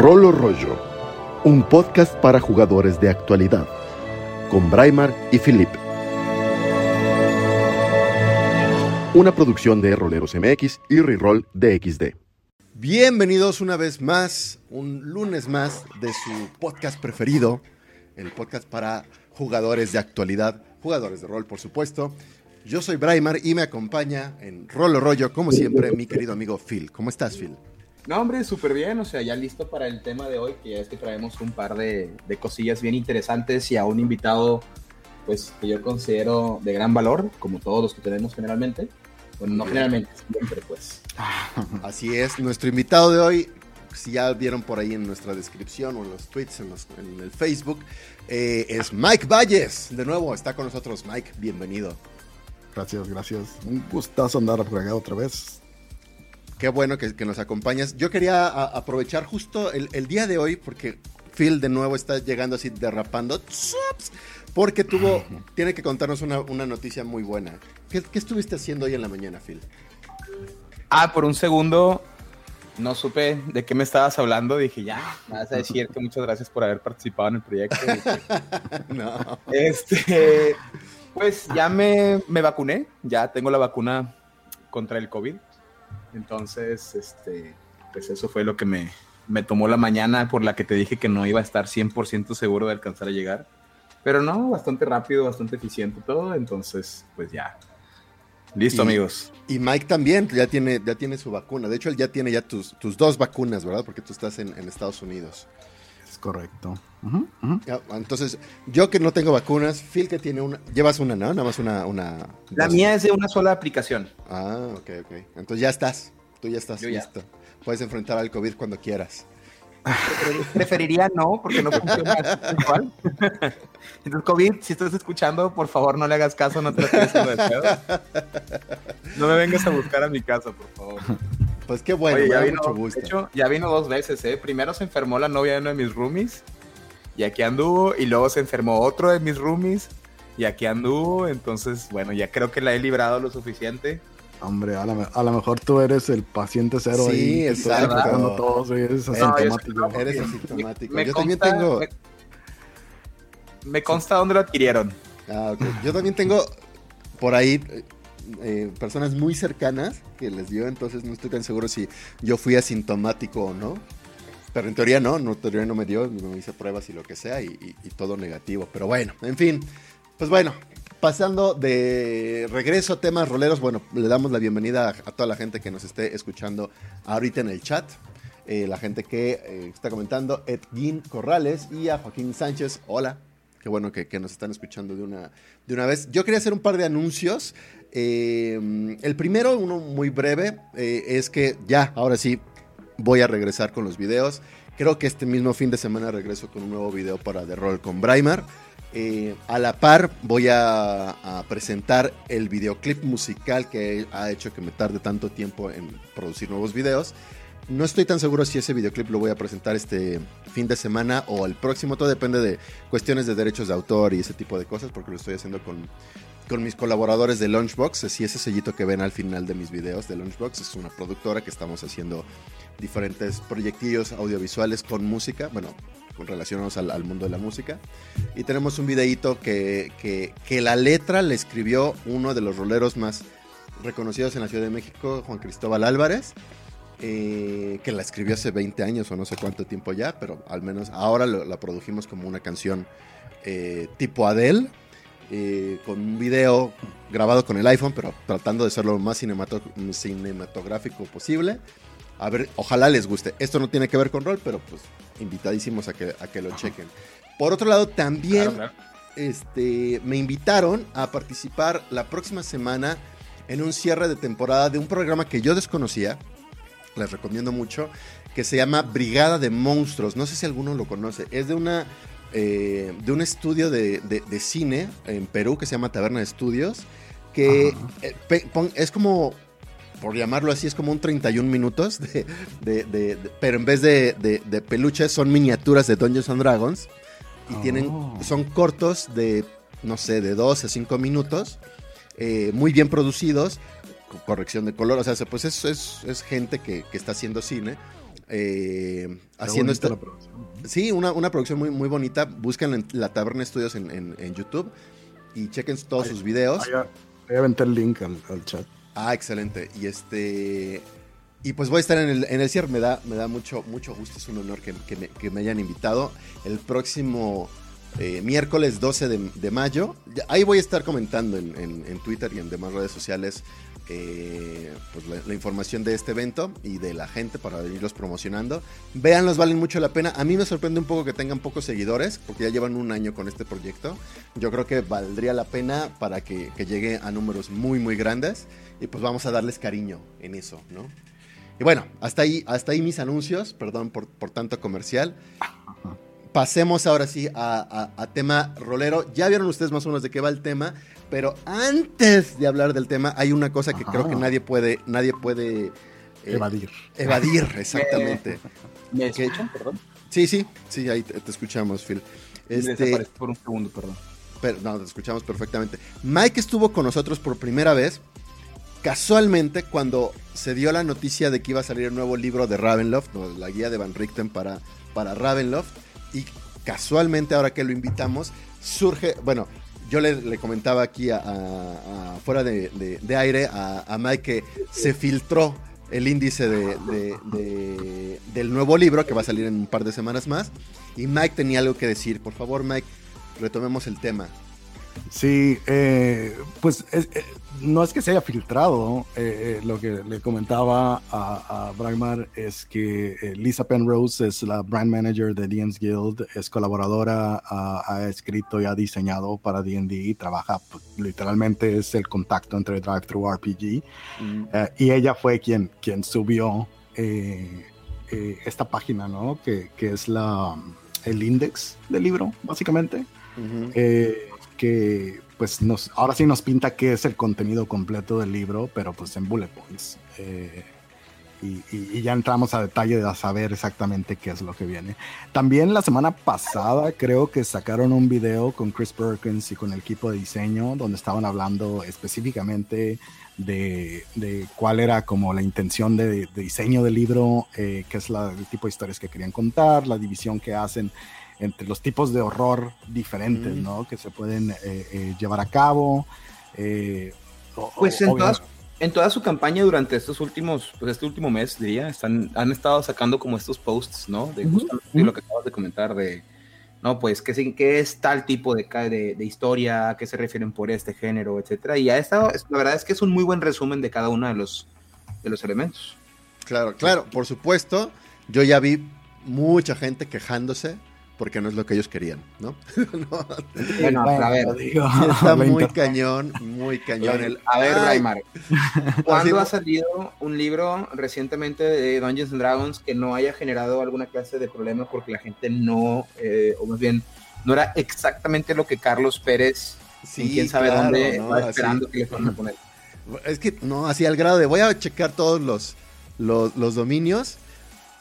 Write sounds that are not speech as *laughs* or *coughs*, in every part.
Rolo Rollo, un podcast para jugadores de actualidad, con Braimar y Philip. Una producción de Roleros MX y Reroll DXD. Bienvenidos una vez más, un lunes más de su podcast preferido, el podcast para jugadores de actualidad, jugadores de rol, por supuesto. Yo soy Braimar y me acompaña en Rolo Rollo, como siempre, mi querido amigo Phil. ¿Cómo estás, Phil? No, hombre, súper bien, o sea, ya listo para el tema de hoy, que ya es que traemos un par de, de, cosillas bien interesantes y a un invitado, pues, que yo considero de gran valor, como todos los que tenemos generalmente. Bueno, no generalmente, siempre, pues. *laughs* Así es, nuestro invitado de hoy, si ya vieron por ahí en nuestra descripción o en los tweets, en, los, en el Facebook, eh, es Mike Valles. De nuevo, está con nosotros. Mike, bienvenido. Gracias, gracias. Un gustazo andar regado otra vez. Qué bueno que, que nos acompañas. Yo quería a, aprovechar justo el, el, día de hoy, porque Phil de nuevo está llegando así derrapando, porque tuvo, *laughs* tiene que contarnos una, una noticia muy buena. ¿Qué, ¿Qué, estuviste haciendo hoy en la mañana, Phil? Ah, por un segundo no supe de qué me estabas hablando. Dije, ya, me vas a decir que muchas gracias por haber participado en el proyecto. *laughs* no. Este, pues ya me, me vacuné, ya tengo la vacuna contra el COVID. Entonces, este, pues eso fue lo que me, me, tomó la mañana por la que te dije que no iba a estar 100% seguro de alcanzar a llegar. Pero no, bastante rápido, bastante eficiente todo. Entonces, pues ya. Listo, y, amigos. Y Mike también ya tiene, ya tiene su vacuna. De hecho, él ya tiene ya tus, tus dos vacunas, ¿verdad? Porque tú estás en, en Estados Unidos. Es correcto. Uh -huh, uh -huh. Entonces, yo que no tengo vacunas, Phil que tiene una, llevas una, ¿no? Nada más una, una. La dos. mía es de una sola aplicación. Ah, ok, ok. Entonces ya estás, tú ya estás yo listo. Ya. Puedes enfrentar al COVID cuando quieras. *laughs* Preferiría no, porque no funciona igual. *laughs* Entonces, COVID, si estás escuchando, por favor no le hagas caso, no te lo pedo. No me vengas a buscar a mi casa, por favor. Pues qué bueno, Oye, ya vino, mucho gusto. De hecho, ya vino dos veces, ¿eh? Primero se enfermó la novia de uno de mis roomies, y aquí anduvo, y luego se enfermó otro de mis roomies, y aquí anduvo, entonces, bueno, ya creo que la he librado lo suficiente. Hombre, a lo, a lo, mejor tú eres el paciente cero sí, ahí. exacto. Todos, eres asintomático. No, eres asintomático. Me, me yo consta, también tengo. Me, me, consta dónde lo adquirieron. Ah, okay. Yo también tengo por ahí eh, personas muy cercanas que les dio, entonces no estoy tan seguro si yo fui asintomático o no. Pero en teoría no, no, en teoría no me dio, me hice pruebas y lo que sea y, y, y todo negativo. Pero bueno, en fin, pues bueno, pasando de regreso a temas roleros, bueno, le damos la bienvenida a, toda la gente que nos esté escuchando ahorita en el chat. Eh, la gente que eh, está comentando, Edwin Corrales y a Joaquín Sánchez. Hola, qué bueno que, que, nos están escuchando de una, de una vez. Yo quería hacer un par de anuncios. Eh, el primero, uno muy breve, eh, es que ya, ahora sí, voy a regresar con los videos. Creo que este mismo fin de semana regreso con un nuevo video para The Roll con Braimar. Eh, a la par voy a, a, presentar el videoclip musical que ha hecho que me tarde tanto tiempo en producir nuevos videos. No estoy tan seguro si ese videoclip lo voy a presentar este fin de semana o el próximo, todo depende de cuestiones de derechos de autor y ese tipo de cosas, porque lo estoy haciendo con, con mis colaboradores de Lunchbox. Así ese sellito que ven al final de mis videos de Lunchbox es una productora que estamos haciendo diferentes proyectillos audiovisuales con música, bueno, relacionados al, al, mundo de la música. Y tenemos un videíto que, que, la letra le escribió uno de los roleros más reconocidos en la Ciudad de México, Juan Cristóbal Álvarez, eh, que la escribió hace 20 años o no sé cuánto tiempo ya, pero al menos ahora la produjimos como una canción eh, tipo Adele. Eh, con un video grabado con el iPhone, pero tratando de ser lo más cinematog cinematográfico posible. A ver, ojalá les guste. Esto no tiene que ver con rol, pero pues invitadísimos a que, a que lo chequen. Por otro lado, también claro, claro. Este, me invitaron a participar la próxima semana en un cierre de temporada de un programa que yo desconocía, les recomiendo mucho, que se llama Brigada de Monstruos. No sé si alguno lo conoce. Es de una eh, de un estudio de, de, de, cine en Perú que se llama Taberna de Estudios, que eh, es como por llamarlo así, es como un 31 minutos, de, pero en vez de, peluches son miniaturas de Dungeons and Dragons y oh. tienen, son cortos de, no sé, de 2 a 5 minutos, eh, muy bien producidos, con corrección de color, o sea, pues es, es, es gente que, que, está haciendo cine. Eh, haciendo esta... Sí, una, una, producción muy, muy bonita. Busquen en la Taberna Studios en, en, YouTube y chequen todos sus videos. Voy a aventar el link al, chat. Ah, excelente. Y este... Y pues voy a estar en el, en el cierre, me da, me da mucho, mucho gusto, es un honor que, que, me, hayan invitado. El próximo eh, miércoles 12 de, mayo, ahí voy a estar comentando en, en, Twitter y en demás redes sociales eh, pues la, información de este evento y de la gente para irlos promocionando. Véanlos, valen mucho la pena. A mí me sorprende un poco que tengan pocos seguidores, porque ya llevan un año con este proyecto. Yo creo que valdría la pena para que, llegue a números muy, muy grandes. Y pues vamos a darles cariño en eso, ¿no? Y bueno, hasta ahí, hasta ahí mis anuncios, perdón por, por tanto comercial. Pasemos ahora sí a, a, tema rolero. Ya vieron ustedes más o menos de qué va el tema. Pero antes de hablar del tema, hay una cosa que creo que nadie puede, nadie puede eh, evadir. Evadir, *laughs* exactamente. *laughs* ¿Me, escuchan, perdón? Sí, sí, sí, ahí te, escuchamos, Phil. Este, por un segundo, perdón. Pero, no, te escuchamos perfectamente. Mike estuvo con nosotros por primera vez, casualmente, cuando se dio la noticia de que iba a salir el nuevo libro de Ravenloft, la guía de Van Richten para, para Ravenloft, y casualmente, ahora que lo invitamos, surge, bueno, yo le, comentaba aquí a, fuera de, aire a, Mike que se filtró el índice de, del nuevo libro que va a salir en un par de semanas más. Y Mike tenía algo que decir. Por favor, Mike, retomemos el tema. Sí, eh, pues eh, no es que se haya filtrado, eh, eh, lo que le comentaba a, a Braimar es que eh, Lisa Penrose es la brand manager de DM's Guild, es colaboradora, ha, escrito y ha diseñado para D&D, trabaja pues, literalmente es el contacto entre Drive Thru RPG mm. y ella fue quien, quien subió esta página, ¿no? Que, que, es la, el index del libro, básicamente, que pues ahora sí nos pinta qué es el contenido completo del libro, pero pues en bullet points. Eh, y, ya entramos a detalle de saber exactamente qué es lo que viene. También la semana pasada creo que sacaron un video con Chris Perkins y con el equipo de diseño donde estaban hablando específicamente de, cuál era como la intención de, diseño del libro, eh, qué es la, el tipo de historias que querían contar, la división que hacen entre los tipos de horror diferentes, mm. ¿no? Que se pueden eh, eh, llevar a cabo. Eh, pues en, en, toda su campaña durante estos últimos, pues este último mes, diría, están, han estado sacando como estos posts, ¿no? De lo que acabas de comentar, de, no, pues, ¿qué, qué es tal tipo de, de, de, historia? ¿A qué se refieren por este género, etcétera? Y ha estado, la verdad es que es un muy buen resumen de cada uno de los, de los elementos. Claro, claro, por supuesto. Yo ya vi mucha gente quejándose porque no es lo que ellos querían, ¿no? *laughs* Bueno, a ver, *laughs* está muy cañón, muy cañón. A ver, Raimar, *laughs* ¿cuándo ha salido un libro recientemente de Dungeons and Dragons que no haya generado alguna clase de problema porque la gente no, eh, o más bien, no era exactamente lo que Carlos Pérez, sí, quién sabe dónde, estaba esperando que le fueran a poner? Es que, no, así al grado de voy a checar todos los, los, los dominios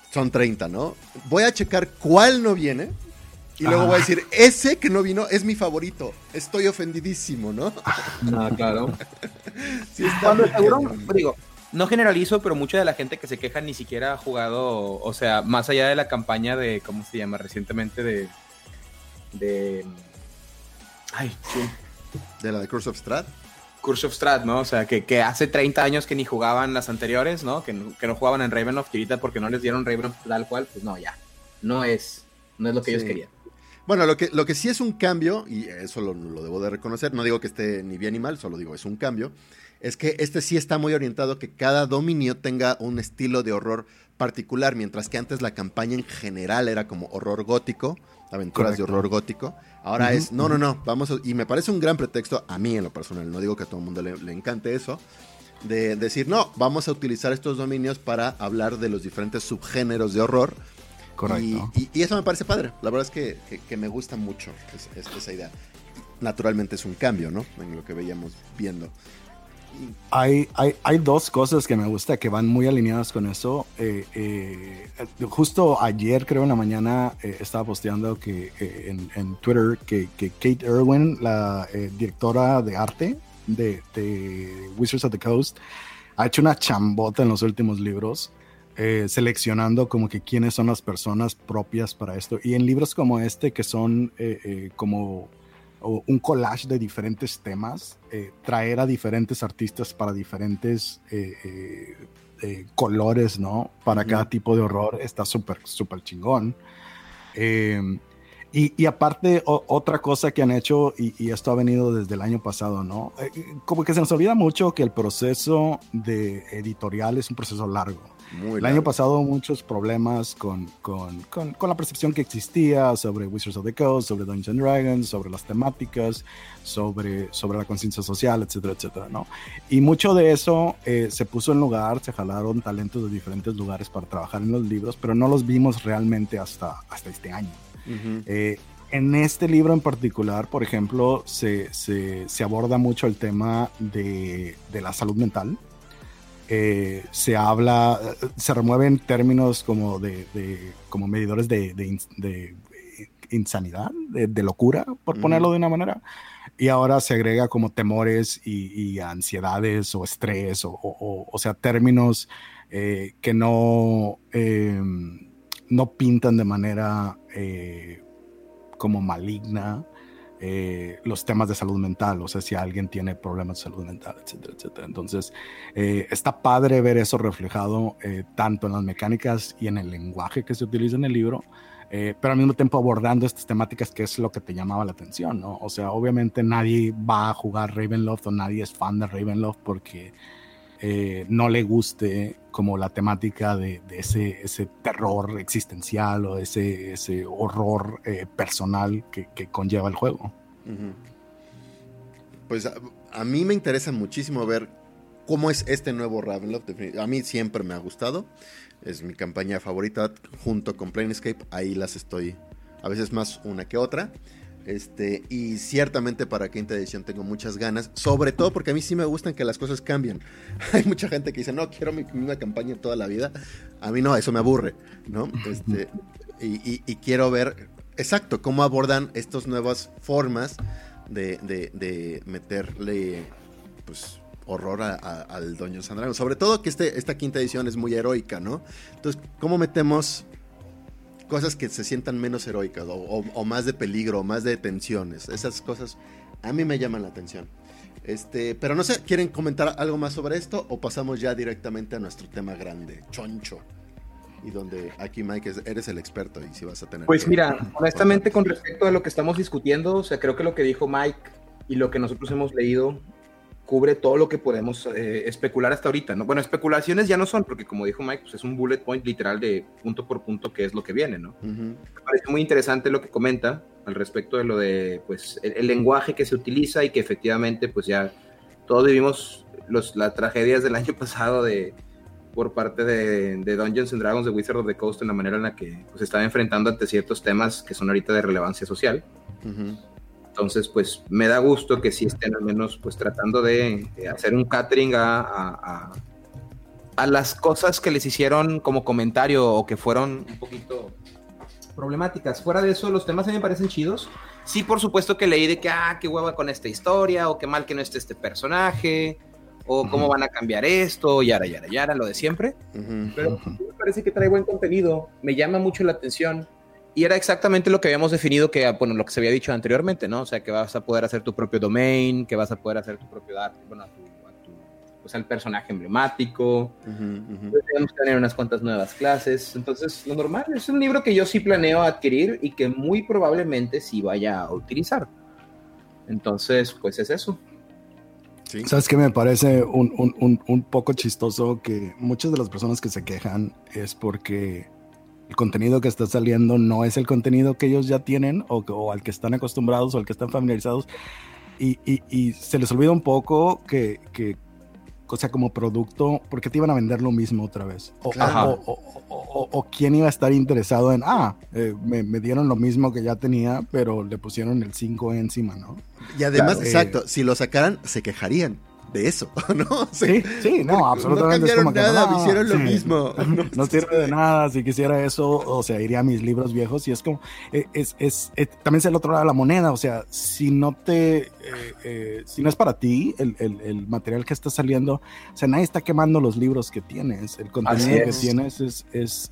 son 30, ¿no? Voy a checar cuál no viene y luego voy a decir, ese que no vino es mi favorito. Estoy ofendidísimo, ¿no? No, claro. *laughs* Cuando seguro, digo, no generalizo, pero mucha de la gente que se queja ni siquiera ha jugado, o sea, más allá de la campaña de, ¿cómo se llama? Recientemente de... de ay, sí. ¿De la de Curse of Strat? Curse of Strat, ¿no? O sea, que, que, hace 30 años que ni jugaban las anteriores, ¿no? Que, que no jugaban en Ravenloft y ahorita porque no les dieron Ravenloft tal cual, pues no, ya. No es, no es lo que ellos querían. Bueno, lo que, lo que sí es un cambio, y eso lo, debo de reconocer, no digo que esté ni bien ni mal, solo digo es un cambio, es que este sí está muy orientado a que cada dominio tenga un estilo de horror particular, mientras que antes la campaña en general era como horror gótico, aventuras de horror gótico. Ahora es, no, no, no, vamos y me parece un gran pretexto a mí en lo personal, no digo que a todo el mundo le, le encante eso, de decir, no, vamos a utilizar estos dominios para hablar de los diferentes subgéneros de horror Correcto. Y, eso me parece padre. La verdad es que, me gusta mucho esa idea. Naturalmente es un cambio, ¿no? En lo que veíamos viendo. Hay, hay, hay, dos cosas que me gusta que van muy alineadas con eso. Eh, eh, justo ayer, creo en la mañana, eh, estaba posteando que en, Twitter que, Kate Irwin, la directora de arte de, de, Wizards of the Coast, ha hecho una chambota en los últimos libros eh, seleccionando como que quiénes son las personas propias para esto. Y en libros como este, que son eh, eh, como un collage de diferentes temas, traer a diferentes artistas para diferentes colores, ¿no? Para cada tipo de horror está súper, súper chingón. Y, aparte, otra cosa que han hecho, y, esto ha venido desde el año pasado, ¿no? como que se nos olvida mucho que el proceso de editorial es un proceso largo el año pasado muchos problemas con, con, con, con, la percepción que existía sobre Wizards of the Coast, sobre Dungeons and Dragons, sobre las temáticas, sobre, sobre la conciencia social, etcétera, etcétera, ¿no? Y mucho de eso eh, se puso en lugar, se jalaron talentos de diferentes lugares para trabajar en los libros, pero no los vimos realmente hasta, hasta este año. Eh, en este libro en particular, por ejemplo, se, se, se aborda mucho el tema de, de la salud mental eh, se habla, se remueven términos como de, como medidores de, de, insanidad, de, locura, por ponerlo de una manera. Y ahora se agrega como temores y, ansiedades o estrés, o, o, sea, términos eh, que no, em, no pintan de manera eh, como maligna eh, los temas de salud mental, o sea, si alguien tiene problemas de salud mental, etcétera, etcétera. Entonces, eh, está padre ver eso reflejado eh, tanto en las mecánicas y en el lenguaje que se utiliza en el libro, pero al mismo tiempo abordando estas temáticas que es lo que te llamaba la atención, ¿no? O sea, obviamente nadie va a jugar Ravenloft o nadie es fan de Ravenloft porque no le guste como la temática de, ese, ese, terror existencial o ese, ese horror personal que, que, conlleva el juego. Pues a, mí me interesa muchísimo ver cómo es este nuevo Ravenloft. A mí siempre me ha gustado. Es mi campaña favorita junto con Planescape. Ahí las estoy a veces más una que otra. Este, y ciertamente para quinta edición tengo muchas ganas, sobre todo porque a mí sí me gustan que las cosas cambien. *laughs* Hay mucha gente que dice, no, quiero mi misma campaña toda la vida. A mí no, eso me aburre, ¿no? Este, *laughs* y, quiero ver, exacto, cómo abordan estas nuevas formas de, meterle, pues, horror al Doño Sandrago. Sobre todo que este, esta quinta edición es muy heroica, ¿no? Entonces, ¿cómo metemos cosas que se sientan menos heroicas o, más de peligro o más de tensiones. Esas cosas a mí me llaman la atención. Este, pero no sé, ¿quieren comentar algo más sobre esto o pasamos ya directamente a nuestro tema grande, choncho? Y donde aquí Mike eres el experto y si vas a tener... Pues mira, honestamente con respecto a lo que estamos discutiendo, o sea, creo que lo que dijo Mike y lo que nosotros hemos leído cubre todo lo que podemos eh, especular hasta ahorita, ¿no? Bueno, especulaciones ya no son, porque como dijo Mike, pues es un bullet point literal de punto por punto que es lo que viene, ¿no? Me parece muy interesante lo que comenta al respecto de lo de, pues, el, lenguaje que se utiliza y que efectivamente, pues ya todos vivimos los, las tragedias del año *laughs* pasado de por parte de, de, Dungeons and Dragons de Wizard of the Coast en la manera en la que pues, se estaba enfrentando ante ciertos temas que son ahorita de relevancia social. Entonces, pues me da gusto que sí estén al menos pues tratando de, hacer un catering a, a, las cosas que les hicieron como comentario o que fueron un poquito problemáticas. Fuera de eso, los temas a mí me parecen chidos. Sí, por supuesto que leí de que, ah, qué hueva con esta historia, o qué mal que no esté este personaje, o cómo van a cambiar esto, yara, yara, yara, lo de siempre. Pero me parece que trae buen contenido, me llama mucho la atención. Y era exactamente lo que habíamos definido, que, bueno, lo que se había dicho anteriormente, ¿no? O sea, que vas a poder hacer tu propio domain, que vas a poder hacer tu propio arte, bueno, a tu, pues al personaje emblemático. Tenemos que tener unas cuantas nuevas clases. Entonces, lo normal es un libro que yo sí planeo adquirir y que muy probablemente sí vaya a utilizar. Entonces, pues es eso. ¿Sabes qué me parece un, un, un poco chistoso? Que muchas de las personas que se quejan es porque el contenido que está saliendo no es el contenido que ellos ya tienen o, al que están acostumbrados o al que están familiarizados. Y, y, se les olvida un poco que, que, o sea, como producto, porque te iban a vender lo mismo otra vez? O, o, o quién iba a estar interesado en, ah, eh, me, me, dieron lo mismo que ya tenía, pero le pusieron el 5 encima, ¿no? Y además, exacto, si lo sacaran, se quejarían de eso, *laughs* ¿no? Sí, sí, no, absolutamente. No cambiaron nada, me hicieron lo mismo. *laughs* No, sirve de nada, si quisiera eso, o sea, iría a mis libros viejos y es como, eh, es, es, eh, también es el otro lado de la moneda, o sea, si no te, eh, eh, si no es para ti, el, material que está saliendo, o sea, nadie está quemando los libros que tienes. El contenido que tienes es, es,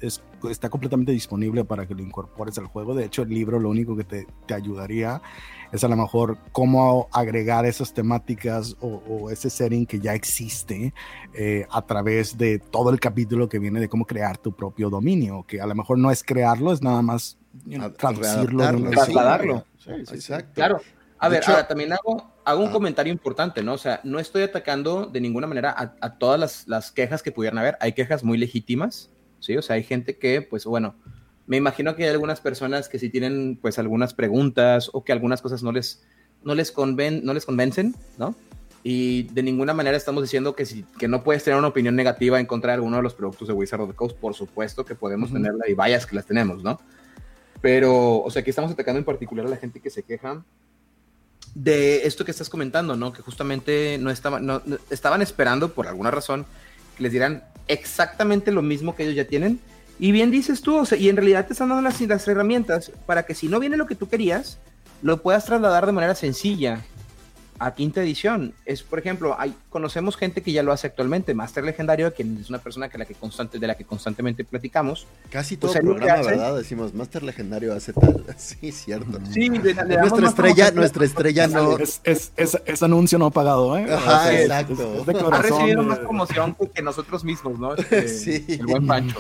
está completamente disponible para que lo incorpores al juego. De hecho, el libro lo único que te, te ayudaría es a lo mejor cómo agregar esas temáticas o, ese setting que ya existe eh, a través de todo el capítulo que viene de cómo crear tu propio dominio, que a lo mejor no es crearlo, es nada más traducirlo, trasladarlo. exacto. Claro. A ver, ahora también hago, hago un ah. comentario importante, ¿no? O sea, no estoy atacando de ninguna manera a, todas las, las, quejas que pudieran haber. Hay quejas muy legítimas, ¿sí? O sea, hay gente que, pues bueno, me imagino que hay algunas personas que sí tienen pues algunas preguntas o que algunas cosas no les, no les, conven, no les convencen, ¿no? Y de ninguna manera estamos diciendo que, si, que no puedes tener una opinión negativa en contra de alguno de los productos de Wizard of the Coast. Por supuesto que podemos tenerla y vayas que las tenemos, ¿no? Pero, o sea, aquí estamos atacando en particular a la gente que se queja de esto que estás comentando, ¿no? Que justamente no estaban, esperando por alguna razón que les dieran exactamente lo mismo que ellos ya tienen y bien dices tú, o sea, y en realidad te están dando las, las herramientas para que si no viene lo que tú querías, lo puedas trasladar de manera sencilla a quinta edición. Es, por ejemplo, hay, conocemos gente que ya lo hace actualmente. Master Legendario, quien es una persona que la que constante, de la que constantemente platicamos. Casi todo el programa, ¿verdad? Decimos, Master Legendario hace tal. *laughs* Sí, cierto. Sí, nuestra estrella, nuestra estrella no. Es, es, es, anuncio no pagado, ¿eh? Ajá, exacto. ha recibido más promoción que nosotros mismos, ¿no? *laughs* Este, sí. El buen Pancho.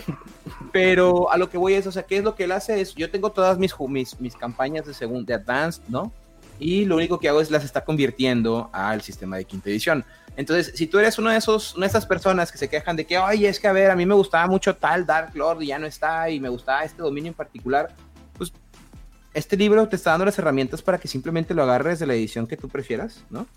Pero a lo que voy es, o sea, ¿qué es lo que él hace? Es, yo tengo todas mis, mis, mis campañas de segundo, de Advanced, ¿no? Y lo único que hago es las está convirtiendo al sistema de quinta edición. Entonces, si tú eres uno de esos, una de esas personas que se quejan de que, oye, es que a ver, a mí me gustaba mucho tal Dark Lord y ya no está, y me gustaba este dominio en particular, pues este libro te está dando las herramientas para que simplemente lo agarres de la edición que tú prefieras, ¿no?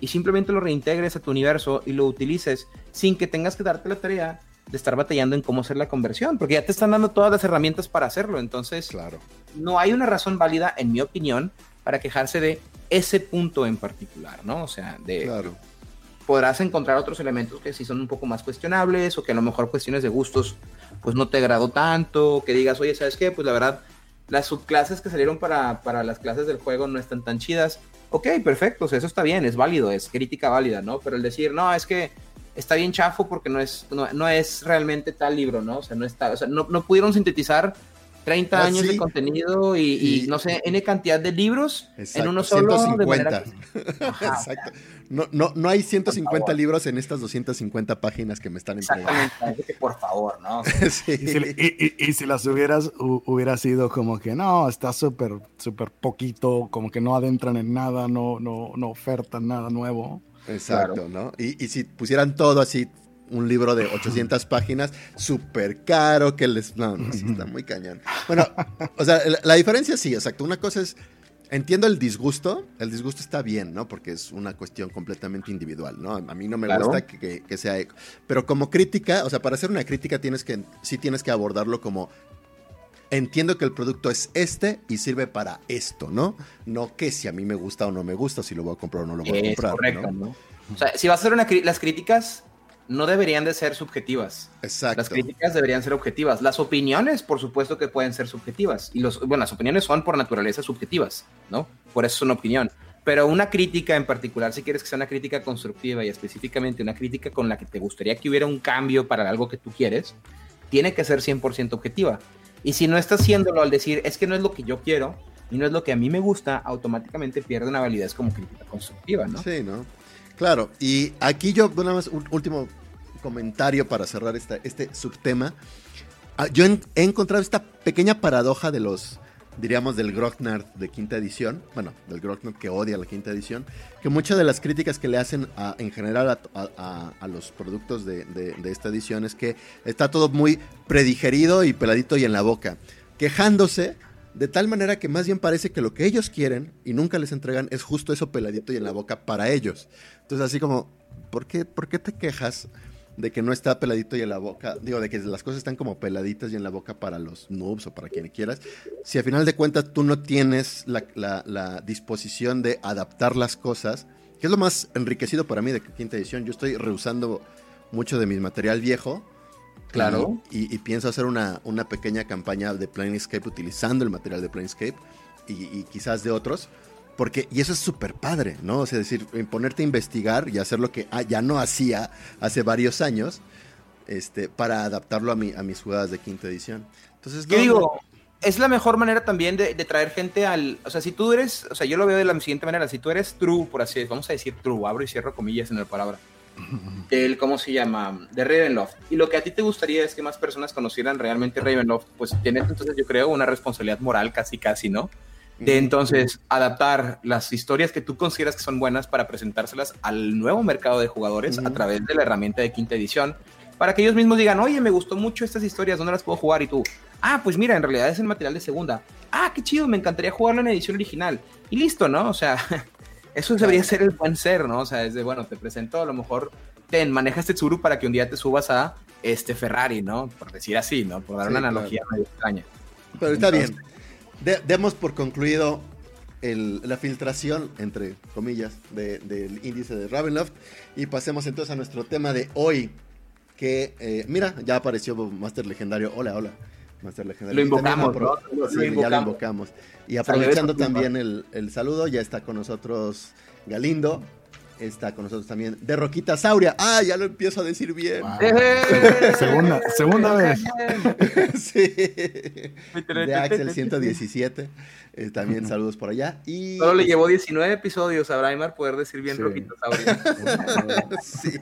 Y simplemente lo reintegres a tu universo y lo utilices sin que tengas que darte la tarea de estar batallando en cómo hacer la conversión, porque ya te están dando todas las herramientas para hacerlo. Entonces, claro. no hay una razón válida, en mi opinión, para quejarse de ese punto en particular, ¿no? O sea, de... Claro. Podrás encontrar otros elementos que sí son un poco más cuestionables o que a lo mejor cuestiones de gustos pues no te agradó tanto, que digas, oye, ¿sabes qué? Pues la verdad, las subclases que salieron para, para las clases del juego no están tan chidas. Ok, perfecto, o sea, eso está bien, es válido, es crítica válida, ¿no? Pero el decir, no, es que está bien chafo porque no es, no, es realmente tal libro, ¿no? O sea, no está, o sea, no, no pudieron sintetizar 30 ah, años de contenido y, no sé, N cantidad de libros en uno solo. 150. *laughs* Exacto. No, no, no hay 150 libros en estas 250 páginas que me están entregando. Exactamente, por favor, ¿no? *laughs* y, si, las hubieras, hubiera sido como que no, está súper, súper poquito, como que no adentran en nada, no, no, no ofertan nada nuevo. Exacto, ¿no? Y, y si pusieran todo así un libro de 800 páginas, súper caro, que les... No, no, está muy cañón. Bueno, o sea, la, diferencia sí, exacto. Una cosa es, entiendo el disgusto, el disgusto está bien, ¿no? Porque es una cuestión completamente individual, ¿no? A mí no me gusta que, que, sea... Pero como crítica, o sea, para hacer una crítica tienes que, sí tienes que abordarlo como entiendo que el producto es este y sirve para esto, ¿no? No que si a mí me gusta o no me gusta, si lo voy a comprar o no lo voy a comprar. Correcto, ¿no? O sea, si vas a hacer una, las críticas, no deberían de ser subjetivas. Exacto. Las críticas deberían ser objetivas. Las opiniones, por supuesto que pueden ser subjetivas. Y los, bueno, las opiniones son por naturaleza subjetivas, ¿no? Por eso es una opinión. Pero una crítica en particular, si quieres que sea una crítica constructiva y específicamente una crítica con la que te gustaría que hubiera un cambio para algo que tú quieres, tiene que ser 100% objetiva. Y si no estás haciéndolo al decir, es que no es lo que yo quiero y no es lo que a mí me gusta, automáticamente pierde una validez como crítica constructiva, ¿no? Sí, ¿no? Claro, y aquí yo, nada más, un último comentario para cerrar este subtema. Ah, yo he encontrado esta pequeña paradoja de los, diríamos, del Grognard de quinta edición, bueno, del Grognard que odia la quinta edición, que muchas de las críticas que le hacen en general a, los productos de, de, esta edición es que está todo muy predigerido y peladito y en la boca, quejándose de tal manera que más bien parece que lo que ellos quieren y nunca les entregan es justo eso peladito y en la boca para ellos. Entonces así como, ¿por qué, ¿por qué te quejas de que no está peladito y en la boca, digo, de que las cosas están como peladitas y en la boca para los noobs o para quien quieras, si al final de cuentas tú no tienes la, disposición de adaptar las cosas, que es lo más enriquecido para mí de quinta edición, yo estoy rehusando mucho de mi material viejo. Claro. Y, pienso hacer una, una, pequeña campaña de Planescape utilizando el material de Planescape y, y quizás de otros Porque, y eso es súper padre, ¿no? O sea, decir, ponerte a investigar y hacer lo que ah, ya no hacía hace varios años, este, para adaptarlo a, mi, a mis jugadas de quinta edición. Entonces, yo digo, es la mejor manera también de, traer gente al. O sea, si tú eres. O sea, yo lo veo de la siguiente manera. Si tú eres true, por así decirlo, vamos a decir true, abro y cierro comillas en la palabra. *laughs* El, ¿cómo se llama? De Ravenloft. Y lo que a ti te gustaría es que más personas conocieran realmente Ravenloft, pues tienes entonces, yo creo, una responsabilidad moral casi, casi, ¿no? De entonces adaptar las historias que tú consideras que son buenas para presentárselas al nuevo mercado de jugadores a través de la herramienta de quinta edición, para que ellos mismos digan, oye, me gustó mucho estas historias, ¿dónde las puedo jugar? Y tú, ah, pues mira, en realidad es el material de segunda. Ah, qué chido, me encantaría jugarlo en edición original. Y listo, ¿no? O sea, *laughs* eso debería ser el buen ser, ¿no? O sea, es de, bueno, te presento a lo mejor, ten, maneja este Tsuru para que un día te subas a este Ferrari, ¿no? Por decir así, ¿no? Por dar una analogía medio extraña. Pero está bien. Demos por concluido la filtración, entre comillas, del índice de Ravenloft. Y pasemos entonces a nuestro tema de hoy. Que, eh, mira, ya apareció Master Legendario. Hola, hola. Lo invocamos, ya lo invocamos. Y aprovechando también el, el, saludo, ya está con nosotros Galindo. Está con nosotros también de Roquita Sauria. Ah, ya lo empiezo a decir bien. segunda, segunda vez. *laughs* sí. De Axel 117. Eh, también saludos por allá. Y... Solo le llevó 19 episodios a Braimar poder decir bien Roquita Sauria. *laughs* sí.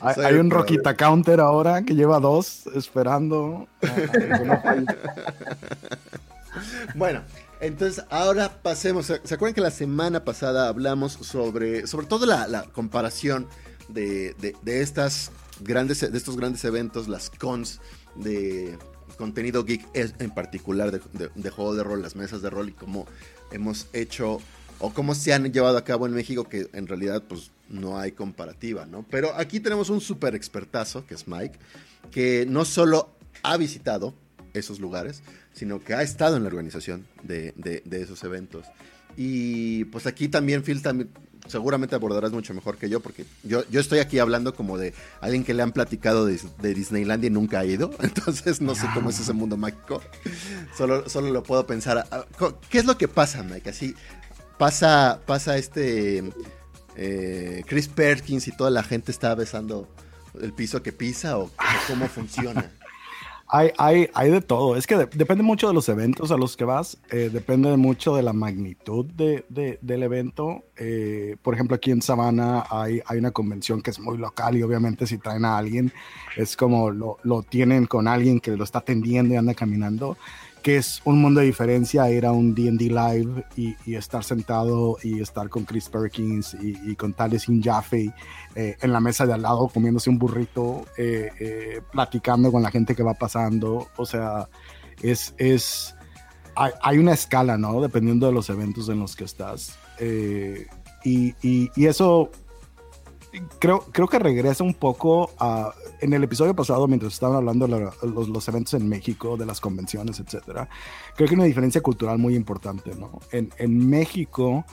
Hay, un Roquita Counter ahora que lleva dos esperando. *laughs* bueno, entonces ahora pasemos. ¿Se acuerdan que la semana pasada hablamos sobre, sobre todo la, comparación de, estas grandes, de estos grandes eventos, las cons de contenido geek, en particular de, de, juego de rol, las mesas de rol y cómo hemos hecho o cómo se han llevado a cabo en México, que en realidad pues no hay comparativa, ¿no? Pero aquí tenemos un súper expertazo, que es Mike, que no solo ha visitado esos lugares, sino que ha estado en la organización de, esos eventos. Y pues aquí también, Phil, también, seguramente abordarás mucho mejor que yo, porque yo, yo estoy aquí hablando como de alguien que le han platicado de, de Disneylandia y nunca ha ido, *laughs* entonces no sé cómo es ese mundo mágico, solo, solo lo puedo pensar. Ah, ¿Qué es lo que pasa, Mike? Así pasa, pasa este eh, Chris Perkins y toda la gente está besando el piso que pisa o, cómo funciona? *laughs* Hay, hay, hay, de todo. Es que depende mucho de los eventos a los que vas. Eh, depende mucho de la magnitud de, del evento. Eh, por ejemplo, aquí en Savannah hay, hay una convención que es muy local y obviamente si traen a alguien es como lo, lo tienen con alguien que lo está atendiendo y anda caminando es un mundo de diferencia ir a un D&D Live y, estar sentado y estar con Chris Perkins y, con Sin Jaffe eh, en la mesa de al lado comiéndose un burrito, eh, eh, platicando con la gente que va pasando. O sea, es, es hay, una escala, ¿no? Dependiendo de los eventos en los que estás. y, y, eso creo, creo que regresa un poco a... En el episodio pasado, mientras estaban hablando de los, los, eventos en México, de las convenciones, etcétera, creo que hay una diferencia cultural muy importante, ¿no? En, en México,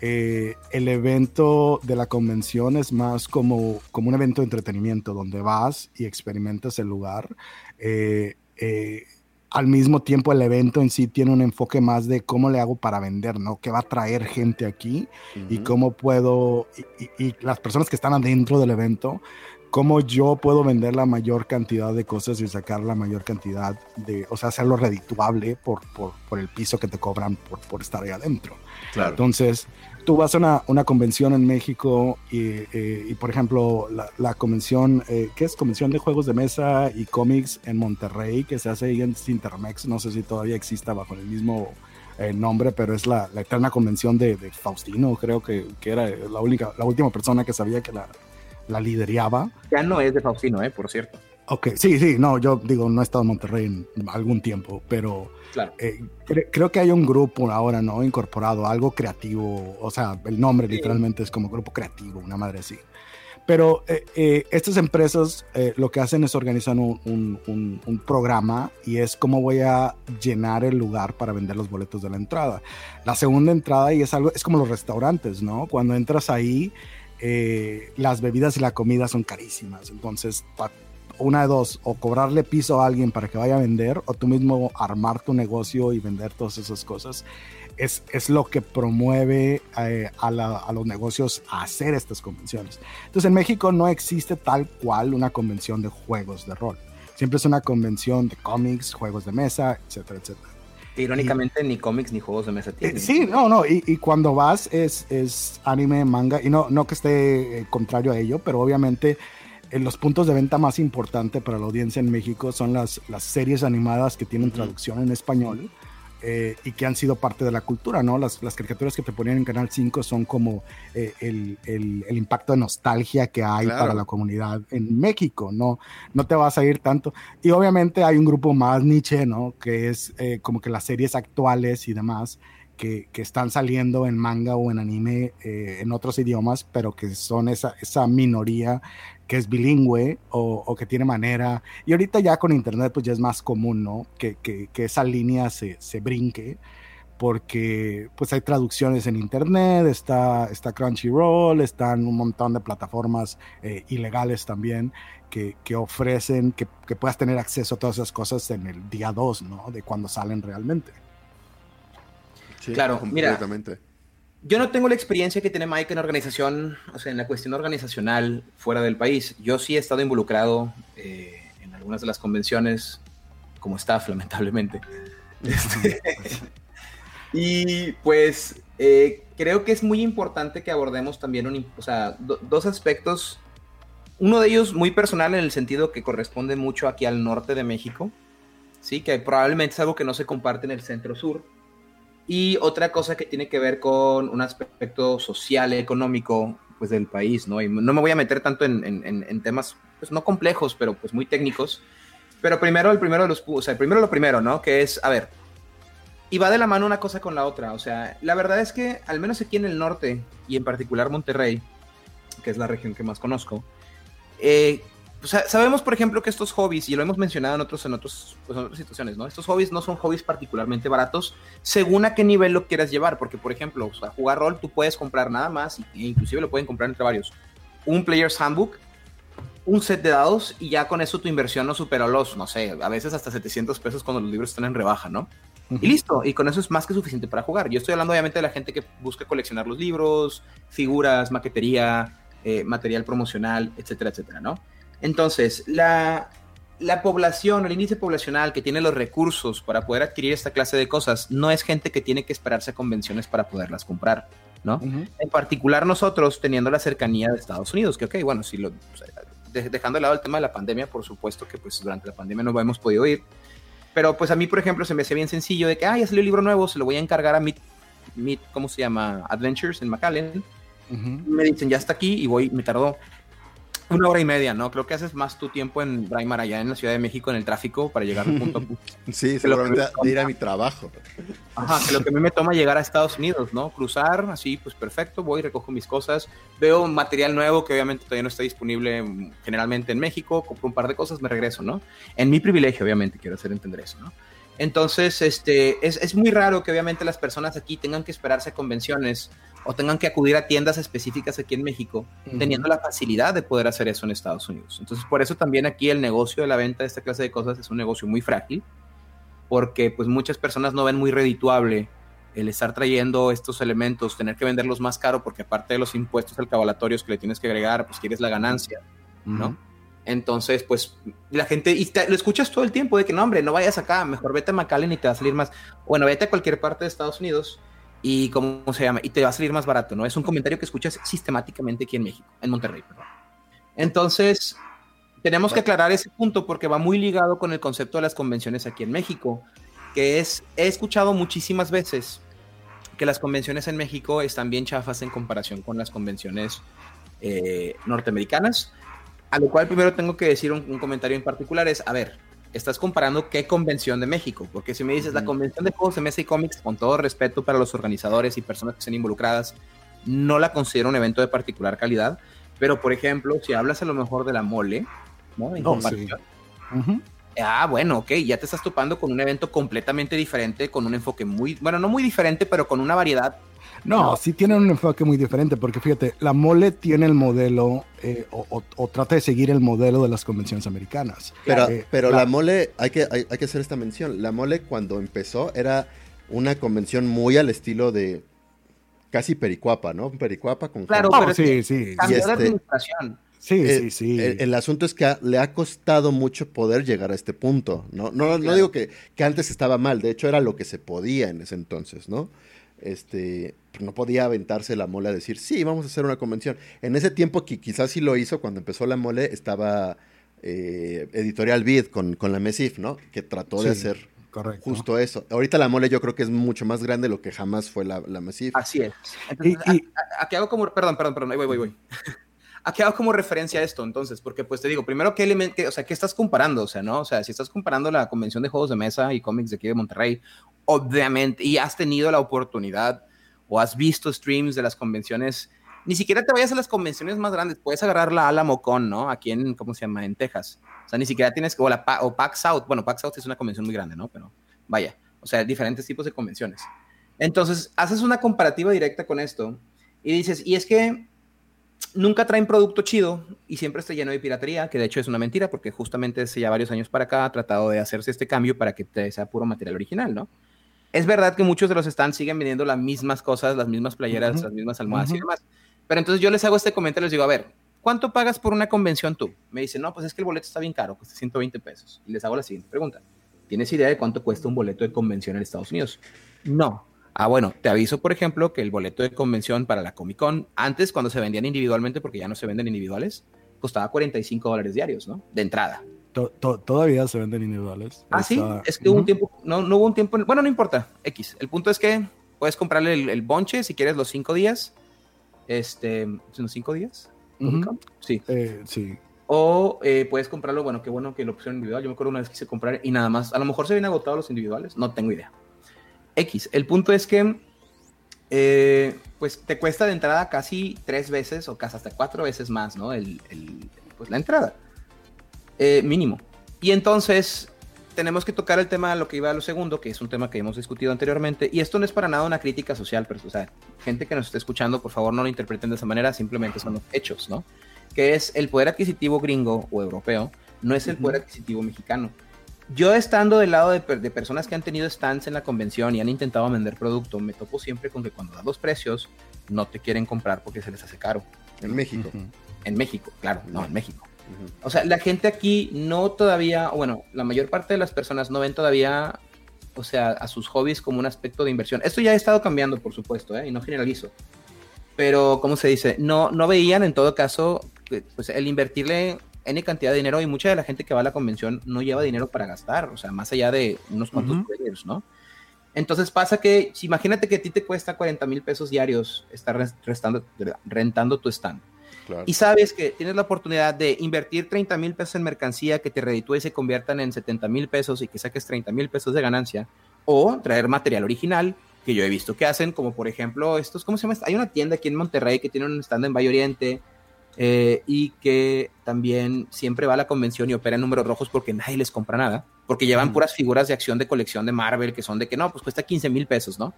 eh, el evento de la convención es más como, como un evento de entretenimiento, donde vas y experimentas el lugar. Eh, eh, al mismo tiempo el evento en sí tiene un enfoque más de cómo le hago para vender, ¿no? ¿Qué va a traer gente aquí? Y cómo puedo, y, las personas que están adentro del evento, cómo yo puedo vender la mayor cantidad de cosas y sacar la mayor cantidad de, o sea, hacerlo redituable por, por, por el piso que te cobran por, por estar ahí adentro. Claro. Entonces, tú vas a una, una convención en México y, eh, y por ejemplo, la, la convención, eh, ¿qué es? Convención de juegos de mesa y cómics en Monterrey, que se hace ahí en Cintermex, no sé si todavía exista bajo el mismo eh, nombre, pero es la, la eterna convención de, de, Faustino, creo que, que, era la, única, la última persona que sabía que la, la lideraba. Ya no es de Faustino, eh, por cierto. Ok, sí, sí, no, yo digo, no he estado en Monterrey en algún tiempo, pero eh, creo que hay un grupo ahora, ¿no? Incorporado, algo creativo, o sea, el nombre literalmente es como grupo creativo, una madre así. Pero eh, eh, estas empresas lo que hacen es organizar un, un, un, programa y es cómo voy a llenar el lugar para vender los boletos de la entrada. La segunda entrada y es algo, es como los restaurantes, ¿no? Cuando entras ahí, las bebidas y la comida son carísimas. Entonces, una de dos, o cobrarle piso a alguien para que vaya a vender, o tú mismo armar tu negocio y vender todas esas cosas. es, es, lo que promueve eh, a, a, los negocios a hacer estas convenciones. Entonces en México no existe tal cual una convención de juegos de rol. Siempre es una convención de cómics, juegos de mesa, etcétera, etcétera. Irónicamente, ni cómics ni juegos de mesa tienen. Eh, sí, no, no, y, y, cuando vas es, es anime, manga, y no, no que esté eh, contrario a ello, pero obviamente en los puntos de venta más importantes para la audiencia en México son las, las series animadas que tienen traducción en español eh, y que han sido parte de la cultura, ¿no? Las, las caricaturas que te ponían en Canal 5 son como eh, el, el, el, impacto de nostalgia que hay para la comunidad en México, ¿no? No te vas a ir tanto. Y obviamente hay un grupo más niche, ¿no? Que es eh, como que las series actuales y demás. Que, que, están saliendo en manga o en anime en otros idiomas, pero que son esa, esa minoría que es bilingüe o, que tiene manera. Y ahorita ya con internet pues ya es más común, ¿no? Que, que, esa línea se, se, brinque porque pues hay traducciones en internet, está, está Crunchyroll, están un montón de plataformas eh, ilegales también que, que ofrecen que, que, puedas tener acceso a todas esas cosas en el día 2, ¿no? De cuando salen realmente. Sí, claro, completamente. Mira, yo no tengo la experiencia que tiene Mike en organización, o sea, en la cuestión organizacional fuera del país. Yo sí he estado involucrado eh, en algunas de las convenciones como staff, *laughs* lamentablemente. Este, *laughs* y pues eh, creo que es muy importante que abordemos también un, o sea, dos aspectos. Uno de ellos muy personal en el sentido que corresponde mucho aquí al norte de México, sí, que probablemente es algo que no se comparte en el centro sur y otra cosa que tiene que ver con un aspecto social, económico, pues del país, ¿no? Y no me voy a meter tanto en, en, temas, pues no complejos, pero pues muy técnicos. Pero primero, el primero de los, o sea, primero lo primero, ¿no? Que es, a ver, y va de la mano una cosa con la otra. O sea, la verdad es que, al menos aquí en el norte, y en particular Monterrey, que es la región que más conozco, eh, sabemos, por ejemplo, que estos hobbies, y lo hemos mencionado en, otros, en, otros, pues, en otras situaciones, ¿no? Estos hobbies no son hobbies particularmente baratos, según a qué nivel lo quieras llevar, porque, por ejemplo, o jugar rol tú puedes comprar nada más, e inclusive lo pueden comprar entre varios, un Player's Handbook, un set de dados, y ya con eso tu inversión no supera los, no sé, a veces hasta 700 pesos cuando los libros están en rebaja, ¿no? Y listo, y con eso es más que suficiente para jugar. Yo estoy hablando obviamente de la gente que busca coleccionar los libros, figuras, maquetería, eh, material promocional, etcétera, etcétera, ¿no? Entonces, la, población, el índice poblacional que tiene los recursos para poder adquirir esta clase de cosas, no es gente que tiene que esperarse a convenciones para poderlas comprar, ¿no? En particular nosotros, teniendo la cercanía de Estados Unidos, que ok, bueno, si lo, dejando de lado el tema de la pandemia, por supuesto que pues durante la pandemia no hemos podido ir, pero pues a mí, por ejemplo, se me hacía bien sencillo de que, ah, ya salió el libro nuevo, se lo voy a encargar a Meet, Meet ¿cómo se llama? Adventures en McAllen. Me dicen, ya está aquí y voy, me tardó una hora y media, ¿no? Creo que haces más tu tiempo en Braimar, allá en la Ciudad de México, en el tráfico, para llegar de punto. *laughs* Sí, seguramente de ir a mi trabajo. Ajá, que lo que a mí me toma llegar a Estados Unidos, ¿no? Cruzar, así, pues perfecto, voy, recojo mis cosas, veo material nuevo que obviamente todavía no está disponible generalmente en México, compro un par de cosas, me regreso, ¿no? En mi privilegio, obviamente, quiero hacer entender eso, ¿no? Entonces, este, es, es muy raro que obviamente las personas aquí tengan que esperarse a convenciones o tengan que acudir a tiendas específicas aquí en México, teniendo la facilidad de poder hacer eso en Estados Unidos. Entonces, por eso también aquí el negocio de la venta de esta clase de cosas es un negocio muy frágil, porque pues muchas personas no ven muy redituable el estar trayendo estos elementos, tener que venderlos más caro, porque aparte de los impuestos alcabalatorios que le tienes que agregar, pues quieres la ganancia, ¿no? Entonces, pues la gente, lo escuchas todo el tiempo de que no, hombre, no vayas acá, mejor vete a McAllen y te va a salir más. Bueno, vete a cualquier parte de Estados Unidos y cómo se llama, y te va a salir más barato, ¿no? Es un comentario que escuchas sistemáticamente aquí en México, en Monterrey, perdón. Entonces, tenemos que aclarar ese punto porque va muy ligado con el concepto de las convenciones aquí en México, que es, he escuchado muchísimas veces que las convenciones en México están bien chafas en comparación con las convenciones eh, norteamericanas, a lo cual primero tengo que decir un, un comentario en particular, es, a ver, estás comparando qué convención de México, porque si me dices la convención de juegos de mesa y cómics, con todo respeto para los organizadores y personas que estén involucradas, no la considero un evento de particular calidad, pero por ejemplo, si hablas a lo mejor de la mole, ¿no? Ah, bueno, ok, ya te estás topando con un evento completamente diferente, con un enfoque muy, bueno, no muy diferente, pero con una variedad no, sí tiene un enfoque muy diferente, porque fíjate, la mole tiene el modelo, eh, o, trata de seguir el modelo de las convenciones americanas. Pero, eh, pero la, mole, hay que, hay, que hacer esta mención, la mole cuando empezó era una convención muy al estilo de casi Pericuapa, ¿no? Pericuapa con... Claro, pero sí, sí. Cambió este, administración. Sí, sí, sí. El, asunto es que le ha costado mucho poder llegar a este punto, ¿no? No, no digo que, que, antes estaba mal, de hecho era lo que se podía en ese entonces, ¿no? Este, no podía aventarse la mole a decir, sí, vamos a hacer una convención. En ese tiempo que quizás sí lo hizo, cuando empezó la mole, estaba eh, Editorial Vid con, con la MESIF, ¿no? Que trató de hacer justo eso. Ahorita la mole yo creo que es mucho más grande de lo que jamás fue la, la MESIF. Así es. aquí hago como, perdón, perdón, perdón, ahí voy, voy, voy. ¿A hago como referencia a esto entonces? Porque pues te digo, primero, ¿qué elemento, o sea, qué estás comparando? O sea, ¿no? O sea, si estás comparando la convención de juegos de mesa y cómics de aquí de Monterrey, obviamente, y has tenido la oportunidad o has visto streams de las convenciones, ni siquiera te vayas a las convenciones más grandes, puedes agarrar la Alamo Con, ¿no? Aquí en, ¿cómo se llama? En Texas. O sea, ni siquiera tienes, o, la, o PAX South, bueno, PAX South es una convención muy grande, ¿no? Pero vaya, o sea, diferentes tipos de convenciones. Entonces, haces una comparativa directa con esto y dices, y es que nunca traen producto chido y siempre está lleno de piratería, que de hecho es una mentira porque justamente hace ya varios años para acá ha tratado de hacerse este cambio para que sea puro material original, ¿no? Es verdad que muchos de los stands siguen vendiendo las mismas cosas, las mismas playeras, las mismas almohadas y demás. Pero entonces yo les hago este comentario y les digo, a ver, ¿cuánto pagas por una convención tú? Me dicen, no, pues es que el boleto está bien caro, cuesta 120 pesos. Y les hago la siguiente pregunta. ¿Tienes idea de cuánto cuesta un boleto de convención en Estados Unidos? No. Ah, bueno, te aviso, por ejemplo, que el boleto de convención para la Comic Con, antes cuando se vendían individualmente, porque ya no se venden individuales, costaba 45 dólares diarios, ¿no? De entrada. todavía se venden individuales. Ah, sí, es que hubo un tiempo, no, no hubo un tiempo, bueno, no importa, X. El punto es que puedes comprarle el, bonche si quieres los cinco días. Este, ¿son cinco días? Sí. Eh, sí. O eh, puedes comprarlo, bueno, qué bueno que la opción individual. Yo me acuerdo una vez quise comprar y nada más. A lo mejor se vienen agotados los individuales, no tengo idea. X. El punto es que, eh, pues te cuesta de entrada casi tres veces o casi hasta cuatro veces más, ¿no? El, pues la entrada. Eh, mínimo. Y entonces tenemos que tocar el tema de lo que iba a lo segundo, que es un tema que hemos discutido anteriormente. Y esto no es para nada una crítica social, pero, o sea, gente que nos esté escuchando, por favor, no lo interpreten de esa manera, simplemente son los hechos, ¿no? Que es el poder adquisitivo gringo o europeo, no es el poder adquisitivo mexicano yo estando del lado de, personas que han tenido stands en la convención y han intentado vender producto, me topo siempre con que cuando das los precios, no te quieren comprar porque se les hace caro. En México. En México, claro, no, en México. O sea, la gente aquí no todavía, bueno, la mayor parte de las personas no ven todavía, o sea, a sus hobbies como un aspecto de inversión. Esto ya ha estado cambiando, por supuesto, ¿eh? y no generalizo. Pero, ¿cómo se dice? No, no veían en todo caso, pues el invertirle N cantidad de dinero y mucha de la gente que va a la convención no lleva dinero para gastar, o sea, más allá de unos cuantos players, ¿no? Entonces pasa que, si imagínate que a ti te cuesta 40 mil pesos diarios estar restando, rentando tu stand. Y sabes que tienes la oportunidad de invertir 30 mil pesos en mercancía que te reditúe y se conviertan en 70 mil pesos y que saques 30 mil pesos de ganancia. O traer material original que yo he visto que hacen, como por ejemplo estos, ¿cómo se llama? Hay una tienda aquí en Monterrey que tiene un stand en Valle Oriente, eh, y que también siempre va a la convención y opera en números rojos porque nadie les compra nada, porque llevan puras figuras de acción de colección de Marvel que son de que no, pues cuesta 15 mil pesos, ¿no?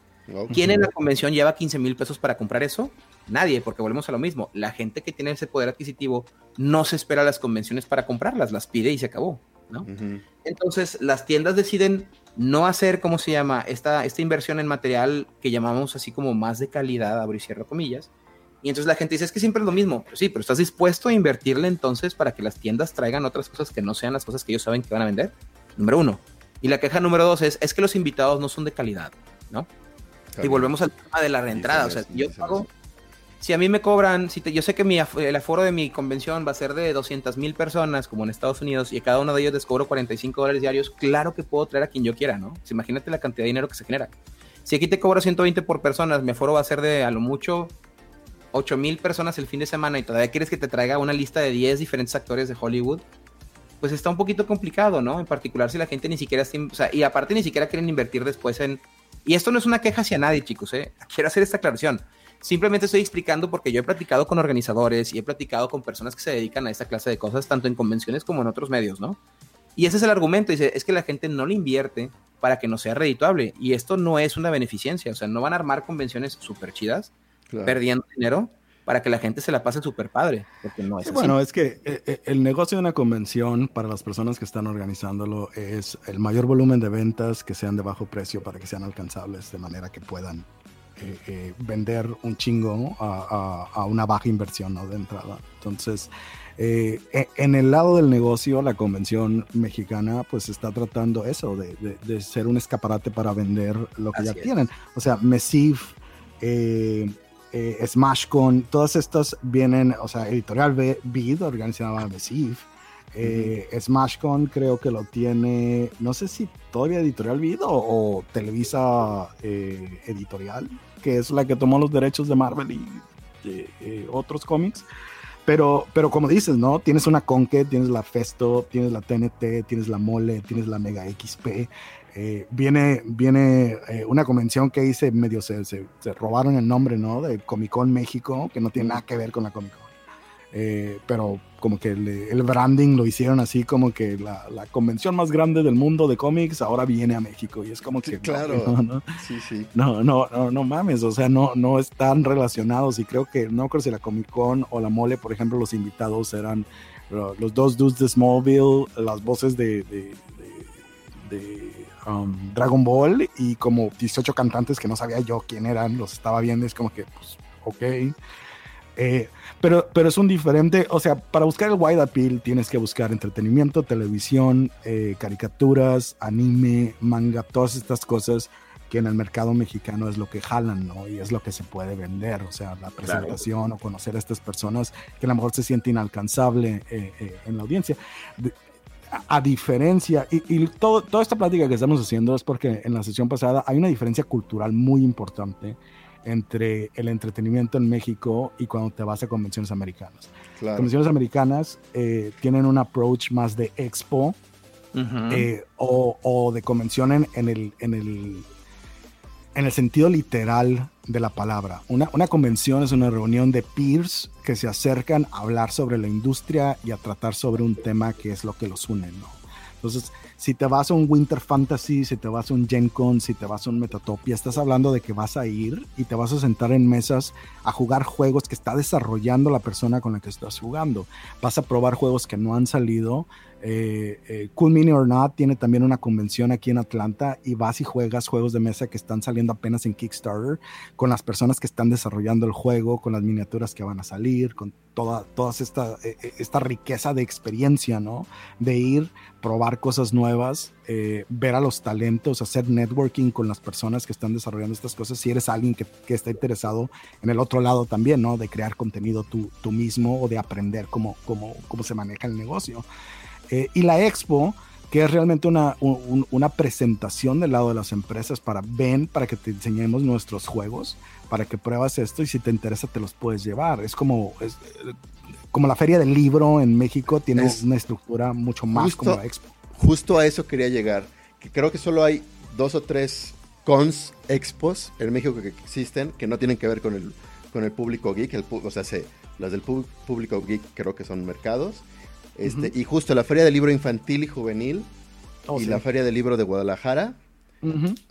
¿Quién en la convención lleva 15 mil pesos para comprar eso? Nadie, porque volvemos a lo mismo. La gente que tiene ese poder adquisitivo no se espera a las convenciones para comprarlas, las pide y se acabó, ¿no? Entonces, las tiendas deciden no hacer, ¿cómo se llama? Esta, esta inversión en material que llamamos así como más de calidad, abro y cierro comillas, y entonces la gente dice, es que siempre es lo mismo. sí, pero ¿estás dispuesto a invertirle entonces para que las tiendas traigan otras cosas que no sean las cosas que ellos saben que van a vender? Número uno. Y la queja número dos es, es que los invitados no son de calidad, ¿no? Y volvemos al tema de la reentrada. O sea, yo pago, si a mí me cobran, si yo sé que mi, el aforo de mi convención va a ser de 200 mil personas, como en Estados Unidos, y a cada uno de ellos les cobro 45 dólares diarios, claro que puedo traer a quien yo quiera, ¿no? imagínate la cantidad de dinero que se genera. Si aquí te cobro 120 por personas, mi aforo va a ser de a lo mucho 8 mil personas el fin de semana y todavía quieres que te traiga una lista de 10 diferentes actores de Hollywood, pues está un poquito complicado, ¿no? En particular si la gente ni siquiera o y aparte ni siquiera quieren invertir después en... Y esto no es una queja hacia nadie, chicos, ¿eh? Quiero hacer esta aclaración. Simplemente estoy explicando porque yo he platicado con organizadores y he platicado con personas que se dedican a esta clase de cosas, tanto en convenciones como en otros medios, ¿no? Y ese es el argumento, dice, es que la gente no le invierte para que no sea redituable. Y esto no es una beneficencia, o sea, no van a armar convenciones súper chidas, perdiendo dinero, para que la gente se la pase súper padre, porque no es Bueno, es que eh, eh, el negocio de una convención para las personas que están organizándolo es el mayor volumen de ventas que sean de bajo precio para que sean alcanzables de manera que puedan eh, vender un chingo a, una baja inversión ¿no? de entrada. Entonces, e, en el lado del negocio, la convención mexicana pues está tratando eso, de, ser un escaparate para vender lo que ya tienen. O sea, Mesif, eh, eh, SmashCon, todas estas vienen, o sea, Editorial Vid organizaba Mesif. Eh, SmashCon creo que lo tiene, no sé si todavía Editorial Vid o, Televisa eh, Editorial, que es la que tomó los derechos de Marvel y otros cómics. Pero, pero como dices, ¿no? Tienes una Conque, tienes la Festo, tienes la TNT, tienes la Mole, tienes la Mega XP. Eh, viene viene eh, una convención que hice medio se, se, robaron el nombre, ¿no? De Comic Con México, que no tiene nada que ver con la Comic Con. Eh, pero como que el, branding lo hicieron así como que la, la, convención más grande del mundo de cómics ahora viene a México y es como que claro no, no, sí sí no no no no mames o sea no no están relacionados y creo que no creo si la Comic Con o la Mole por ejemplo los invitados eran los dos dudes de Smallville las voces de, de, de, um, Dragon Ball y como 18 cantantes que no sabía yo quién eran los estaba viendo es como que pues ok eh, pero, pero es un diferente, o sea, para buscar el wide appeal tienes que buscar entretenimiento, televisión, eh, caricaturas, anime, manga, todas estas cosas que en el mercado mexicano es lo que jalan, ¿no? Y es lo que se puede vender, o sea, la presentación o conocer a estas personas que a lo mejor se siente inalcanzable eh, eh, en la audiencia. A, diferencia, y, y todo, toda esta plática que estamos haciendo es porque en la sesión pasada hay una diferencia cultural muy importante entre el entretenimiento en México y cuando te vas a convenciones americanas. Convenciones americanas eh, tienen un approach más de expo eh, o, de convención en, el, en, el, en el sentido literal de la palabra. Una, una convención es una reunión de peers que se acercan a hablar sobre la industria y a tratar sobre un tema que es lo que los une. ¿no? Entonces, si te vas a un Winter Fantasy, si te vas a un Gen Con, si te vas a un Metatopia, estás hablando de que vas a ir y te vas a sentar en mesas a jugar juegos que está desarrollando la persona con la que estás jugando. Vas a probar juegos que no han salido eh, eh, cool Mini or Not tiene también una convención aquí en Atlanta y vas y juegas juegos de mesa que están saliendo apenas en Kickstarter con las personas que están desarrollando el juego, con las miniaturas que van a salir, con toda, esta, eh, esta riqueza de experiencia, ¿no? De ir, probar cosas nuevas, ver a los talentos, hacer networking con las personas que están desarrollando estas cosas. Si eres alguien que, que está interesado en el otro lado también, ¿no? De crear contenido tú, tú mismo o de aprender cómo, cómo, cómo se maneja el negocio. Eh, y la expo, que es realmente una, una, presentación del lado de las empresas para ven, para que te enseñemos nuestros juegos, para que pruebas esto y si te interesa te los puedes llevar. Es como, es, como la feria del libro en México, tiene una estructura mucho más como la expo. Justo a eso quería llegar, que creo que solo hay dos o tres cons, expos en México que existen, que no tienen que ver con el, con el público geek, el, o sea, las del público geek creo que son mercados este, Y justo la Feria del Libro Infantil y Juvenil oh, y la Feria del Libro de Guadalajara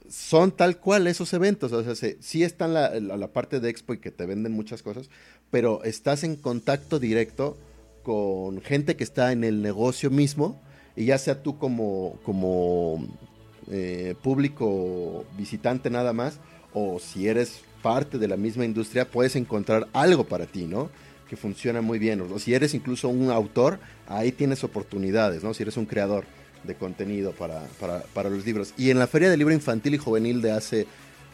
son tal cual esos eventos. O sea, sí están la, la, parte de expo y que te venden muchas cosas, pero estás en contacto directo con gente que está en el negocio mismo y ya sea tú como, como eh, público visitante nada más o si eres parte de la misma industria, puedes encontrar algo para ti, ¿no? Que funciona muy bien. O si eres incluso un autor, ahí tienes oportunidades, ¿no? Si eres un creador de contenido para, para, los libros. Y en la Feria del Libro Infantil y Juvenil de hace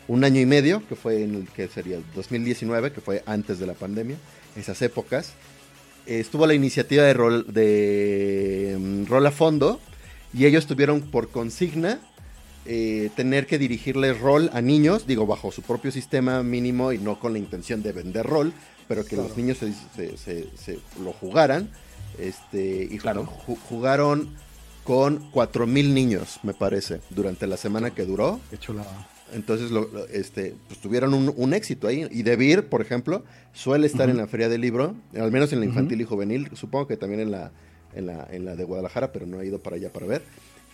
un año y medio, que fue en el que sería 2019, que fue antes de la pandemia, esas épocas, estuvo la iniciativa de rol, de mm, rol a fondo y ellos tuvieron por consigna eh, tener que dirigirles rol a niños, digo, bajo su propio sistema mínimo y no con la intención de vender rol, pero que los niños se, lo jugaran. Este, y claro. jugaron con 4.000 niños, me parece, durante la semana que duró. Qué chulada. Entonces, este, pues tuvieron un, éxito ahí. Y De por ejemplo, suele estar en la Feria del Libro, al menos en la infantil y juvenil, supongo que también en la, en la, en la de Guadalajara, pero no he ido para allá para ver.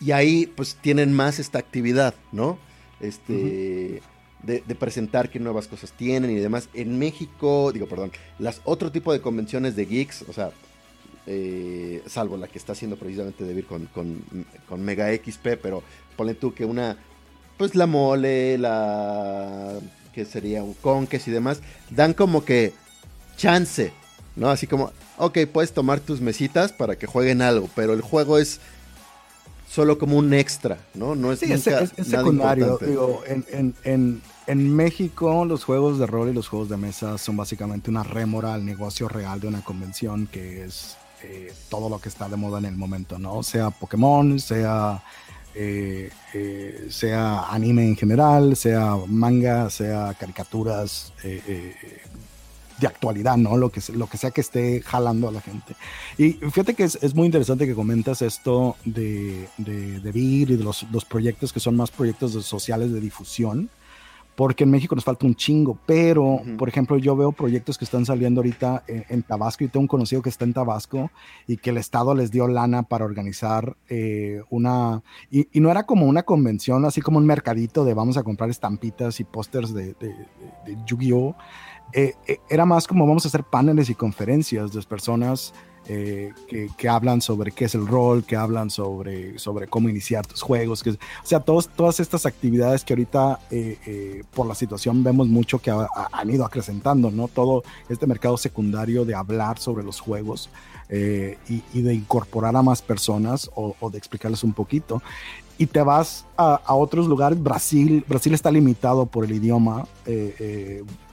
Y ahí, pues, tienen más esta actividad, ¿no? Este, de, presentar qué nuevas cosas tienen y demás. En México, digo, perdón, las otro tipo de convenciones de geeks, o sea, eh, salvo la que está haciendo precisamente Debir con, con, Mega XP, pero ponle tú que una, pues la mole, la que sería un conques y demás, dan como que chance, ¿no? Así como, ok, puedes tomar tus mesitas para que jueguen algo, pero el juego es solo como un extra, ¿no? No es, secundario. Digo, en, México los juegos de rol y los juegos de mesa son básicamente una rémora al negocio real de una convención que es eh, todo lo que está de moda en el momento, ¿no? Sea Pokémon, sea, eh, eh, sea anime en general, sea manga, sea caricaturas, de actualidad, ¿no? Lo que, lo que sea que esté jalando a la gente. Y fíjate que es, muy interesante que comentas esto de, de, de VIR y de los, los, proyectos que son más proyectos sociales de difusión, porque en México nos falta un chingo, pero, por ejemplo, yo veo proyectos que están saliendo ahorita en, Tabasco y tengo un conocido que está en Tabasco y que el Estado les dio lana para organizar eh, una, y, no era como una convención, así como un mercadito de vamos a comprar estampitas y pósters de, de, de Yu-Gi-Oh! Eh, eh, era más como vamos a hacer paneles y conferencias de personas eh, que, hablan sobre qué es el rol, que hablan sobre, sobre cómo iniciar tus juegos, que, o sea, todos, todas estas actividades que ahorita por la situación vemos mucho que han ido acrecentando, ¿no? Todo este mercado secundario de hablar sobre los juegos y, de incorporar a más personas o, de explicarles un poquito y te vas a, otros lugares. Brasil, Brasil está limitado por el idioma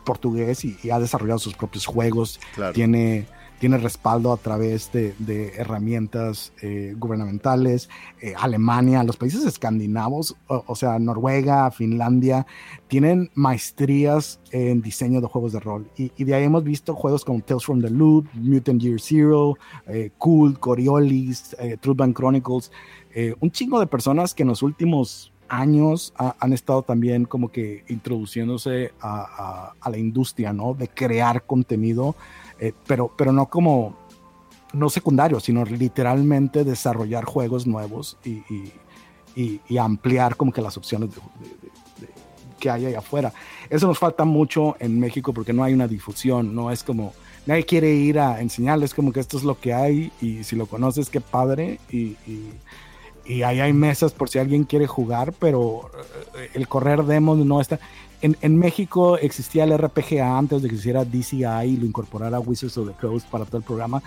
portugués y, ha desarrollado sus propios juegos. Tiene, tiene respaldo a través de, herramientas eh, gubernamentales. Eh, Alemania, los países escandinavos, o, sea, Noruega, Finlandia, tienen maestrías en diseño de juegos de rol. Y, de ahí hemos visto juegos como Tales from the Loop, Mutant Year Zero, eh, Cool, Coriolis, Truth Band Chronicles. un chingo de personas que en los últimos años han estado también como que introduciéndose a, la industria, ¿no? De crear contenido, eh, pero, pero no como, no secundario, sino literalmente desarrollar juegos nuevos y, ampliar como que las opciones que hay allá afuera. Eso nos falta mucho en México porque no hay una difusión, no es como, nadie quiere ir a enseñarles como que esto es lo que hay y si lo conoces, qué padre y y ahí hay mesas por si alguien quiere jugar, pero eh, el correr demos no está. En, en, México existía el RPGA antes de que hiciera DCI y lo incorporara Wizards of the Coast para todo el programa.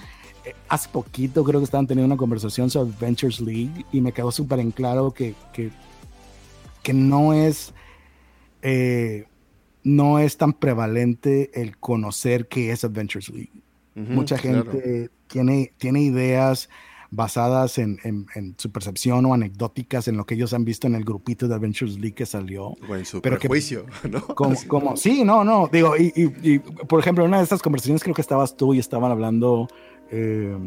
Eh, hace poquito creo que estaban teniendo una conversación sobre Adventures League y me quedó súper en claro que, que, que no es. Eh, no es tan prevalente el conocer qué es Adventures League. Mucha gente tiene, tiene ideas basadas en, su percepción o anecdóticas en lo que ellos han visto en el grupito de Adventures League que salió. O en su pero prejuicio, *laughs* ¿no? Como, sí, no, no, digo, y, por ejemplo, en una de estas conversaciones creo que estabas tú y estaban hablando eh,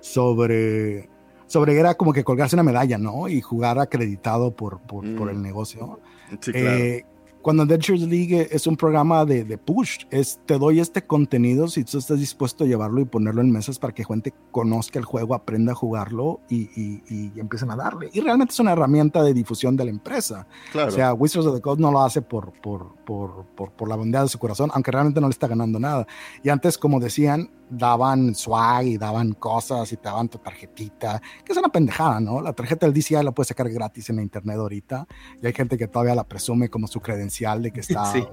sobre, sobre, era como que colgarse una medalla, ¿no? Y jugar acreditado por, por, por mm. el negocio. Sí, claro. Eh, cuando Adventures League es un programa de, de, push, es te doy este contenido si tú estás dispuesto a llevarlo y ponerlo en mesas para que gente conozca el juego, aprenda a jugarlo y, y, y empiecen a darle. Y realmente es una herramienta de difusión de la empresa. Claro. O sea, Wizards of the Coast no lo hace por, por, por, por, por la bondad de su corazón, aunque realmente no le está ganando nada. Y antes, como decían, daban swag y daban cosas y te daban tu tarjetita, que es una pendejada, ¿no? La tarjeta del DCI la puedes sacar gratis en la internet ahorita y hay gente que todavía la presume como su credencial de que está, eh,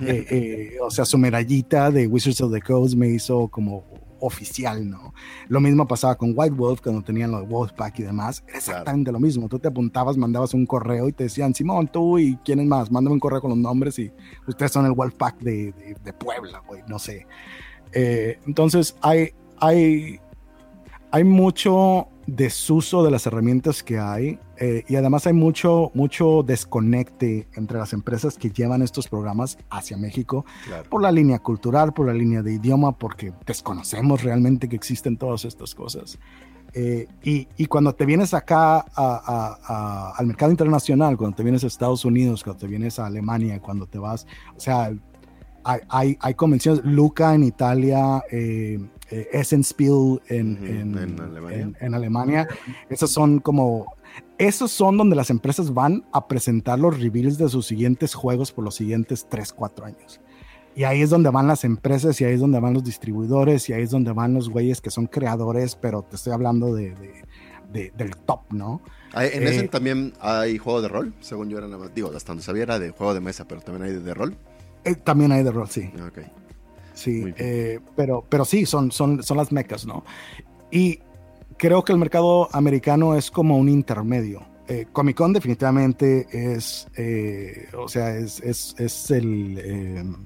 eh, o sea, su medallita de Wizards of the Coast me hizo como oficial, ¿no? Lo mismo pasaba con White Wolf cuando tenían los Wolfpack y demás, era exactamente lo mismo, tú te apuntabas, mandabas un correo y te decían, Simón, tú y quiénes más, mándame un correo con los nombres y ustedes son el Wolfpack de, de, de Puebla, güey, no sé. Eh, entonces hay, hay, hay mucho desuso de las herramientas que hay eh, y además hay mucho, mucho desconecte entre las empresas que llevan estos programas hacia México por la línea cultural, por la línea de idioma, porque desconocemos realmente que existen todas estas cosas. Eh, y, y, cuando te vienes acá al mercado internacional, cuando te vienes a Estados Unidos, cuando te vienes a Alemania, cuando te vas, o sea, hay, hay, convenciones, Luca en Italia, eh, eh Essenspiel en, en, Alemania. Esos son como, esos son donde las empresas van a presentar los reveals de sus siguientes juegos por los siguientes 3, 4 años. Y ahí es donde van las empresas y ahí es donde van los distribuidores y ahí es donde van los güeyes que son creadores, pero te estoy hablando de, del top, ¿no? ¿En ese eh, también hay juego de rol? Según yo era nada más, digo, hasta donde sabía era de juego de mesa, pero también hay de rol. Eh, también hay de rol, sí. Ah, ok. Sí, eh, pero, pero sí, son, son, son las mecas, ¿no? Y creo que el mercado americano es como un intermedio. Eh, Comic Con definitivamente es, o sea, es, es, es el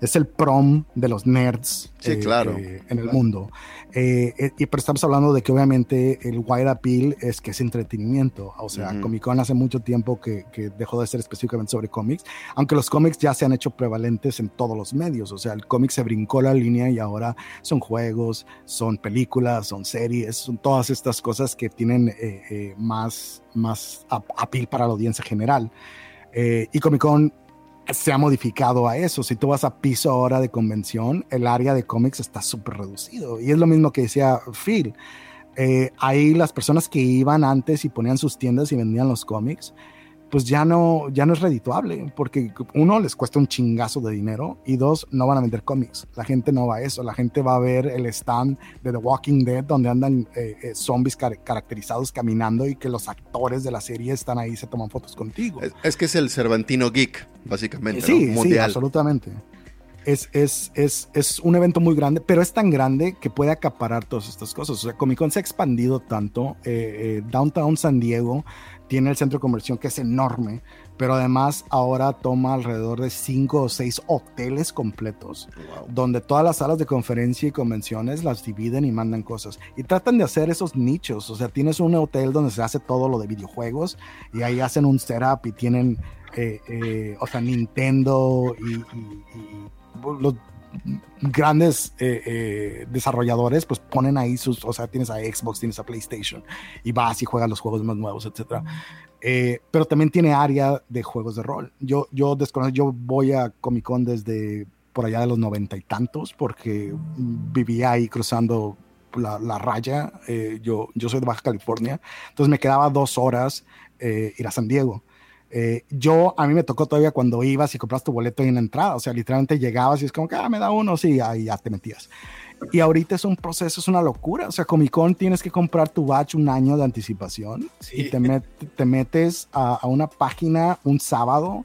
es el prom de los nerds eh, claro, en el mundo. Eh, y pero estamos hablando de que obviamente el wide appeal es que es entretenimiento. O sea, Comic Con hace mucho tiempo que, dejó de ser específicamente sobre cómics, aunque los cómics ya se han hecho prevalentes en todos los medios. O sea, el cómic se brincó la línea y ahora son juegos, son películas, son series, son todas estas cosas que tienen más, más appeal para la audiencia general. y Comic Con se ha modificado a eso. Si tú vas a piso ahora de convención, el área de cómics está súper reducido. Y es lo mismo que decía Phil. Eh, ahí las personas que iban antes y ponían sus tiendas y vendían los cómics, pues ya no, ya no es redituable, porque uno, les cuesta un chingazo de dinero y dos, no van a vender cómics. La gente no va a eso, la gente va a ver el stand de The Walking Dead donde andan eh, eh, zombies caracterizados caminando y que los actores de la serie están ahí y se toman fotos contigo. Es, que es el Cervantino Geek, básicamente. Sí, sí, absolutamente. Es, es, es, es, un evento muy grande, pero es tan grande que puede acaparar todas estas cosas. O sea, Comic Con se ha expandido tanto. Eh, Downtown San Diego tiene el centro de conversión que es enorme, pero además ahora toma alrededor de cinco o seis hoteles completos, donde todas las salas de conferencia y convenciones las dividen y mandan cosas. Y tratan de hacer esos nichos, o sea, tienes un hotel donde se hace todo lo de videojuegos y ahí hacen un setup y tienen, eh, eh, o sea, Nintendo y, los grandes eh, desarrolladores pues ponen ahí sus, o sea, tienes a Xbox, tienes a PlayStation y vas y juegas los juegos más nuevos, etcétera. Eh, pero también tiene área de juegos de rol. Yo, yo desconozco, yo voy a Comic Con desde por allá de los noventa y tantos, porque vivía ahí cruzando la, la raya. Eh, yo, yo soy de Baja California, entonces me quedaba dos horas eh, ir a San Diego. Yo, a mí me tocó todavía cuando ibas y compras tu boleto en la entrada, o sea, literalmente llegabas y es como que, ah, me da uno, sí, ahí ya te metías. Y ahorita es un proceso, es una locura. O sea, Comic Con tienes que comprar tu batch un año de anticipación y te, te metes a, una página un sábado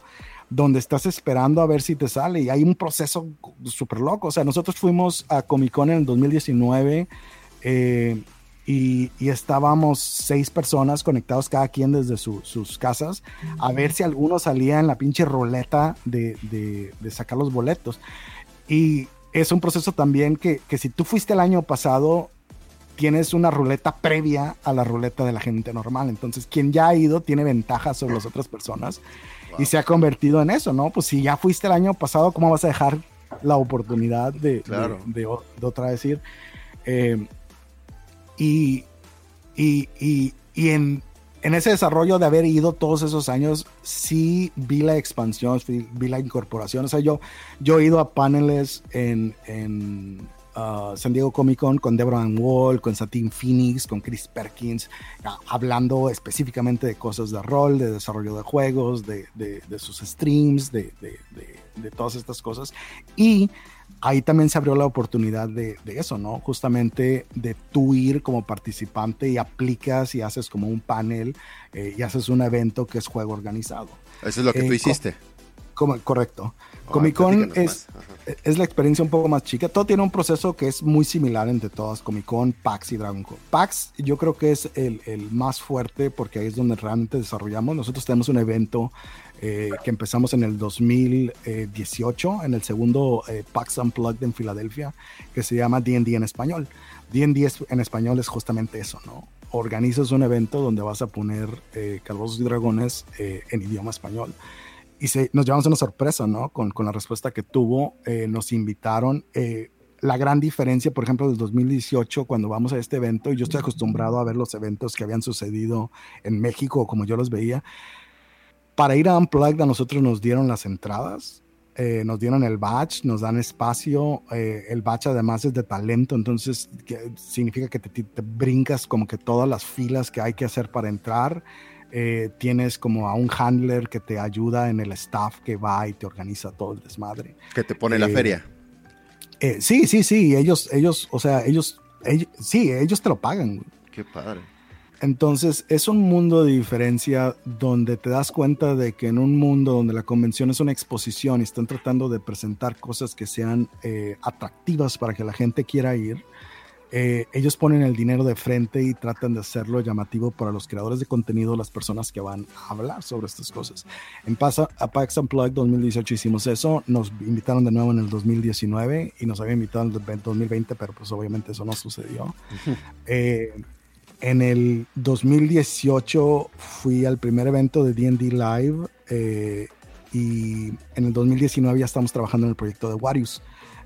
donde estás esperando a ver si te sale y hay un proceso súper loco. O sea, nosotros fuimos a Comic Con en el 2019 eh, y, estábamos seis personas conectados cada quien desde sus casas a ver si alguno salía en la pinche roleta de, de, de sacar los boletos. Y es un proceso también que, que si tú fuiste el año pasado, tienes una ruleta previa a la ruleta de la gente normal. Entonces, quien ya ha ido tiene ventaja sobre las otras personas y se ha convertido en eso, ¿no? Pues si ya fuiste el año pasado, ¿cómo vas a dejar la oportunidad de, de, otra vez ir? Eh, y, y, y, y en, en ese desarrollo de haber ido todos esos años, sí vi la expansión, vi, la incorporación. O sea, yo, yo he ido a paneles en, en uh, San Diego Comic Con con Deborah Wall, con Satin Phoenix, con Chris Perkins, hablando específicamente de cosas de rol, de desarrollo de juegos, de, de, de sus streams, de, de, todas estas cosas. Y ahí también se abrió la oportunidad de, eso, ¿no? Justamente de tú ir como participante y aplicas y haces como un panel eh, y haces un evento que es juego organizado. Eso es lo que tú eh, hiciste. Como, correcto. Comic Con es, es, la experiencia un poco más chica. Todo tiene un proceso que es muy similar entre todas, Comic Con, PAX y Dragon Con. PAX yo creo que es el, el más fuerte porque ahí es donde realmente desarrollamos. Nosotros tenemos un evento eh, que empezamos en el 2018, en el segundo eh, PAX Unplugged en Filadelfia, que se llama D&D en español. D&D en español es justamente eso, ¿no? Organizas un evento donde vas a poner eh, y Dragones eh, en idioma español. Y se, nos llevamos una sorpresa, ¿no? Con, con la respuesta que tuvo, nos invitaron la gran diferencia, por ejemplo, del 2018, cuando vamos a este evento, y yo estoy acostumbrado a ver los eventos que habían sucedido en México, como yo los veía, para ir a Unplugged a nosotros nos dieron las entradas eh, nos dieron el batch, nos dan espacio, eh, el batch además es de talento, entonces significa que te, brincas como que todas las filas que hay que hacer para entrar. Eh, tienes como a un handler que te ayuda en el staff que va y te organiza todo el desmadre. Que te pone la feria. sí, sí, sí, ellos, ellos, o sea, ellos, ellos, sí, ellos te lo pagan. Qué padre. Entonces es un mundo de diferencia donde te das cuenta de que en un mundo donde la convención es una exposición y están tratando de presentar cosas que sean eh, atractivas para que la gente quiera ir, eh, ellos ponen el dinero de frente y tratan de hacerlo llamativo para los creadores de contenido, las personas que van a hablar sobre estas cosas. En Pasa, a PAX Unplugged 2018 hicimos eso, nos invitaron de nuevo en el 2019 y nos habían invitado en el 2020, pero pues obviamente eso no sucedió. En el 2018 fui al primer evento de DD Live eh, y en el 2019 ya estamos trabajando en el proyecto de Warius.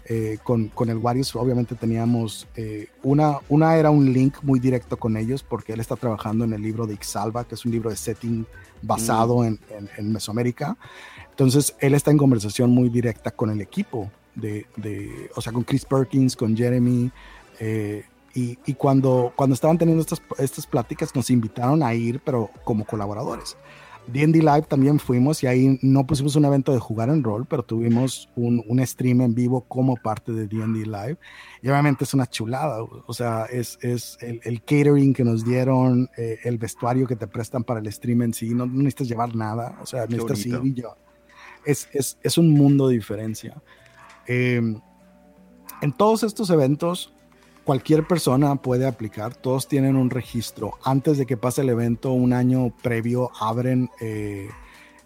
Eh, con, con, el Warius obviamente teníamos eh, una, una era un link muy directo con ellos porque él está trabajando en el libro de Ixalva, que es un libro de setting basado mm. en, en, Mesoamérica. Entonces él está en conversación muy directa con el equipo, de, de o sea, con Chris Perkins, con Jeremy. Y, cuando, cuando estaban teniendo estas, estas pláticas nos invitaron a ir, pero como colaboradores. D&D Live también fuimos y ahí no pusimos un evento de jugar en rol, pero tuvimos un, un stream en vivo como parte de D&D Live. Y obviamente es una chulada, o sea, es, es el, el catering que nos dieron, eh, el vestuario que te prestan para el stream en sí, no, necesitas llevar nada, o sea, necesitas ir y yo. Es, es, es, un mundo de diferencia. Eh, en todos estos eventos cualquier persona puede aplicar, todos tienen un registro. Antes de que pase el evento, un año previo, abren eh,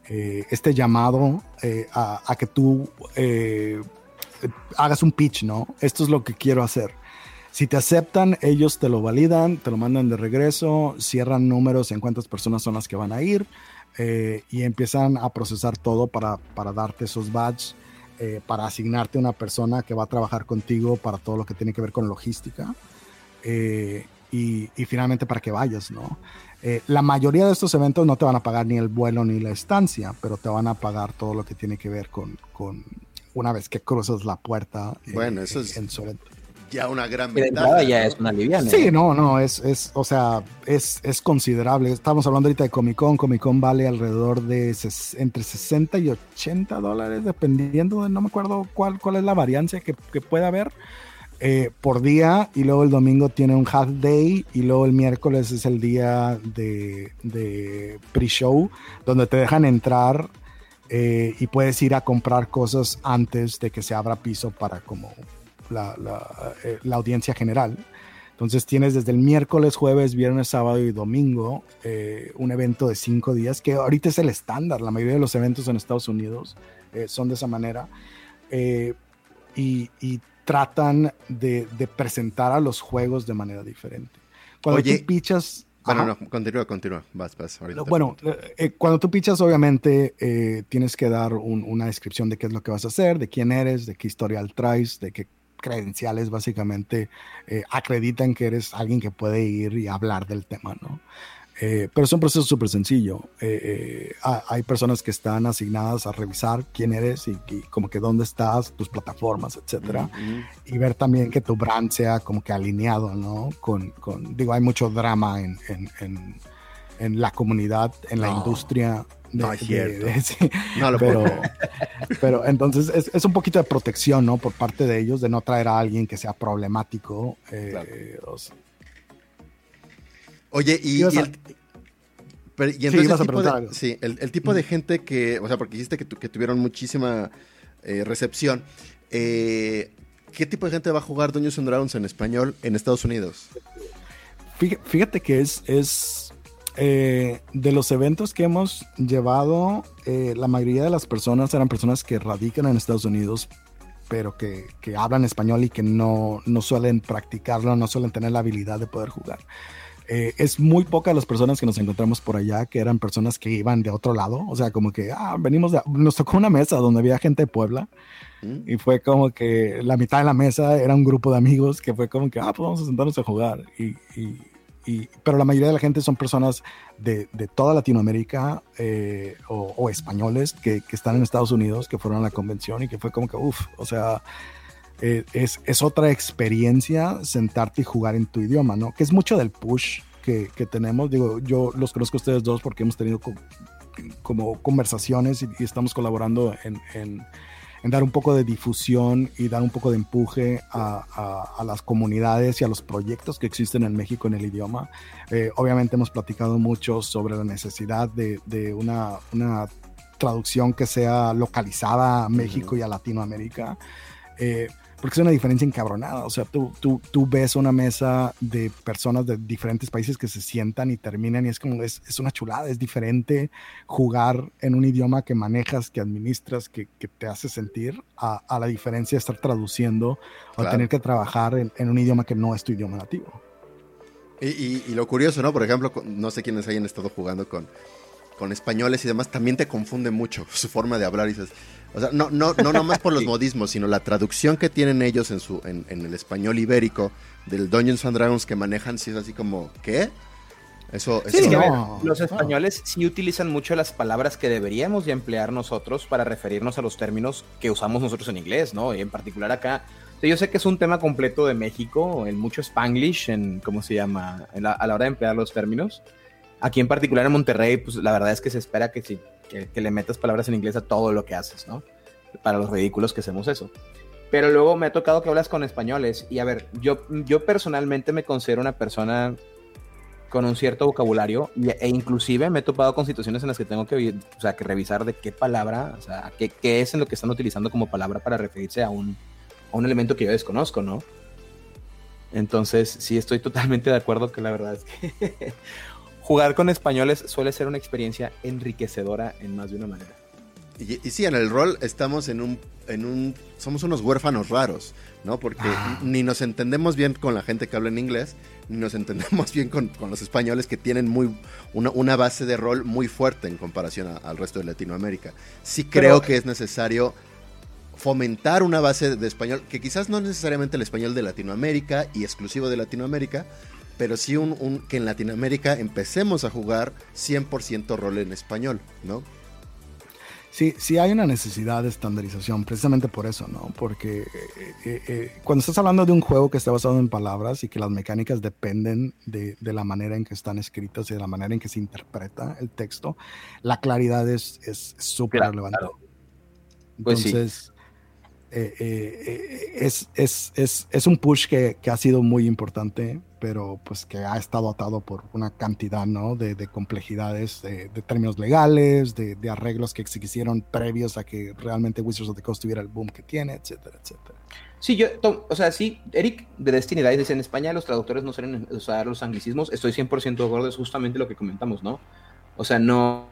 eh, este llamado eh, a, que tú hagas un pitch, ¿no? Esto es lo que quiero hacer. Si te aceptan, ellos te lo validan, te lo mandan de regreso, cierran números en cuántas personas son las que van a ir y empiezan a procesar todo para, para darte esos badges eh, para asignarte una persona que va a trabajar contigo para todo lo que tiene que ver con logística eh, y, finalmente para que vayas, ¿no? Eh, la mayoría de estos eventos no te van a pagar ni el vuelo ni la estancia, pero te van a pagar todo lo que tiene que ver con, con una vez que cruzas la puerta bueno, eso es, en su evento ya una gran ventaja. ya es una liviana. Sí, no, no, es, es o sea, es, es considerable. Estamos hablando ahorita de Comic Con. Comic Con vale alrededor de entre 60 y 80 dólares, dependiendo de, no me acuerdo cuál, cuál es la variancia que, que puede haber. Eh, por día y luego el domingo tiene un half day y luego el miércoles es el día de, de pre-show donde te dejan entrar eh, y puedes ir a comprar cosas antes de que se abra piso para como eh, la, audiencia general. Entonces tienes desde el miércoles, jueves, viernes, sábado y domingo eh, un evento de cinco días, que ahorita es el estándar. La mayoría de los eventos en Estados Unidos eh, son de esa manera. Y, tratan de, presentar a los juegos de manera diferente. Cuando tú pichas... Bueno, no, continúa, continúa. Vas, vas. Bueno, cuando tú pichas, obviamente tienes que dar una descripción de qué es lo que vas a hacer, de quién eres, de qué historial traes, de qué credenciales básicamente eh, acreditan que eres alguien que puede ir y hablar del tema, ¿no? Eh, pero es un proceso súper sencillo. Eh, hay personas que están asignadas a revisar quién eres y, como que dónde estás, tus plataformas, etcétera. Y ver también que tu brand sea como que alineado, ¿no? Con, con digo, hay mucho drama en, en, en, la comunidad, en la industria no es cierto. no lo pero, *laughs* pero entonces es, un poquito de protección, ¿no? Por parte de ellos, de no traer a alguien que sea problemático. Eh, Oye, y, el, el, tipo de, gente que, o sea, porque dijiste que, que tuvieron muchísima eh, recepción. Eh, ¿Qué tipo de gente va a jugar Dungeons and Dragons en español en Estados Unidos? Fíjate que es, es eh, de los eventos que hemos llevado, eh, la mayoría de las personas eran personas que radican en Estados Unidos, pero que, que hablan español y que no, no, suelen practicarlo, no suelen tener la habilidad de poder jugar. Eh, es muy pocas las personas que nos encontramos por allá que eran personas que iban de otro lado, o sea, como que, ah, venimos de, nos tocó una mesa donde había gente de Puebla mm. y fue como que la mitad de la mesa era un grupo de amigos que fue como que, ah, pues vamos a sentarnos a jugar y, y pero la mayoría de la gente son personas de, toda Latinoamérica eh, o, españoles que, están en Estados Unidos, que fueron a la convención y que fue como que, uff, o sea, eh, es, es, otra experiencia sentarte y jugar en tu idioma, ¿no? Que es mucho del push que, tenemos. Digo, yo los conozco a ustedes dos porque hemos tenido como conversaciones y, estamos colaborando en, en, dar un poco de difusión y dar un poco de empuje a, a, las comunidades y a los proyectos que existen en México en el idioma. Eh, obviamente hemos platicado mucho sobre la necesidad de, de una, una, traducción que sea localizada a México y a Latinoamérica. Eh, porque es una diferencia encabronada. O sea, tú, tú, tú ves una mesa de personas de diferentes países que se sientan y terminan y es como, es, es una chulada, es diferente jugar en un idioma que manejas, que administras, que, que te hace sentir, a, a, la diferencia de estar traduciendo o tener que trabajar en, en, un idioma que no es tu idioma nativo. Y, y, lo curioso, ¿no? Por ejemplo, no sé quiénes hayan estado jugando con, con españoles y demás, también te confunde mucho *laughs* su forma de hablar y dices o sea, no, no, no nomás por los modismos, sino la traducción que tienen ellos en su, en, el español ibérico del Dungeons and Dragons que manejan, sí es así como, ¿qué? Eso, sí, los españoles sí utilizan mucho las palabras que deberíamos de emplear nosotros para referirnos a los términos que usamos nosotros en inglés, ¿no? Y en particular acá, yo sé que es un tema completo de México, en mucho spanglish, en, ¿cómo se llama? a la hora de emplear los términos. Aquí en particular en Monterrey, pues la verdad es que se espera que si que, le metas palabras en inglés a todo lo que haces, ¿no? Para los ridículos que hacemos eso. Pero luego me ha tocado que hablas con españoles y a ver, yo, yo personalmente me considero una persona con un cierto vocabulario e inclusive me he topado con situaciones en las que tengo que, o sea, que revisar de qué palabra, o sea, qué, qué, es en lo que están utilizando como palabra para referirse a un, a un elemento que yo desconozco, ¿no? Entonces, sí, estoy totalmente de acuerdo que la verdad es que *laughs* jugar con españoles suele ser una experiencia enriquecedora en más de una manera. Y, y sí, en el rol estamos en un, en un, somos unos huérfanos raros, ¿no? Porque ah. ni nos entendemos bien con la gente que habla en inglés, ni nos entendemos *laughs* bien con, los españoles que tienen muy, una, base de rol muy fuerte en comparación al resto de Latinoamérica. Sí creo que es necesario fomentar una base de español, que quizás no necesariamente el español de Latinoamérica y exclusivo de Latinoamérica, pero sí un, que en Latinoamérica empecemos a jugar 100% rol en español, ¿no? Sí, sí hay una necesidad de estandarización, precisamente por eso, ¿no? Porque eh, eh, eh, cuando estás hablando de un juego que está basado en palabras y que las mecánicas dependen de, la manera en que están escritas y de la manera en que se interpreta el texto, la claridad es súper relevante. Pues Entonces, es, es, es, es, un push que, que, ha sido muy importante pero pues que ha estado atado por una cantidad ¿no? de, complejidades, de, términos legales, de, arreglos que se hicieron previos a que realmente Wizards of the Coast tuviera el boom que tiene, etcétera, etcétera. Sí, yo, o sea, sí, Eric de Destiny Dice dice en España los traductores no suelen usar los anglicismos, estoy 100% de acuerdo, es justamente lo que comentamos, ¿no? O sea, no,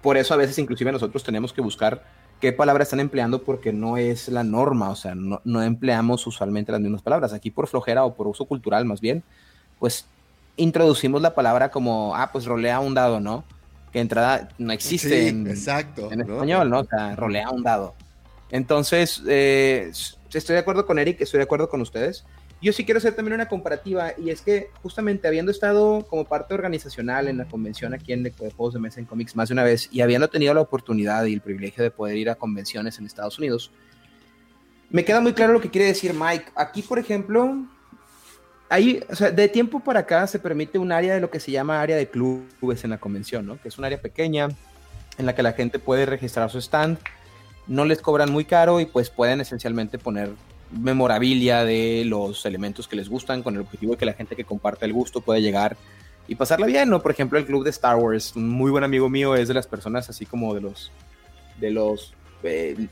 por eso a veces inclusive nosotros tenemos que buscar qué palabras están empleando porque no es la norma, o sea, no, no, empleamos usualmente las mismas palabras. Aquí por flojera o por uso cultural más bien, pues introducimos la palabra como, ah, pues rolea un dado, ¿no? Que entrada no existe en, exacto, en español, ¿no? O sea, rolea un dado. Entonces, eh, estoy de acuerdo con Eric, estoy de acuerdo con ustedes yo sí quiero hacer también una comparativa y es que justamente habiendo estado como parte organizacional en la convención aquí en de Juegos de Mesa en Comics más de una vez y habiendo tenido la oportunidad y el privilegio de poder ir a convenciones en Estados Unidos, me queda muy claro lo que quiere decir Mike. Aquí, por ejemplo, hay, o sea, de tiempo para acá se permite un área de lo que se llama área de clubes en la convención, ¿no? Que es un área pequeña en la que la gente puede registrar su stand, no les cobran muy caro y pues pueden esencialmente poner memorabilia de los elementos que les gustan con el objetivo de que la gente que comparte el gusto pueda llegar y pasarla bien, ¿no? Por ejemplo, el club de Star Wars, muy buen amigo mío es de las personas así como de los, de los, eh,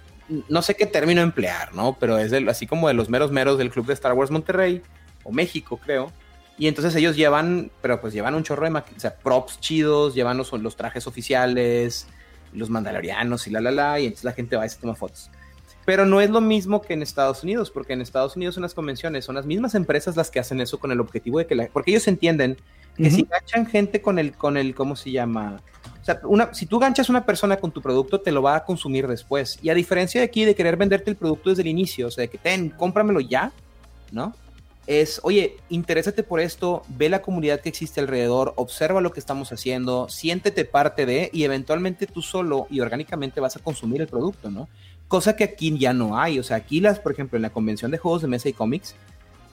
no sé qué término emplear, ¿no? Pero es así como de los meros meros del club de Star Wars Monterrey, o México, creo. Y entonces ellos llevan, pero pues llevan un chorro de, o sea, props chidos, llevan los, los trajes oficiales, los mandalorianos y la, la, la, y entonces la gente va y se toma fotos. Pero no es lo mismo que en Estados Unidos, porque en Estados Unidos en las convenciones son las mismas empresas las que hacen eso con el objetivo de que la... Porque ellos entienden que si ganchan gente con el, con el, ¿cómo se llama? O sea, una, si tú ganchas una persona con tu producto, te lo va a consumir después. Y a diferencia de aquí, de querer venderte el producto desde el inicio, o sea, de que ten, cómpramelo ya, ¿no? es, oye, interésate por esto, ve la comunidad que existe alrededor, observa lo que estamos haciendo, siéntete parte de y eventualmente tú solo y orgánicamente vas a consumir el producto, ¿no? Cosa que aquí ya no hay, o sea, aquí las, por ejemplo, en la convención de juegos de mesa y cómics,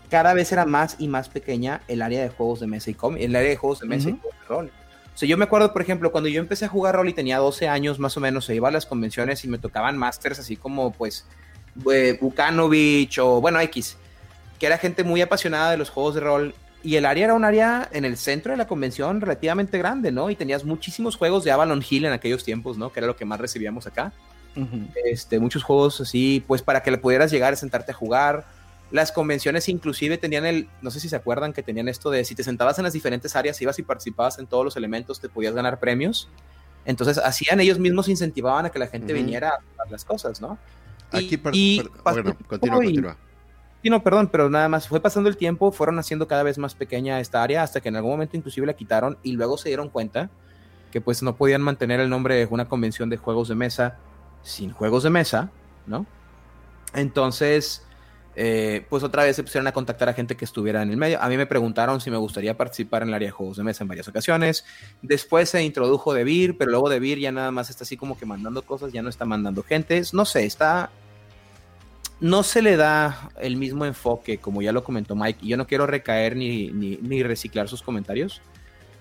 cada vez era más y más pequeña el área de juegos de mesa y cómics, el área de juegos de mesa y de rol. O sea, yo me acuerdo, por ejemplo, cuando yo empecé a jugar rol y tenía 12 años más o menos, se iba a las convenciones y me tocaban masters así como, pues, eh, Bukanovich o, bueno, X que era gente muy apasionada de los juegos de rol. Y el área era un área en el centro de la convención relativamente grande, ¿no? Y tenías muchísimos juegos de Avalon Hill en aquellos tiempos, ¿no? Que era lo que más recibíamos acá. Este, muchos juegos así, pues para que le pudieras llegar a sentarte a jugar. Las convenciones inclusive tenían el, no sé si se acuerdan que tenían esto de si te sentabas en las diferentes áreas, ibas y participabas en todos los elementos, te podías ganar premios. Entonces hacían ellos mismos, incentivaban a que la gente viniera a jugar las cosas, ¿no? Aquí, y, bueno, continúa, continúa no, perdón, pero nada más fue pasando el tiempo, fueron haciendo cada vez más pequeña esta área hasta que en algún momento inclusive la quitaron y luego se dieron cuenta que pues no podían mantener el nombre de una convención de juegos de mesa sin juegos de mesa, ¿no? Entonces, eh, pues otra vez se pusieron a contactar a gente que estuviera en el medio. A mí me preguntaron si me gustaría participar en el área de juegos de mesa en varias ocasiones. Después se introdujo DeVir, pero luego DeVir ya nada más está así como que mandando cosas, ya no está mandando gente. No sé, está, no se le da el mismo enfoque, como ya lo comentó Mike, y yo no quiero recaer ni, ni, reciclar sus comentarios,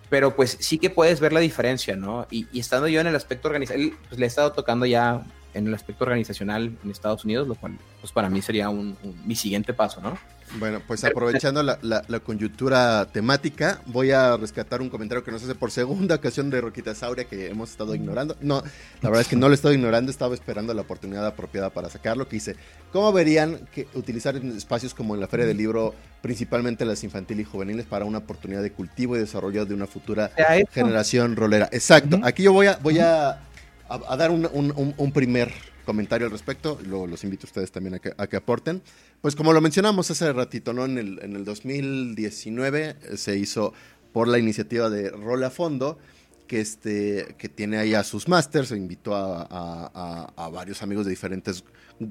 pero pues sí que puedes ver la diferencia, ¿no? Y, estando yo en el aspecto organizacional, pues le he estado tocando ya en el aspecto organizacional en Estados Unidos, lo cual pues para mí sería un, mi siguiente paso, ¿no? Bueno, pues aprovechando la, la, coyuntura temática, voy a rescatar un comentario que nos hace por segunda *laughs* ocasión de Roquita Sauria que hemos estado ignorando. No, la verdad es que no lo he estado ignorando, estaba esperando la oportunidad apropiada para sacarlo, que dice, ¿cómo verían que utilizar espacios como en la Feria del Libro, principalmente las infantil y juveniles, para una oportunidad de cultivo y desarrollo de una futura generación rolera? Exacto, aquí yo voy a, voy a, a, dar un, un, un primer comentario al respecto, luego los invito a ustedes también a que, a que, aporten. Pues como lo mencionamos hace ratito, ¿no? En el, en el 2019 eh, se hizo por la iniciativa de Rola Fondo, que, este, que tiene ahí a sus masters, se invitó a, a, varios amigos de diferentes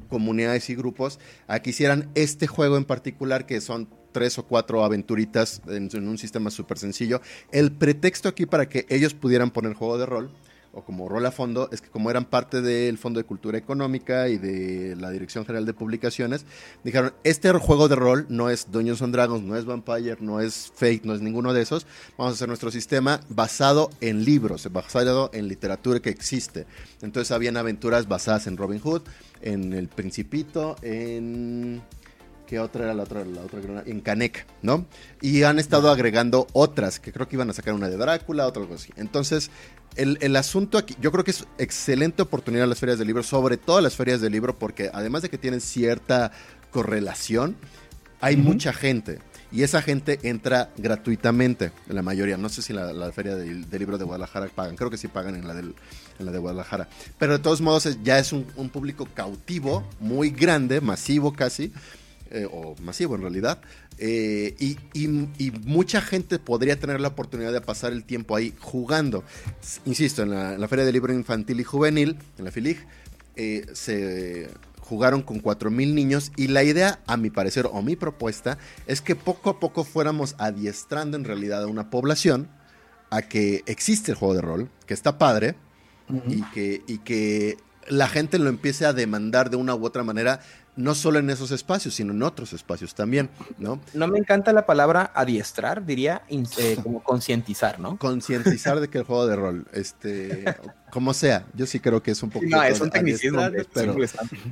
comunidades y grupos a que hicieran este juego en particular, que son tres o cuatro aventuritas en, en un sistema súper sencillo. El pretexto aquí para que ellos pudieran poner juego de rol o como rol a fondo, es que como eran parte del Fondo de Cultura Económica y de la Dirección General de Publicaciones, dijeron, este juego de rol no es Dungeons and Dragons, no es Vampire, no es Fate, no es ninguno de esos, vamos a hacer nuestro sistema basado en libros, basado en literatura que existe. Entonces habían aventuras basadas en Robin Hood, en El Principito, en... ¿Qué otra era la otra? La otra en Canek, ¿no? Y han estado agregando otras, que creo que iban a sacar una de Drácula, otra algo así. Entonces, el, asunto aquí, yo creo que es excelente oportunidad las ferias de libro, sobre todo las ferias de libro, porque además de que tienen cierta correlación, hay mucha gente. Y esa gente entra gratuitamente, la mayoría. No sé si la, la feria del de libro de Guadalajara pagan, creo que sí pagan en la, del, en la de Guadalajara. Pero de todos modos ya es un, un público cautivo, muy grande, masivo casi, eh, o masivo en realidad, eh, y, mucha gente podría tener la oportunidad de pasar el tiempo ahí jugando. Insisto, en la, Feria del Libro Infantil y Juvenil, en la FILIG, eh, se jugaron con 4.000 niños y la idea, a mi parecer, o mi propuesta, es que poco a poco fuéramos adiestrando en realidad a una población a que existe el juego de rol, que está padre, y, que, y que la gente lo empiece a demandar de una u otra manera no solo en esos espacios, sino en otros espacios también, ¿no? No me encanta la palabra adiestrar, diría eh, *laughs* como concientizar, ¿no? Concientizar de que el juego de rol, este, como sea, yo sí creo que es un poco... No, es un tecnicismo, pero,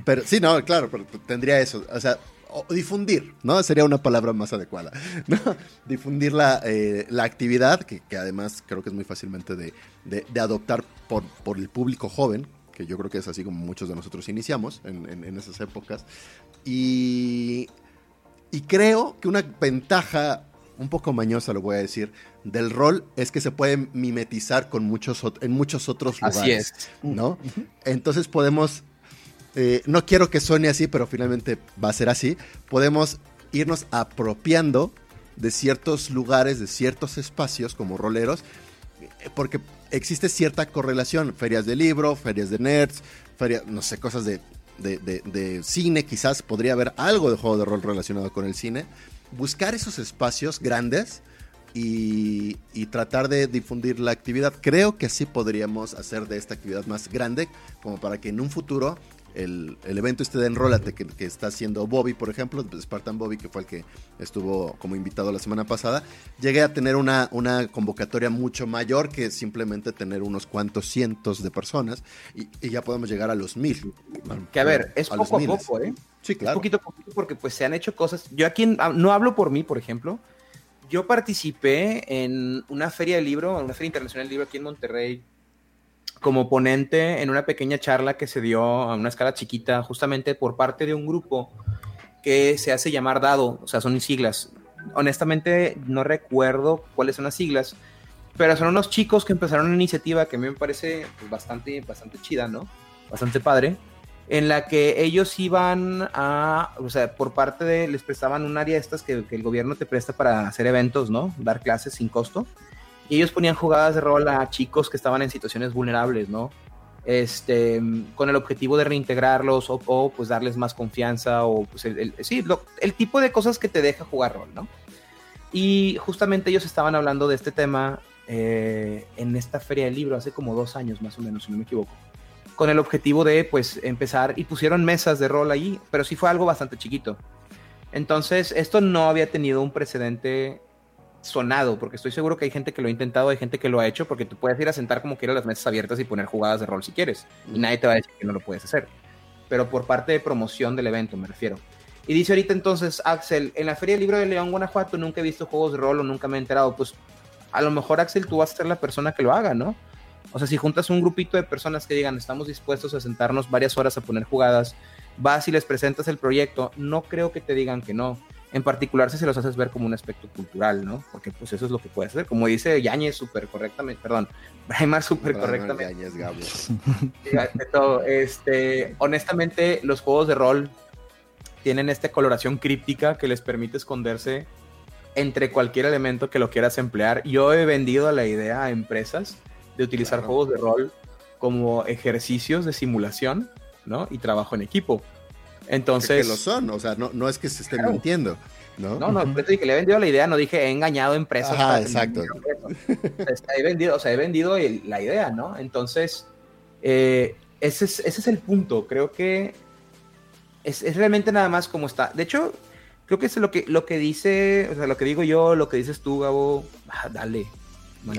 pero, sí, no, claro, pero tendría eso, o sea, difundir, ¿no? Sería una palabra más adecuada, *laughs* ¿no? Difundir la, eh, la actividad, que, que, además creo que es muy fácilmente de, de, de adoptar por, por el público joven, que yo creo que es así como muchos de nosotros iniciamos en, esas épocas. Y, y creo que una ventaja un poco mañosa, lo voy a decir, del rol es que se puede mimetizar con muchos, en muchos otros lugares. Así es. ¿no? Entonces podemos, eh, no quiero que suene así, pero finalmente va a ser así, podemos irnos apropiando de ciertos lugares, de ciertos espacios como roleros, eh, porque existe cierta correlación. Ferias de libro, ferias de nerds, ferias, no sé, cosas de, de, cine, quizás podría haber algo de juego de rol relacionado con el cine. buscar esos espacios grandes y, tratar de difundir la actividad. Creo que sí podríamos hacer de esta actividad más grande, como para que en un futuro el, evento este de Enrólate que, que, está haciendo Bobby, por ejemplo, Spartan Bobby, que fue el que estuvo como invitado la semana pasada, llegue a tener una, una convocatoria mucho mayor que simplemente tener unos cuantos cientos de personas y, ya podemos llegar a los mil. Que a ver, es poco a poco, ¿eh? Sí, claro. Es poquito a poquito porque pues se han hecho cosas. Yo aquí no hablo por mí, por ejemplo. Yo participé en una feria de libro, una feria internacional de libro aquí en Monterrey como ponente en una pequeña charla que se dio a una escala chiquita, justamente por parte de un grupo que se hace llamar Dado, o sea, son siglas. Honestamente, no recuerdo cuáles son las siglas, pero son unos chicos que empezaron una iniciativa que a mí me parece pues, bastante, bastante chida, ¿no? Bastante padre, en la que ellos iban a, o sea, por parte de, les prestaban un área de estas que, que el gobierno te presta para hacer eventos, ¿no? Dar clases sin costo y ellos ponían jugadas de rol a chicos que estaban en situaciones vulnerables, ¿no? Este, con el objetivo de reintegrarlos o, pues darles más confianza o pues el, sí, el tipo de cosas que te deja jugar rol, ¿no? Y justamente ellos estaban hablando de este tema eh, en esta feria del libro hace como dos años más o menos, si no me equivoco, con el objetivo de pues empezar y pusieron mesas de rol allí, pero sí fue algo bastante chiquito. Entonces, esto no había tenido un precedente sonado, porque estoy seguro que hay gente que lo ha intentado, hay gente que lo ha hecho, porque tú puedes ir a sentar como quieras las mesas abiertas y poner jugadas de rol si quieres, y nadie te va a decir que no lo puedes hacer. Pero por parte de promoción del evento, me refiero. Y dice ahorita entonces, Axel, en la Feria del Libro de León, Guanajuato, nunca he visto juegos de rol o nunca me he enterado. Pues a lo mejor, Axel, tú vas a ser la persona que lo haga, ¿no? O sea, si juntas un grupito de personas que digan, estamos dispuestos a sentarnos varias horas a poner jugadas, vas y les presentas el proyecto, no creo que te digan que no en particular si se los haces ver como un aspecto cultural, ¿no? Porque pues eso es lo que puede hacer. Como dice Yañez súper correctamente, perdón, *laughs* Braimar súper correctamente. Yañez, Gabo. todo, este, honestamente, los juegos de rol tienen esta coloración críptica que les permite esconderse entre cualquier elemento que lo quieras emplear. Yo he vendido la idea a empresas de utilizar juegos de rol como ejercicios de simulación, ¿no? Y trabajo en equipo. Entonces. Que, lo son, o sea, no, no es que se estén mintiendo. No, no, no que le he vendido la idea, no dije he engañado empresas. Ajá, exacto. he vendido, o sea, he vendido la idea, ¿no? Entonces, eh, ese, es, ese es el punto. Creo que es, es, realmente nada más como está. De hecho, creo que es lo que, lo que dice, o sea, lo que digo yo, lo que dices tú, Gabo, ah, dale.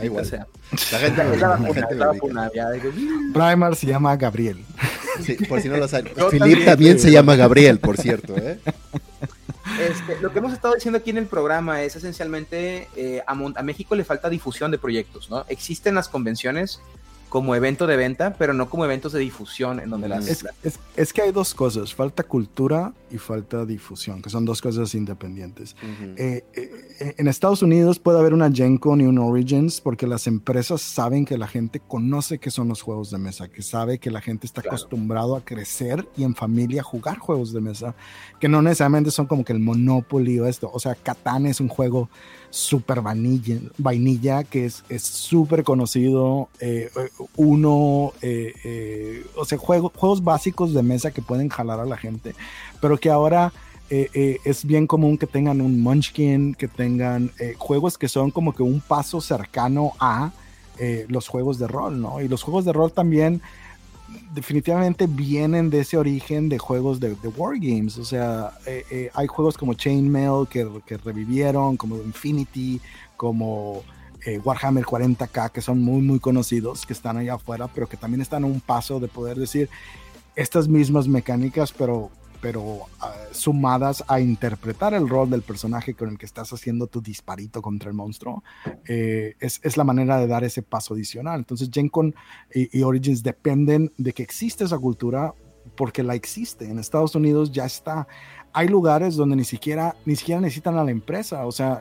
Igual. sea. La gente, *laughs* Primar se llama Gabriel. Sí, por si no lo saben. *laughs* Philip también, se llama Gabriel, por cierto. ¿eh? Este, lo que hemos estado diciendo aquí en el programa es esencialmente eh, a, a, México le falta difusión de proyectos, ¿no? Existen las convenciones, como evento de venta, pero no como eventos de difusión en donde las... Es, es, que hay dos cosas, falta cultura y falta difusión, que son dos cosas independientes. Eh, eh, en Estados Unidos puede haber una Gen Con y un Origins porque las empresas saben que la gente conoce qué son los juegos de mesa, que sabe que la gente está acostumbrado a crecer y en familia jugar juegos de mesa, que no necesariamente son como que el Monopoly o esto, o sea, Catán es un juego super vainilla, vainilla que es súper conocido. Eh, uno, eh, eh, o sea, juegos básicos de mesa que pueden jalar a la gente, pero que ahora es bien común que tengan un Munchkin, que tengan juegos que son como que un paso cercano a los juegos de rol, ¿no? Y los juegos de rol también definitivamente vienen de ese origen de juegos de, de wargames. O sea, eh, eh, hay juegos como Chainmail que, que revivieron, como Infinity, como eh, Warhammer 40k, que son muy, muy conocidos, que están allá afuera, pero que también están a un paso de poder decir estas mismas mecánicas, pero pero ah, sumadas a interpretar el rol del personaje con el que estás haciendo tu disparito contra el monstruo, eh, es, es, la manera de dar ese paso adicional. Entonces, Gen Con y, Origins dependen de que existe esa cultura porque la existe. En Estados Unidos ya está. Hay lugares donde ni siquiera, ni siquiera necesitan a la empresa, o sea,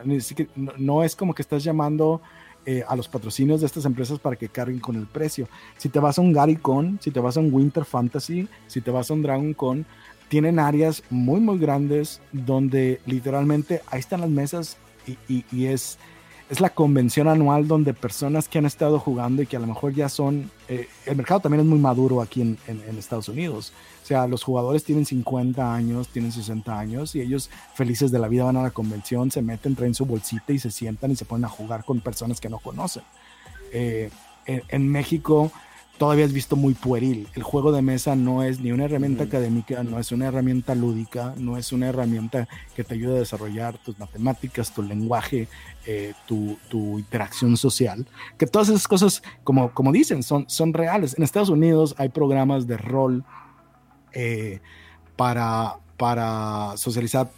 no, es como que estás llamando... Eh, a los patrocinios de estas empresas para que carguen con el precio. Si te vas a un Gary Con, si te vas a un Winter Fantasy, si te vas a un Dragon Con, tienen áreas muy, muy grandes donde literalmente ahí están las mesas y, es, es la convención anual donde personas que han estado jugando y que a lo mejor ya son, eh, el mercado también es muy maduro aquí en, Estados Unidos. O sea, los jugadores tienen 50 años, tienen 60 años y ellos felices de la vida van a la convención, se meten, traen su bolsita y se sientan y se ponen a jugar con personas que no conocen. Eh, en México todavía es visto muy pueril. El juego de mesa no es ni una herramienta académica, no es una herramienta lúdica, no es una herramienta que te ayude a desarrollar tus matemáticas, tu lenguaje, eh, tu, interacción social. Que todas esas cosas, como, como dicen, son, son reales. En Estados Unidos hay programas de rol eh, para, para socializar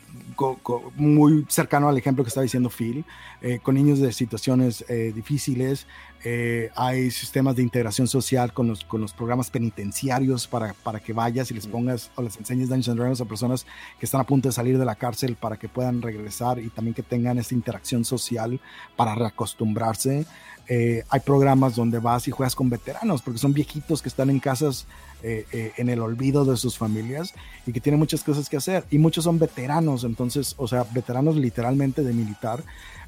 muy cercano al ejemplo que estaba diciendo Phil, eh, con niños de situaciones difíciles, eh, hay sistemas de integración social con los, con los programas penitenciarios para, para que vayas y les pongas o les enseñes Dungeons and Dragons a personas que están a punto de salir de la cárcel para que puedan regresar y también que tengan esta interacción social para reacostumbrarse. Eh, hay programas donde vas y juegas con veteranos, porque son viejitos que están en casas eh, en el olvido de sus familias y que tienen muchas cosas que hacer. Y muchos son veteranos, entonces, o sea, veteranos literalmente de militar,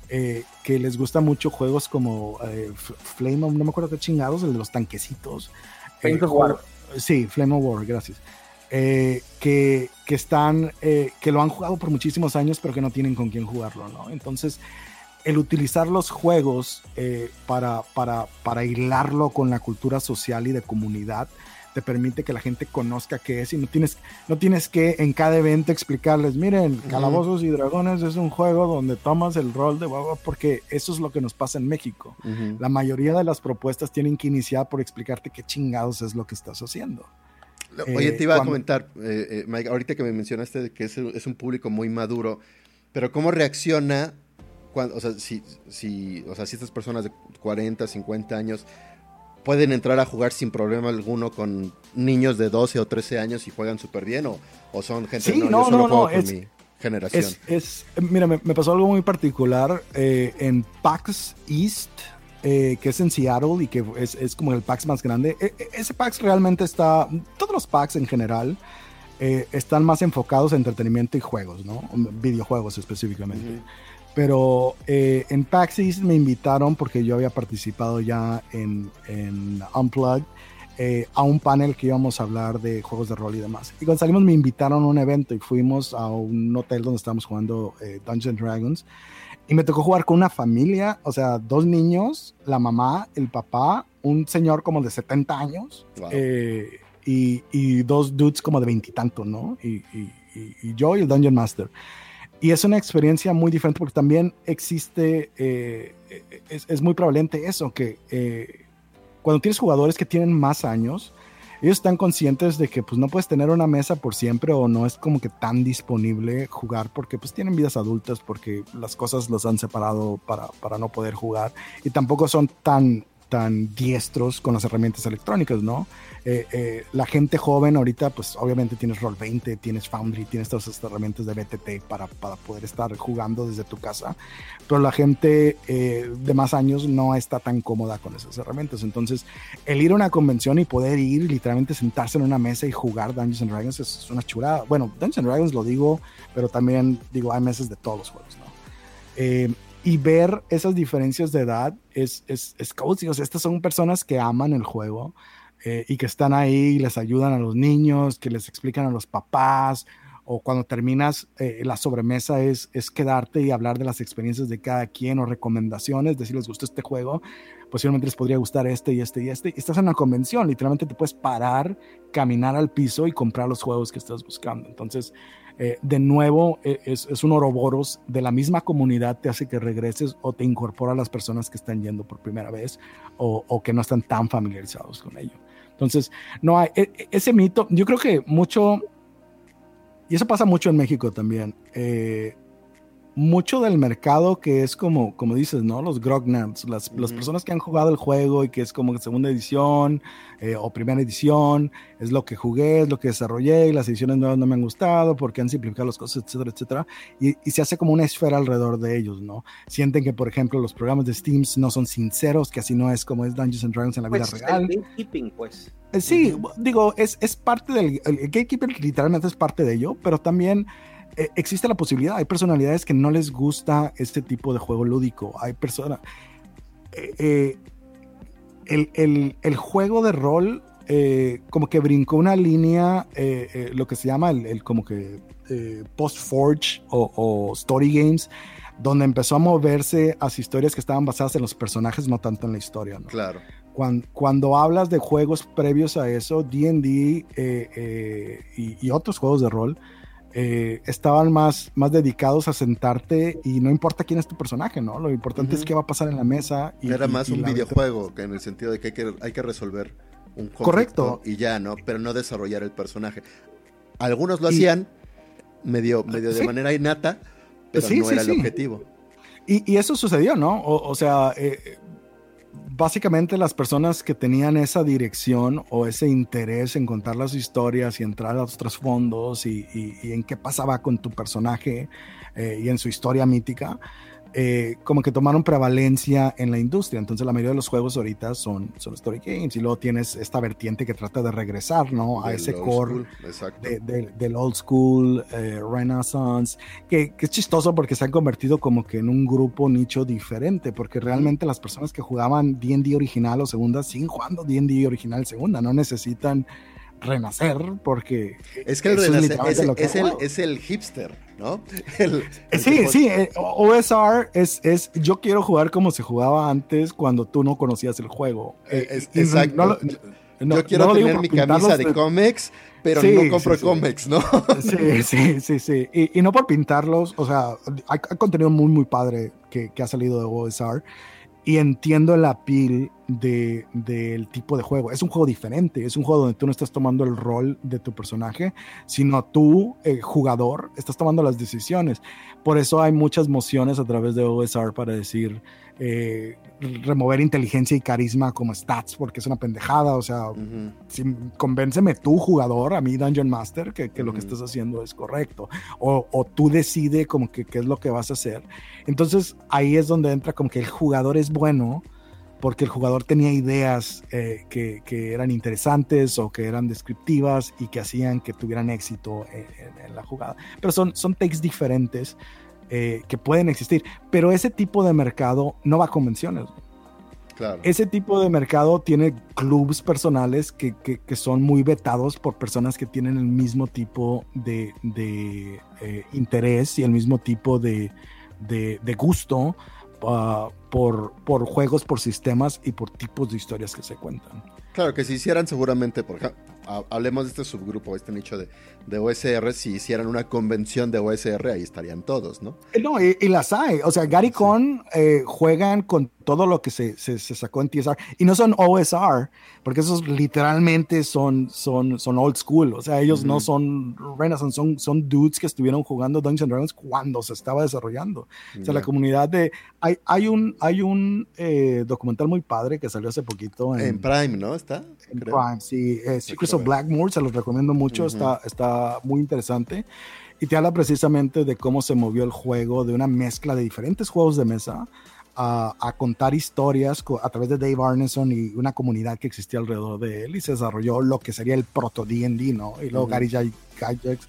eh, que les gusta mucho juegos como eh, Flame, no me acuerdo qué chingados, el de los tanquecitos. Flame of War. Sí, Flame of War, gracias. Eh, que, que, están, que lo han jugado por muchísimos años, pero que no tienen con quién jugarlo, ¿no? Entonces, el utilizar los juegos para, para, para hilarlo con la cultura social y de comunidad, te permite que la gente conozca qué es y no tienes, no tienes que en cada evento explicarles, miren, Calabozos y Dragones es un juego donde tomas el rol de baba, porque eso es lo que nos pasa en México. La mayoría de las propuestas tienen que iniciar por explicarte qué chingados es lo que estás haciendo. Oye, te iba a comentar, eh, eh, Mike, ahorita que me mencionaste que es, es, un público muy maduro, pero ¿cómo reacciona cuando, o sea, si, si, o sea, si estas personas de 40, 50 años pueden entrar a jugar sin problema alguno con niños de 12 o 13 años y juegan súper bien o, o, son gente sí, no, no, no, es, mi generación. Es, mira, me, pasó algo muy particular eh, en PAX East, eh, que es en Seattle y que es, es como el PAX más grande. E, e, ese PAX realmente está, todos los PAX en general, eh, están más enfocados en entretenimiento y juegos, ¿no? Videojuegos específicamente. Pero eh, en PAX me invitaron porque yo había participado ya en, en Unplugged eh, a un panel que íbamos a hablar de juegos de rol y demás. Y cuando salimos me invitaron a un evento y fuimos a un hotel donde estábamos jugando eh, Dungeons Dragons. Y me tocó jugar con una familia, o sea, dos niños, la mamá, el papá, un señor como de 70 años eh, y, y, dos dudes como de veintitantos, ¿no? Y, y, y, yo y el Dungeon Master. Y es una experiencia muy diferente porque también existe, eh, es, muy prevalente eso, que eh, cuando tienes jugadores que tienen más años, ellos están conscientes de que pues no puedes tener una mesa por siempre o no es como que tan disponible jugar porque pues tienen vidas adultas, porque las cosas los han separado para, para no poder jugar y tampoco son tan tan diestros con las herramientas electrónicas, ¿no? Eh, eh, la gente joven ahorita, pues obviamente tienes Roll20, tienes Foundry, tienes todas estas herramientas de BTT para, para poder estar jugando desde tu casa, pero la gente eh, de más años no está tan cómoda con esas herramientas. Entonces, el ir a una convención y poder ir literalmente sentarse en una mesa y jugar Dungeons and Dragons es una chulada. Bueno, Dungeons and Dragons lo digo, pero también digo, hay mesas de todos los juegos, ¿no? Y ver esas diferencias de edad es, es, es estas son personas que aman el juego eh, y que están ahí y les ayudan a los niños, que les explican a los papás. O cuando terminas eh, la sobremesa es, es quedarte y hablar de las experiencias de cada quien o recomendaciones, de si les gustó este juego, posiblemente les podría gustar este y este y este. estás en una convención, literalmente te puedes parar, caminar al piso y comprar los juegos que estás buscando. Entonces, eh, de nuevo e, es, es, un Oroboros de la misma comunidad, te hace que regreses o te incorpora a las personas que están yendo por primera vez o, o que no están tan familiarizados con ello. Entonces, no hay e, e, ese mito, yo creo que mucho, y eso pasa mucho en México también, eh, mucho del mercado que es como, como dices, ¿no? Los grognards, las, las personas que han jugado el juego y que es como segunda edición eh, o primera edición, es lo que jugué, es lo que desarrollé y las ediciones nuevas no me han gustado porque han simplificado las cosas, etcétera, etcétera. Y, y, se hace como una esfera alrededor de ellos, ¿no? Sienten que, por ejemplo, los programas de Steam no son sinceros, que así no es como es Dungeons and Dragons en la vida pues, real. El gatekeeping, pues. Eh, sí, digo, es, es parte del... El gatekeeping literalmente es parte de ello, pero también eh, existe la posibilidad. Hay personalidades que no les gusta este tipo de juego lúdico. Hay personas... Eh, el, juego de rol como que brincó una línea, lo que se llama el, como que post-forge o, story games, donde empezó a moverse hacia historias que estaban basadas en los personajes, no tanto en la historia. Claro. Cuando, hablas de juegos previos a eso, DD eh, eh, y, otros juegos de rol eh, estaban más, más dedicados a sentarte y no importa quién es tu personaje, ¿no? Lo importante es qué va a pasar en la mesa. Y, Era más un videojuego, que en el sentido de que hay que, hay que resolver un conflicto Correcto. y ya, ¿no? Pero no desarrollar el personaje. Algunos lo hacían medio, medio de manera innata, pero no era el objetivo. Y, eso sucedió, ¿no? O, sea, eh, básicamente las personas que tenían esa dirección o ese interés en contar las historias y entrar a los trasfondos y, y, en qué pasaba con tu personaje eh, y en su historia mítica, eh, como que tomaron prevalencia en la industria. Entonces la mayoría de los juegos ahorita son, son story games y luego tienes esta vertiente que trata de regresar ¿no? a ese core del old school eh, renaissance, que, que, es chistoso porque se han convertido como que en un grupo nicho diferente, porque realmente las personas que jugaban D&D original o segunda siguen jugando D&D original segunda, no necesitan renacer porque es que el renacer es, el, es el hipster ¿no? *laughs* sí, sí, eh, OSR es, es, yo quiero jugar como se jugaba antes cuando tú no conocías el juego. Eh, exacto. yo quiero tener mi camisa de, cómics, pero no compro cómics, ¿no? *laughs* Sí, sí, sí, sí. Y, no por pintarlos, o sea, hay, contenido muy, muy padre que, que ha salido de OSR y entiendo la piel del tipo de juego. Es un juego diferente, es un juego donde tú no estás tomando el rol de tu personaje, sino tú, el jugador, estás tomando las decisiones. Por eso hay muchas mociones a través de OSR para decir, eh, remover inteligencia y carisma como stats, porque es una pendejada. O sea, convénceme tú, jugador, a mí, Dungeon Master, que, lo que estás haciendo es correcto. O, tú decide como que qué es lo que vas a hacer. Entonces ahí es donde entra como que el jugador es bueno porque el jugador tenía ideas eh, que, eran interesantes o que eran descriptivas y que hacían que tuvieran éxito en, la jugada. Pero son, son takes diferentes eh, que pueden existir, pero ese tipo de mercado no va a convenciones. Ese tipo de mercado tiene clubs personales que, son muy vetados por personas que tienen el mismo tipo de, eh, interés y el mismo tipo de, gusto ah, por, por juegos, por sistemas y por tipos de historias que se cuentan. Claro, que si hicieran seguramente, por ejemplo, hablemos de este subgrupo, este nicho de, de OSR, si hicieran una convención de OSR, ahí estarían todos, ¿no? Eh, no, y, las hay. O sea, Gary Con eh, juegan con todo lo que se, se, sacó en TSR. Y no son OSR, porque esos literalmente son, son, son old school. O sea, ellos no son Renaissance, son, son dudes que estuvieron jugando Dungeons Dragons cuando se estaba desarrollando. O sea, la comunidad de... Hay, hay un, hay un eh, documental muy padre que salió hace poquito. En, Prime, ¿no? ¿Está? En Prime, sí. Secrets of Blackmore, se los recomiendo mucho. está, está muy interesante. Y te habla precisamente de cómo se movió el juego de una mezcla de diferentes juegos de mesa a, contar historias a través de Dave Arneson y una comunidad que existía alrededor de él y se desarrolló lo que sería el proto D&D, ¿no? Y luego Gary Gygax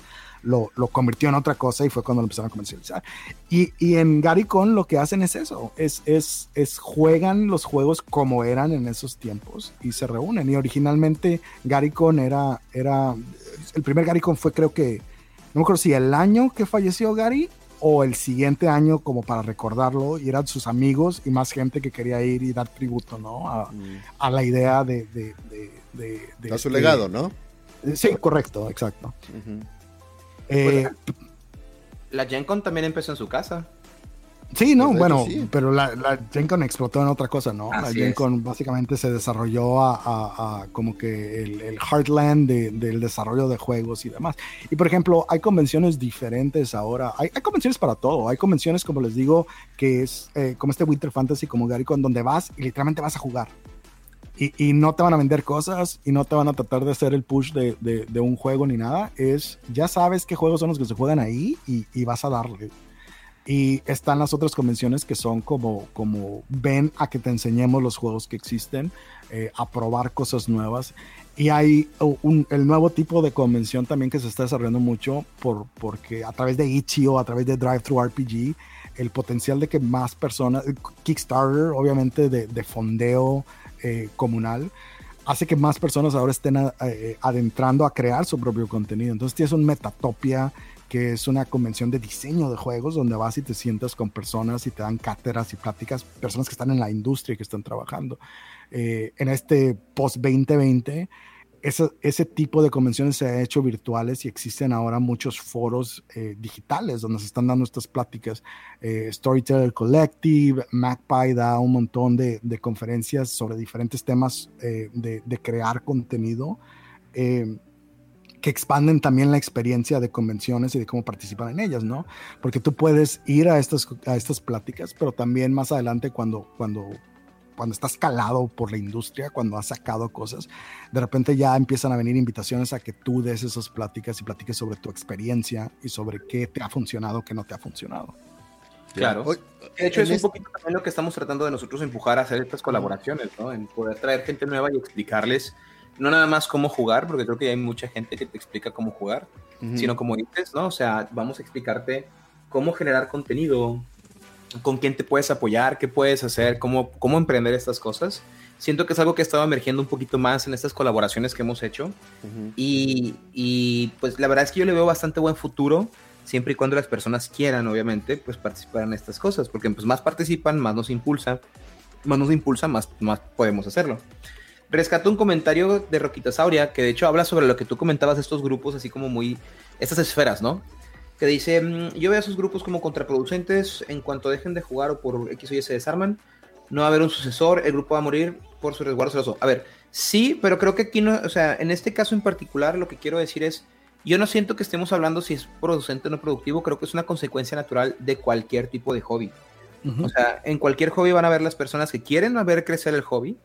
lo, lo, convirtió en otra cosa y fue cuando lo empezaron a comercializar. Y, y en Gary Con lo que hacen es eso, es, es, es juegan los juegos como eran en esos tiempos y se reúnen. Y originalmente Gary Con era, era, el primer Gary Con fue creo que, no me acuerdo si el año que falleció Gary o el siguiente año como para recordarlo y eran sus amigos y más gente que quería ir y dar tributo, ¿no? A, mm. la idea de... de, de, a su legado, ¿no? Sí, correcto, exacto. Eh, la Gen Con también empezó en su casa. Sí, no, pues, bueno, pero la, la Gen Con explotó en otra cosa, ¿no? la Gen Con básicamente se desarrolló a, como que el, heartland del desarrollo de juegos y demás. Y por ejemplo, hay convenciones diferentes ahora. Hay, convenciones para todo. Hay convenciones, como les digo, que es eh, como este Winter Fantasy, como Gary Con, donde vas y literalmente vas a jugar. Y, no te van a vender cosas y no te van a tratar de hacer el push de, de, un juego ni nada. Es, ya sabes qué juegos son los que se juegan ahí y, y vas a darle Y están las otras convenciones que son como, como ven a que te enseñemos los juegos que existen, eh, a probar cosas nuevas. Y hay un, el nuevo tipo de convención también que se está desarrollando mucho por, porque a través de Itch.io, a través de Drive Thru RPG, el potencial de que más personas, Kickstarter obviamente de, de fondeo eh, comunal, hace que más personas ahora estén eh, adentrando a crear su propio contenido. Entonces tienes un Metatopia, que es una convención de diseño de juegos, donde vas y te sientas con personas y te dan cátedras y pláticas, personas que están en la industria y que están trabajando. Eh, en este post-2020, ese, ese, tipo de convenciones se ha hecho virtuales y existen ahora muchos foros eh, digitales donde se están dando estas pláticas. Eh, Storyteller Collective, Magpie da un montón de, de conferencias sobre diferentes temas de, de, crear contenido que expanden también la experiencia de convenciones y de cómo participar en ellas, ¿no? Porque tú puedes ir a estas, a estas pláticas, pero también más adelante cuando, cuando cuando estás calado por la industria, cuando has sacado cosas, de repente ya empiezan a venir invitaciones a que tú des esas pláticas y platiques sobre tu experiencia y sobre qué te ha funcionado, qué no te ha funcionado. Claro. De hecho, es un poquito también lo que estamos tratando de nosotros empujar a hacer estas colaboraciones, ¿no? En poder traer gente nueva y explicarles no nada más cómo jugar, porque creo que hay mucha gente que te explica cómo jugar, sino como dices, ¿no? O sea, vamos a explicarte cómo generar contenido, con quién te puedes apoyar, qué puedes hacer, cómo, cómo emprender estas cosas. Siento que es algo que ha estado emergiendo un poquito más en estas colaboraciones que hemos hecho. y, y, pues la verdad es que yo le veo bastante buen futuro, siempre y cuando las personas quieran, obviamente, pues participar en estas cosas, porque pues más participan, más nos impulsa, más nos impulsa, más, más podemos hacerlo. Rescato un comentario de Roquita Sauria, que de hecho habla sobre lo que tú comentabas de estos grupos, así como muy, estas esferas, ¿no? Que dice, mm, yo veo a esos grupos como contraproducentes en cuanto dejen de jugar o por X o Y se desarman, no va a haber un sucesor, el grupo va a morir por su resguardo celoso. A ver, sí, pero creo que aquí no, o sea, en este caso en particular lo que quiero decir es, yo no siento que estemos hablando si es producente o no productivo, creo que es una consecuencia natural de cualquier tipo de hobby. O sea, en cualquier hobby van a haber las personas que quieren ver crecer el hobby,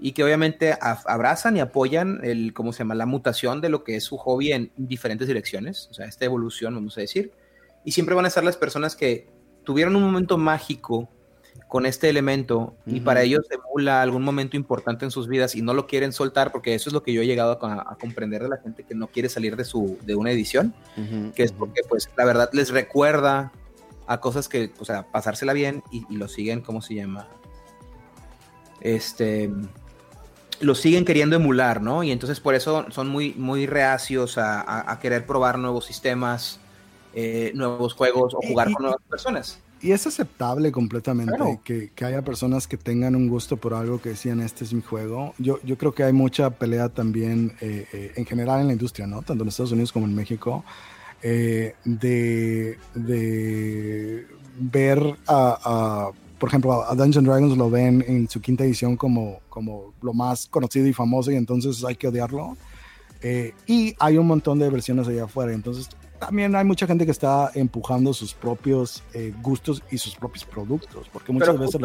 y que obviamente abrazan y apoyan el, ¿cómo se llama?, la mutación de lo que es su hobby en diferentes direcciones, o sea, esta evolución, vamos a decir. Y siempre van a ser las personas que tuvieron un momento mágico con este elemento y para ellos emula algún momento importante en sus vidas y no lo quieren soltar porque eso es lo que yo he llegado a, comprender de la gente que no quiere salir de su de una edición que es porque pues la verdad les recuerda a cosas que o sea pasársela bien y, y lo siguen cómo se llama este lo siguen queriendo emular, ¿no? Y entonces por eso son muy, muy reacios a, querer probar nuevos sistemas, eh, nuevos juegos o jugar con nuevas personas. Y es aceptable completamente que, haya personas que tengan un gusto por algo que decían, este es mi juego. Yo, yo creo que hay mucha pelea también eh, eh, en general en la industria, ¿no? Tanto en Estados Unidos como en México, de, de ver a por ejemplo, a Dungeons Dragons lo ven en su quinta edición como, como lo más conocido y famoso y entonces hay que odiarlo. Eh, y hay un montón de versiones allá afuera, entonces también hay mucha gente que está empujando sus propios eh, gustos y sus propios productos, porque muchas veces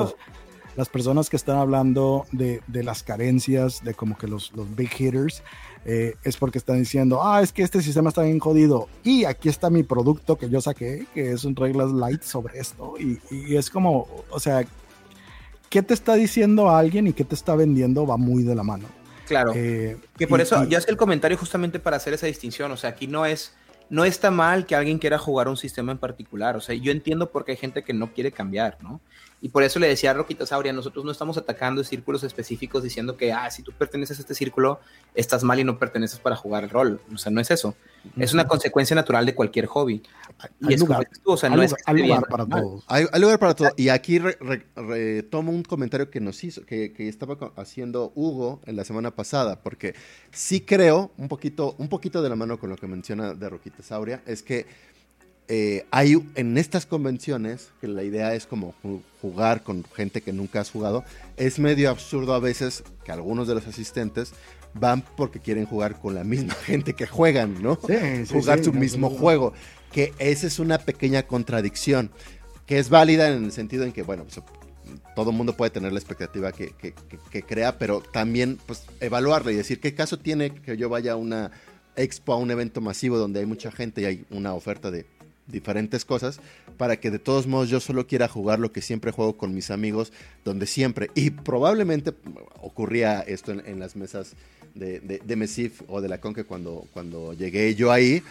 las personas que están hablando de, de, las carencias, de como que los, los big hitters, eh, es porque están diciendo, ah, es que este sistema está bien jodido y aquí está mi producto que yo saqué, que es un reglas light sobre esto. Y, y es como, o sea, ¿qué te está diciendo alguien y qué te está vendiendo va muy de la mano? Claro. Eh, que por eso yo hace el comentario justamente para hacer esa distinción. O sea, aquí no es, no está mal que alguien quiera jugar un sistema en particular. O sea, yo entiendo por qué hay gente que no quiere cambiar, ¿no? Y por eso le decía a Roquita Sauria, nosotros no estamos atacando círculos específicos diciendo que, ah, si tú perteneces a este círculo, estás mal y no perteneces para jugar el rol. O sea, no es eso. Es una consecuencia natural de cualquier hobby. Y hay lugar, o sea, no es hay lugar para todos. Hay, lugar para todos. Y aquí retomo un comentario que nos hizo, que, que, estaba haciendo Hugo en la semana pasada, porque sí creo, un poquito, un poquito de la mano con lo que menciona de Roquita Sauria, es que eh, hay en estas convenciones, que la idea es como jugar con gente que nunca has jugado, es medio absurdo a veces que algunos de los asistentes van porque quieren jugar con la misma *laughs* gente que juegan, ¿no? *laughs* jugar su mismo juego, que esa es una pequeña contradicción, que es válida en el sentido en que, bueno, pues, todo el mundo puede tener la expectativa que, que, crea, pero también pues evaluarla y decir qué caso tiene que yo vaya a una expo, a un evento masivo donde hay mucha gente y hay una oferta de diferentes cosas para que de todos modos yo solo quiera jugar lo que siempre juego con mis amigos, donde siempre, y probablemente ocurría esto en, las mesas de, de, Mesif o de la Conque cuando, cuando llegué yo ahí,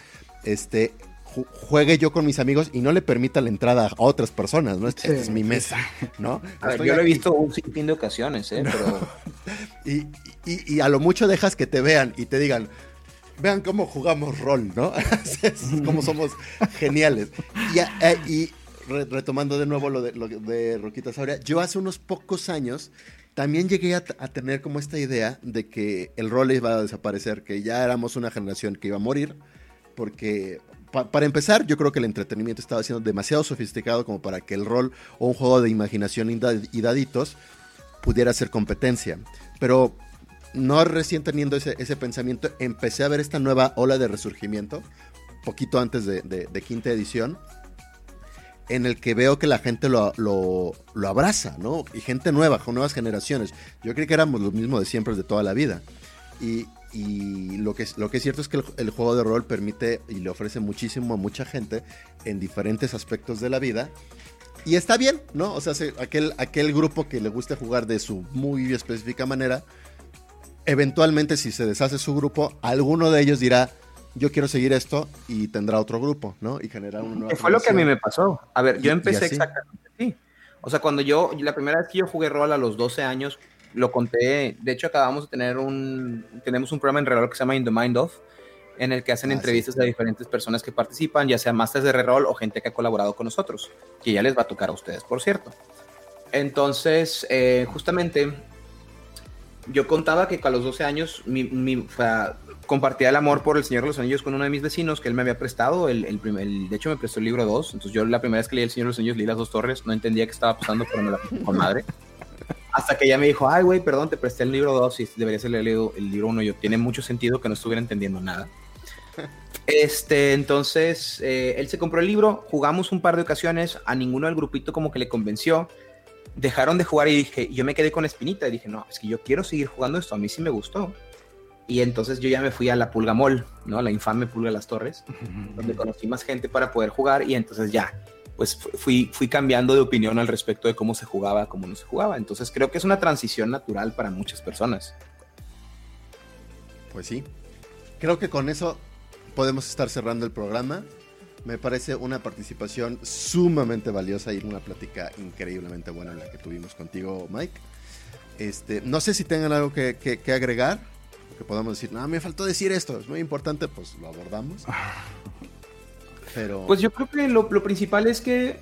este, juegue yo con mis amigos y no le permita la entrada a otras personas, ¿no? Esta es mi mesa, ¿no? yo lo he visto un sinfín de ocasiones, ¿eh? *laughs* y, y, a lo mucho dejas que te vean y te digan, vean cómo jugamos rol, ¿no? *laughs* cómo somos geniales. Y, eh, retomando de nuevo lo de, lo de Roquita Sauria, yo hace unos pocos años también llegué a, tener como esta idea de que el rol iba a desaparecer, que ya éramos una generación que iba a morir, porque para empezar, yo creo que el entretenimiento estaba siendo demasiado sofisticado como para que el rol o un juego de imaginación y daditos pudiera ser competencia. Pero no recién teniendo ese, pensamiento, empecé a ver esta nueva ola de resurgimiento, poquito antes de, quinta edición, en el que veo que la gente lo, abraza, ¿no? Y gente nueva, con nuevas generaciones. Yo creo que éramos lo mismo de siempre, de toda la vida. Y, lo, que, lo que es cierto es que el, juego de rol permite y le ofrece muchísimo a mucha gente en diferentes aspectos de la vida. Y está bien, ¿no? O sea, aquel, aquel grupo que le guste jugar de su muy específica manera, eventualmente si se deshace su grupo, alguno de ellos dirá, yo quiero seguir esto y tendrá otro grupo, ¿no? Y generar un nuevo. Fue lo que a mí me pasó. A ver, yo empecé exactamente así. O sea, cuando yo, la primera vez que yo jugué rol a los 12 años, lo conté, de hecho acabamos de tener un, tenemos un programa en rol que se llama In the Mind Of, en el que hacen ah, entrevistas a diferentes personas que participan, ya sea masters de rol o gente que ha colaborado con nosotros, que ya les va a tocar a ustedes, por cierto. Entonces, eh, justamente yo contaba que a los 12 años mi, compartía el amor por El Señor de los Anillos con uno de mis vecinos que él me había prestado. El, el, de hecho, me prestó el libro 2. Entonces, yo la primera vez que leí El Señor de los Anillos leí las dos torres. No entendía qué estaba pasando, pero me la con madre. Hasta que ella me dijo, ay, güey, perdón, te presté el libro 2 y deberías haber leído el libro 1. Yo, tiene mucho sentido que no estuviera entendiendo nada. Este, entonces, eh, él se compró el libro, jugamos un par de ocasiones, a ninguno del grupito como que le convenció dejaron de jugar y dije, yo me quedé con espinita y dije, no, es que yo quiero seguir jugando esto, a mí sí me gustó. Y entonces yo ya me fui a la Pulga Mall, ¿no? La infame Pulga de las Torres, donde conocí más gente para poder jugar y entonces ya, pues fui, fui cambiando de opinión al respecto de cómo se jugaba, cómo no se jugaba. Entonces creo que es una transición natural para muchas personas. Pues sí. Creo que con eso podemos estar cerrando el programa. Me parece una participación sumamente valiosa y una plática increíblemente buena la que tuvimos contigo, Mike. Este, no sé si tengan algo que, agregar, que podamos decir, no, me faltó decir esto, es muy importante, pues lo abordamos. *laughs* Pero... Pues yo creo que lo, principal es que,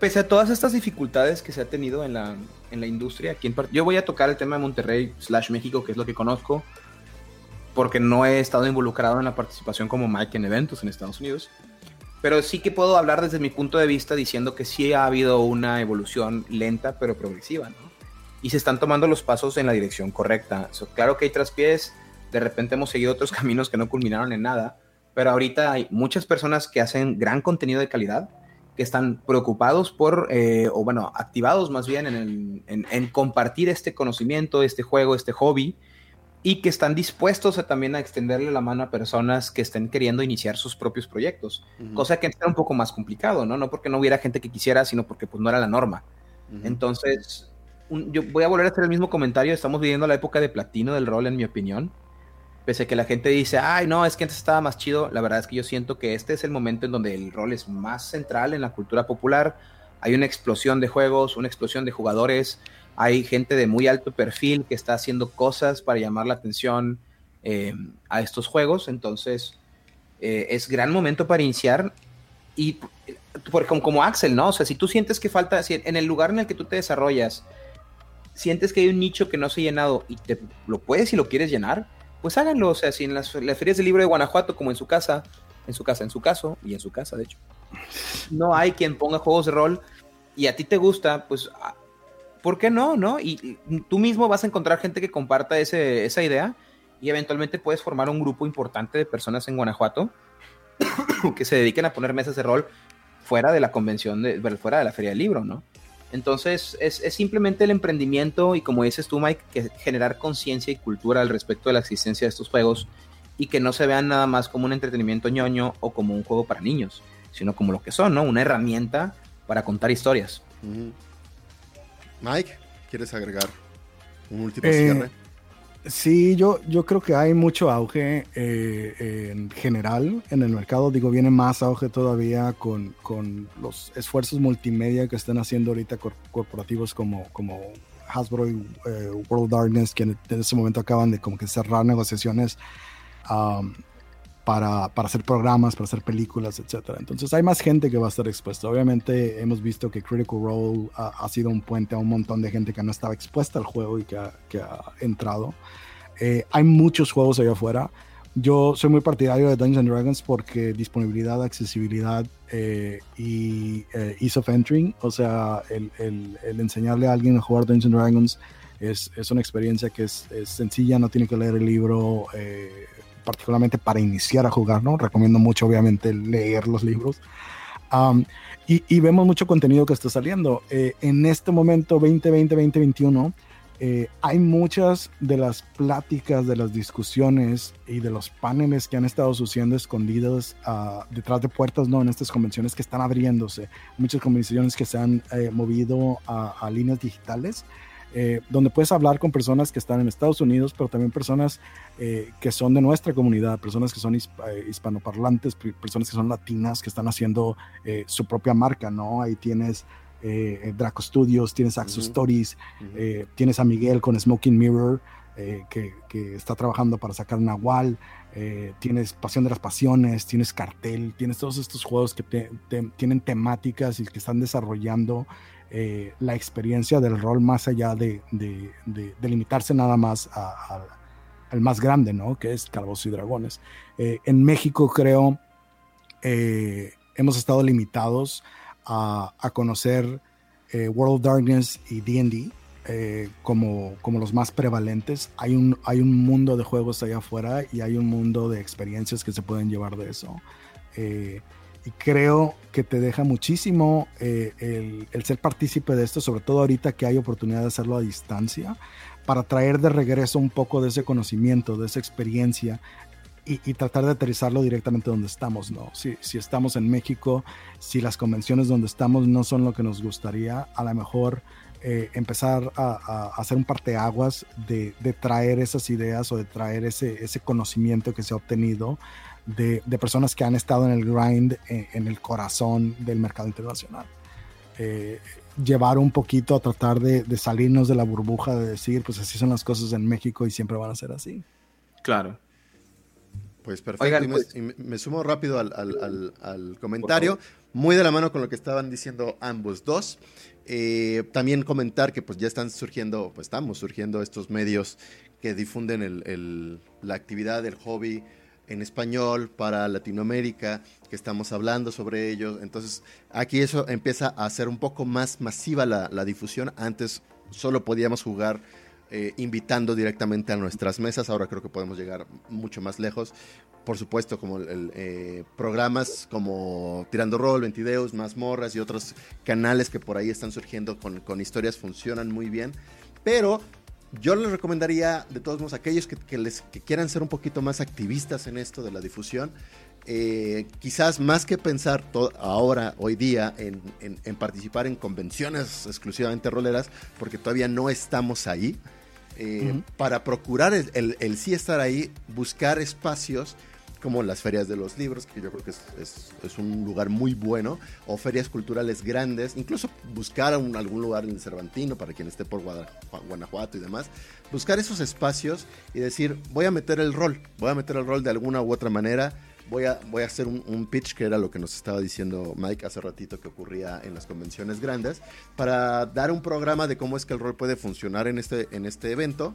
pese a todas estas dificultades que se ha tenido en la, en la industria, aquí en yo voy a tocar el tema de Monterrey slash México, que es lo que conozco, porque no he estado involucrado en la participación como Mike en eventos en Estados Unidos. Pero sí que puedo hablar desde mi punto de vista diciendo que sí ha habido una evolución lenta pero progresiva. Y se están tomando los pasos en la dirección correcta. claro que hay traspiés, de repente hemos seguido otros *laughs* caminos que no culminaron en nada, pero ahorita hay muchas personas que hacen gran contenido de calidad, que están preocupados por, eh, o bueno, activados más bien en, en compartir este conocimiento, este juego, este hobby, y que están dispuestos a también a extenderle la mano a personas que estén queriendo iniciar sus propios proyectos, cosa que está un poco más complicado, ¿no? No porque no hubiera gente que quisiera, sino porque pues no era la norma. Entonces, yo voy a volver a hacer el mismo comentario, estamos viviendo la época de platino del rol, en mi opinión. Pese a que la gente dice, ay, no, es que antes estaba más chido, la verdad es que yo siento que este es el momento en donde el rol es más central en la cultura popular. Hay una explosión de juegos, una explosión de jugadores, hay gente de muy alto perfil que está haciendo cosas para llamar la atención eh, a estos juegos, entonces eh, es gran momento para iniciar y por, como, como, Axel, ¿no? O sea, si tú sientes que falta, si en el lugar en el que tú te desarrollas, sientes que hay un nicho que no se ha llenado y te lo puedes y lo quieres llenar, pues háganlo. O sea, si en las, las ferias del libro de Guanajuato, como en su casa, en su casa, en su caso, y en su casa, de hecho, no hay quien ponga juegos de rol y a ti te gusta, pues ¿por qué no? no? Y, tú mismo vas a encontrar gente que comparta ese, esa idea y eventualmente puedes formar un grupo importante de personas en Guanajuato *coughs* que se dediquen a poner mesas de rol fuera de la convención, de, fuera de la feria del libro, ¿no? Entonces es, simplemente el emprendimiento y como dices tú, Mike, que generar conciencia y cultura al respecto de la existencia de estos juegos y que no se vean nada más como un entretenimiento ñoño o como un juego para niños. sino como lo que son, ¿no? Una herramienta para contar historias. Mike, ¿quieres agregar un último eh, cierre? Sí, yo, yo creo que hay mucho auge eh, en general en el mercado. Digo, viene más auge todavía con, los esfuerzos multimedia que están haciendo ahorita corporativos como, como Hasbro y eh, World Darkness, que en, ese momento acaban de como que cerrar negociaciones para, hacer programas, para hacer películas, etc. Entonces hay más gente que va a estar expuesta. Obviamente hemos visto que Critical Role ha, sido un puente a un montón de gente que no estaba expuesta al juego y que ha, entrado. Eh, hay muchos juegos allá afuera. Yo soy muy partidario de Dungeons Dragons porque disponibilidad, accesibilidad eh, y eh, ease of entering, o sea, el, enseñarle a alguien a jugar Dungeons Dragons es, es una experiencia que es, es, sencilla, no tiene que leer el libro, eh, particularmente para iniciar a jugar, ¿no? Recomiendo mucho, obviamente, leer los libros. y, vemos mucho contenido que está saliendo. Eh, en este momento, 2020, 2021, eh, hay muchas de las pláticas, de las discusiones y de los paneles que han estado sucediendo escondidos uh, detrás de puertas, ¿no? En estas convenciones que están abriéndose. Muchas convenciones que se han eh, movido a, a, líneas digitales eh, donde puedes hablar con personas que están en Estados Unidos, pero también personas eh, que son de nuestra comunidad, personas que son eh, hispanoparlantes, personas que son latinas, que están haciendo su propia marca, ¿no? Ahí tienes Draco Studios, tienes Axo Stories, tienes a Miguel con Smoking Mirror, que, está trabajando para sacar Nahual, tienes Pasión de las Pasiones, tienes Cartel, tienes todos estos juegos que tienen temáticas y que están desarrollando eh, la experiencia del rol más allá de, de, limitarse nada más al más grande, ¿no? Que es Calabozos y Dragones. Eh, en México creo eh, hemos estado limitados a, conocer World of Darkness y D&D como, como los más prevalentes. Hay un, hay un mundo de juegos allá afuera y hay un mundo de experiencias que se pueden llevar de eso y creo que te deja muchísimo eh, el, ser partícipe de esto, sobre todo ahorita que hay oportunidad de hacerlo a distancia, para traer de regreso un poco de ese conocimiento, de esa experiencia y, tratar de aterrizarlo directamente donde estamos, ¿no? Si, si, estamos en México, si las convenciones donde estamos no son lo que nos gustaría, a lo mejor eh, empezar a, hacer un parteaguas de, de traer esas ideas o de traer ese, ese conocimiento que se ha obtenido de, personas que han estado en el grind, eh, en, el corazón del mercado internacional. Eh, llevar un poquito a tratar de, salirnos de la burbuja de decir, pues así son las cosas en México y siempre van a ser así. Claro. Pues perfecto. Pues me, sumo rápido al, comentario, muy de la mano con lo que estaban diciendo ambos dos. Eh, también comentar que pues ya están surgiendo, pues estamos surgiendo estos medios que difunden la actividad, el hobby, en español para Latinoamérica, que estamos hablando sobre ello. Entonces, aquí eso empieza a ser un poco más masiva la, difusión. Antes solo podíamos jugar eh, invitando directamente a nuestras mesas. Ahora creo que podemos llegar mucho más lejos. Por supuesto, como eh, programas como Tirando Roll, Ventideus, Mazmorras y otros canales que por ahí están surgiendo con, con historias funcionan muy bien. Pero yo les recomendaría, de todos modos, a aquellos que, les, quieran ser un poquito más activistas en esto de la difusión, eh, quizás más que pensar ahora, hoy día, en, participar en convenciones exclusivamente roleras, porque todavía no estamos ahí, eh, para procurar el, sí estar ahí, buscar espacios como las ferias de los libros, que yo creo que es, un lugar muy bueno, o ferias culturales grandes, incluso buscar algún lugar en el Cervantino para quien esté por Guanajuato y demás, buscar esos espacios y decir, voy a meter el rol, voy a meter el rol de alguna u otra manera, voy a, voy a hacer un, pitch, que era lo que nos estaba diciendo Mike hace ratito que ocurría en las convenciones grandes, para dar un programa de cómo es que el rol puede funcionar en este, en este evento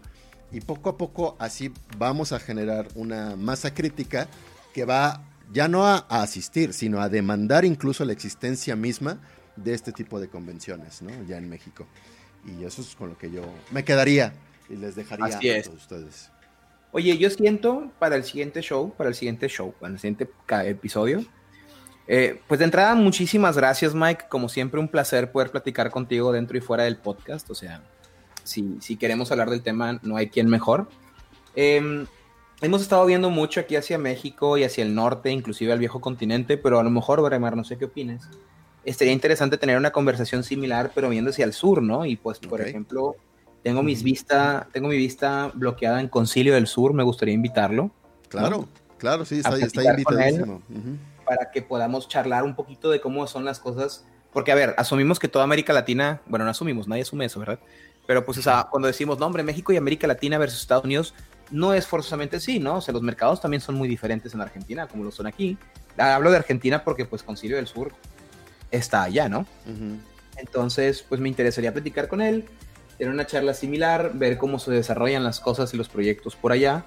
y poco a poco así vamos a generar una masa crítica que va ya no a, asistir, sino a demandar incluso la existencia misma de este tipo de convenciones, ¿no? Ya en México. Y eso es con lo que yo me quedaría y les dejaría a todos ustedes. Oye, yo siento para el siguiente show, para el siguiente show, para el siguiente episodio, eh, pues de entrada, muchísimas gracias, Mike. Como siempre, un placer poder platicar contigo dentro y fuera del podcast. O sea, si, queremos hablar del tema, no hay quien mejor. Em, hemos estado viendo mucho aquí hacia México y hacia el norte, inclusive al viejo continente, pero a lo mejor, Bremar, no sé qué opinas. Estaría interesante tener una conversación similar, pero viendo hacia el sur, ¿no? Y pues, por ejemplo, tengo mis vista, tengo mi vista bloqueada en Concilio del Sur, me gustaría invitarlo. Claro, claro, sí, está, está invitadísimo. Para que podamos charlar un poquito de cómo son las cosas. Porque, a ver, asumimos que toda América Latina, bueno, no asumimos, nadie asume eso, ¿verdad? Pero pues, o sea, cuando decimos, no, hombre, México y América Latina versus Estados Unidos, no es forzosamente sí, ¿no? O sea, los mercados también son muy diferentes en Argentina, como lo son aquí. Hablo de Argentina porque, pues, Concilio del Sur está allá, ¿no? Entonces, pues me interesaría platicar con él, tener una charla similar, ver cómo se desarrollan las cosas y los proyectos por allá.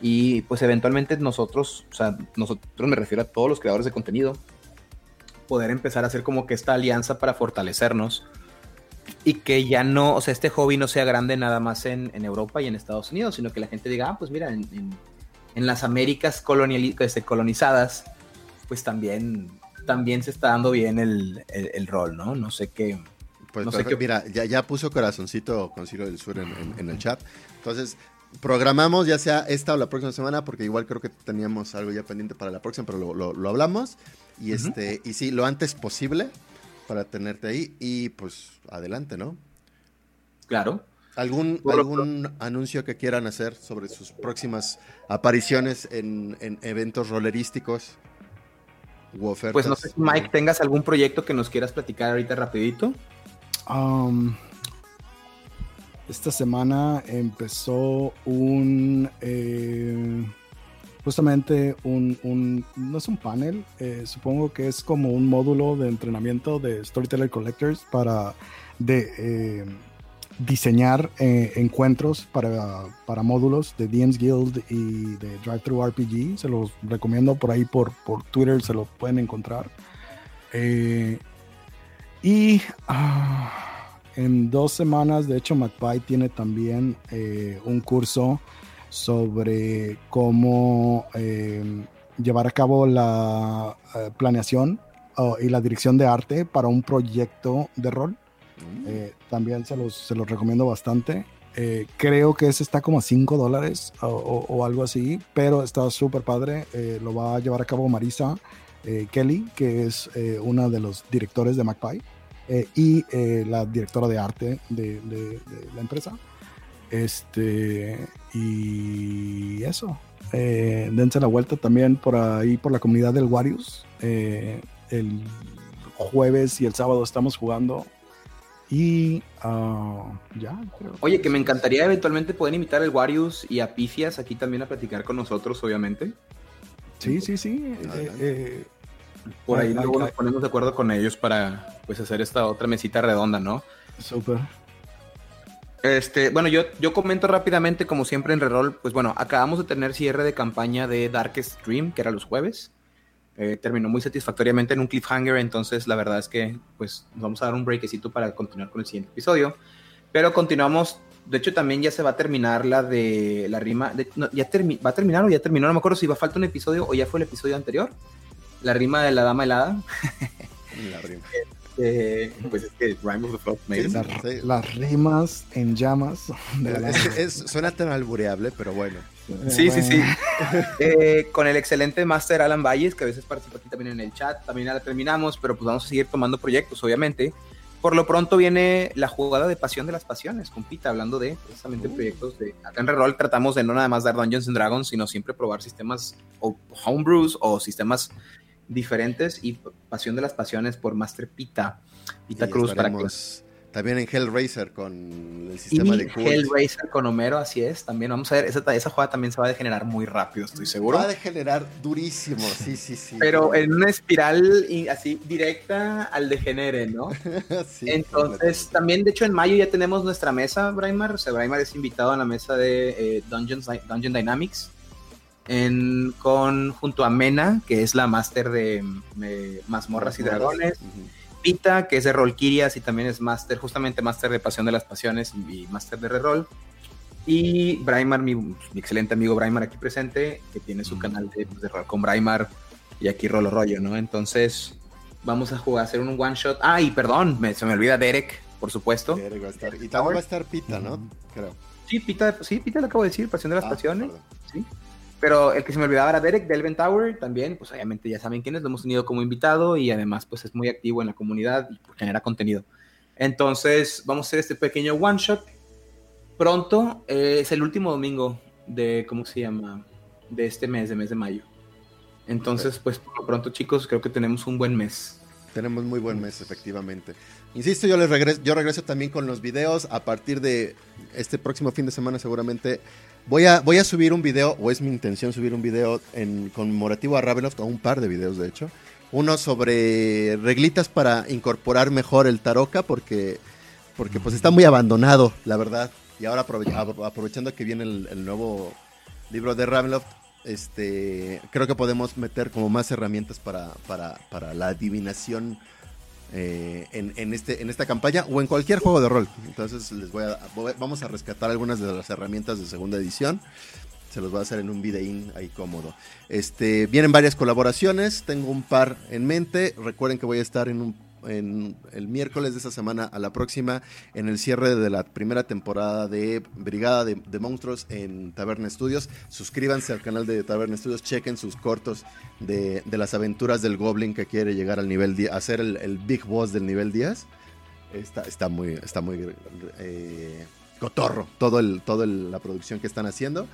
Y pues eventualmente nosotros, o sea, nosotros me refiero a todos los creadores de contenido, poder empezar a hacer como que esta alianza para fortalecernos y que ya no, o sea, este hobby no sea grande nada más en, Europa y en Estados Unidos, sino que la gente diga, ah, pues mira, en, las Américas este, colonizadas, pues también, también se está dando bien el, rol, ¿no? No sé qué. Pues no sé qué... mira, ya, ya puso corazoncito con Ciro del Sur en, el chat. Entonces, programamos ya sea esta o la próxima semana, porque igual creo que teníamos algo ya pendiente para la próxima, pero lo, hablamos. Y, este, y sí, lo antes posible para tenerte ahí y pues adelante, ¿no? Claro. ¿Algún, algún anuncio que quieran hacer sobre sus próximas apariciones en, eventos rollerísticos u ofertas? Pues no sé si Mike tengas algún proyecto que nos quieras platicar ahorita rapidito. Um, esta semana empezó un... Eh, justamente un, no es un panel, eh, supongo que es como un módulo de entrenamiento de Storyteller Collectors para de, eh, diseñar eh, encuentros para, para, módulos de DMs Guild y de Drive Thru RPG. Se los recomiendo por ahí por, por Twitter, se lo pueden encontrar. y ah, en dos semanas, de hecho, McPie tiene también un curso sobre cómo eh, llevar a cabo la eh, planeación y la dirección de arte para un proyecto de rol. Mm. Eh, también se los, se los, recomiendo bastante. creo que ese está como a 5 dólares o, algo así, pero está súper padre. lo va a llevar a cabo Marisa Kelly, que es una de los directores de MacPie y la directora de arte de la empresa. Este, y eso. Eh, dense la vuelta también por ahí, por la comunidad del Warius. Eh, el jueves y el sábado estamos jugando. Y ah, ya, Oye, que me encantaría eventualmente poder invitar al Warius y a Pifias aquí también a platicar con nosotros, obviamente. Sí, sí, sí. Eh, por ahí luego nos ponemos de acuerdo con ellos para pues hacer esta otra mesita redonda, ¿no? Súper. Este, bueno, yo, yo comento rápidamente, como siempre en Reroll, pues bueno, acabamos de tener cierre de campaña de Darkest Dream, que era los jueves. Eh, terminó muy satisfactoriamente en un cliffhanger, entonces la verdad es que pues nos vamos a dar un breakcito para continuar con el siguiente episodio. Pero continuamos, de hecho también ya se va a terminar la de la rima, ya va a terminar o ya terminó, no me acuerdo si va a falta un episodio o ya fue el episodio anterior, la rima de la dama helada. *laughs* La rima. Este, pues es que Rime of the Frog Las rimas en llamas. suena tan albureable, pero bueno. Sí, sí, sí. Eh, con el excelente Master Alan Valles, que a veces participa aquí también en el chat, también ya la terminamos, pero pues vamos a seguir tomando proyectos, obviamente. Por lo pronto viene la jugada de Pasión de las Pasiones, compita, hablando de precisamente uh. proyectos de... Acá en Reroll tratamos de no nada más dar Dungeons and Dragons, sino siempre probar sistemas o homebrews o sistemas diferentes y Pasión de las Pasiones por Master Pita, Pita Cruz para que... También en Hellraiser con el sistema de Hellraiser con Homero, así es. También vamos a ver, esa, esa jugada también se va a degenerar muy rápido, estoy seguro. Va a degenerar durísimo, sí, sí, sí. Pero en una espiral así directa al degenere, ¿no? *laughs* Entonces, también, de hecho, en mayo ya tenemos nuestra mesa, Braimar. O sea, Braimar es invitado a la mesa de eh, Dungeons, Dungeon Dynamics en, con, junto a Mena, que es la máster de, mazmorras y dragones. Pita, que es de Rolkirias y también es máster, justamente máster de Pasión de las Pasiones y, máster de Reroll. Y Braimar, mi, excelente amigo Braimar aquí presente, que tiene su canal de, pues, de rol con Braimar y aquí Rolo Rollo, ¿no? Entonces, vamos a jugar, a hacer un one shot. Ah, y perdón, se me olvida Derek, por supuesto. Derek va a estar. Y también va a estar Pita, ¿no? Creo. Sí, Pita, sí, Pita le acabo de decir, Pasión de las ah, Pasiones. Sí. Pero el que se me olvidaba era Derek de Tower, también, pues obviamente ya saben quién es, lo hemos tenido como invitado y además pues es muy activo en la comunidad y pues, genera contenido. Entonces vamos a hacer este pequeño one shot. Pronto eh, es el último domingo de, ¿cómo se llama? De este mes, de mes de mayo. Entonces, pues pronto chicos, creo que tenemos un buen mes. Tenemos muy buen mes, efectivamente. Insisto, yo les regreso, yo regreso también con los videos a partir de este próximo fin de semana seguramente. Voy a, voy a subir un video, o es mi intención subir un video en conmemorativo a Ravenloft, o un par de videos de hecho. Uno sobre reglitas para incorporar mejor el Taroka, porque, porque pues está muy abandonado, la verdad. Y ahora aprovechando que viene el, nuevo libro de Ravenloft, este, creo que podemos meter como más herramientas para, para, para la adivinación eh, en, este, en esta campaña o en cualquier juego de rol. Entonces les voy a, vamos a rescatar algunas de las herramientas de segunda edición. Se los voy a hacer en un videín ahí cómodo. Este, vienen varias colaboraciones, tengo un par en mente. Recuerden que voy a estar en un el miércoles de esta semana a la próxima en el cierre de la primera temporada de Brigada de, Monstruos en Taberna Studios. Suscríbanse al canal de Taberna Studios, chequen sus cortos de, las aventuras del Goblin que quiere llegar al nivel 10, a ser el, Big Boss del nivel 10. Está, está muy, está muy eh, cotorro todo el, todo la producción que están haciendo.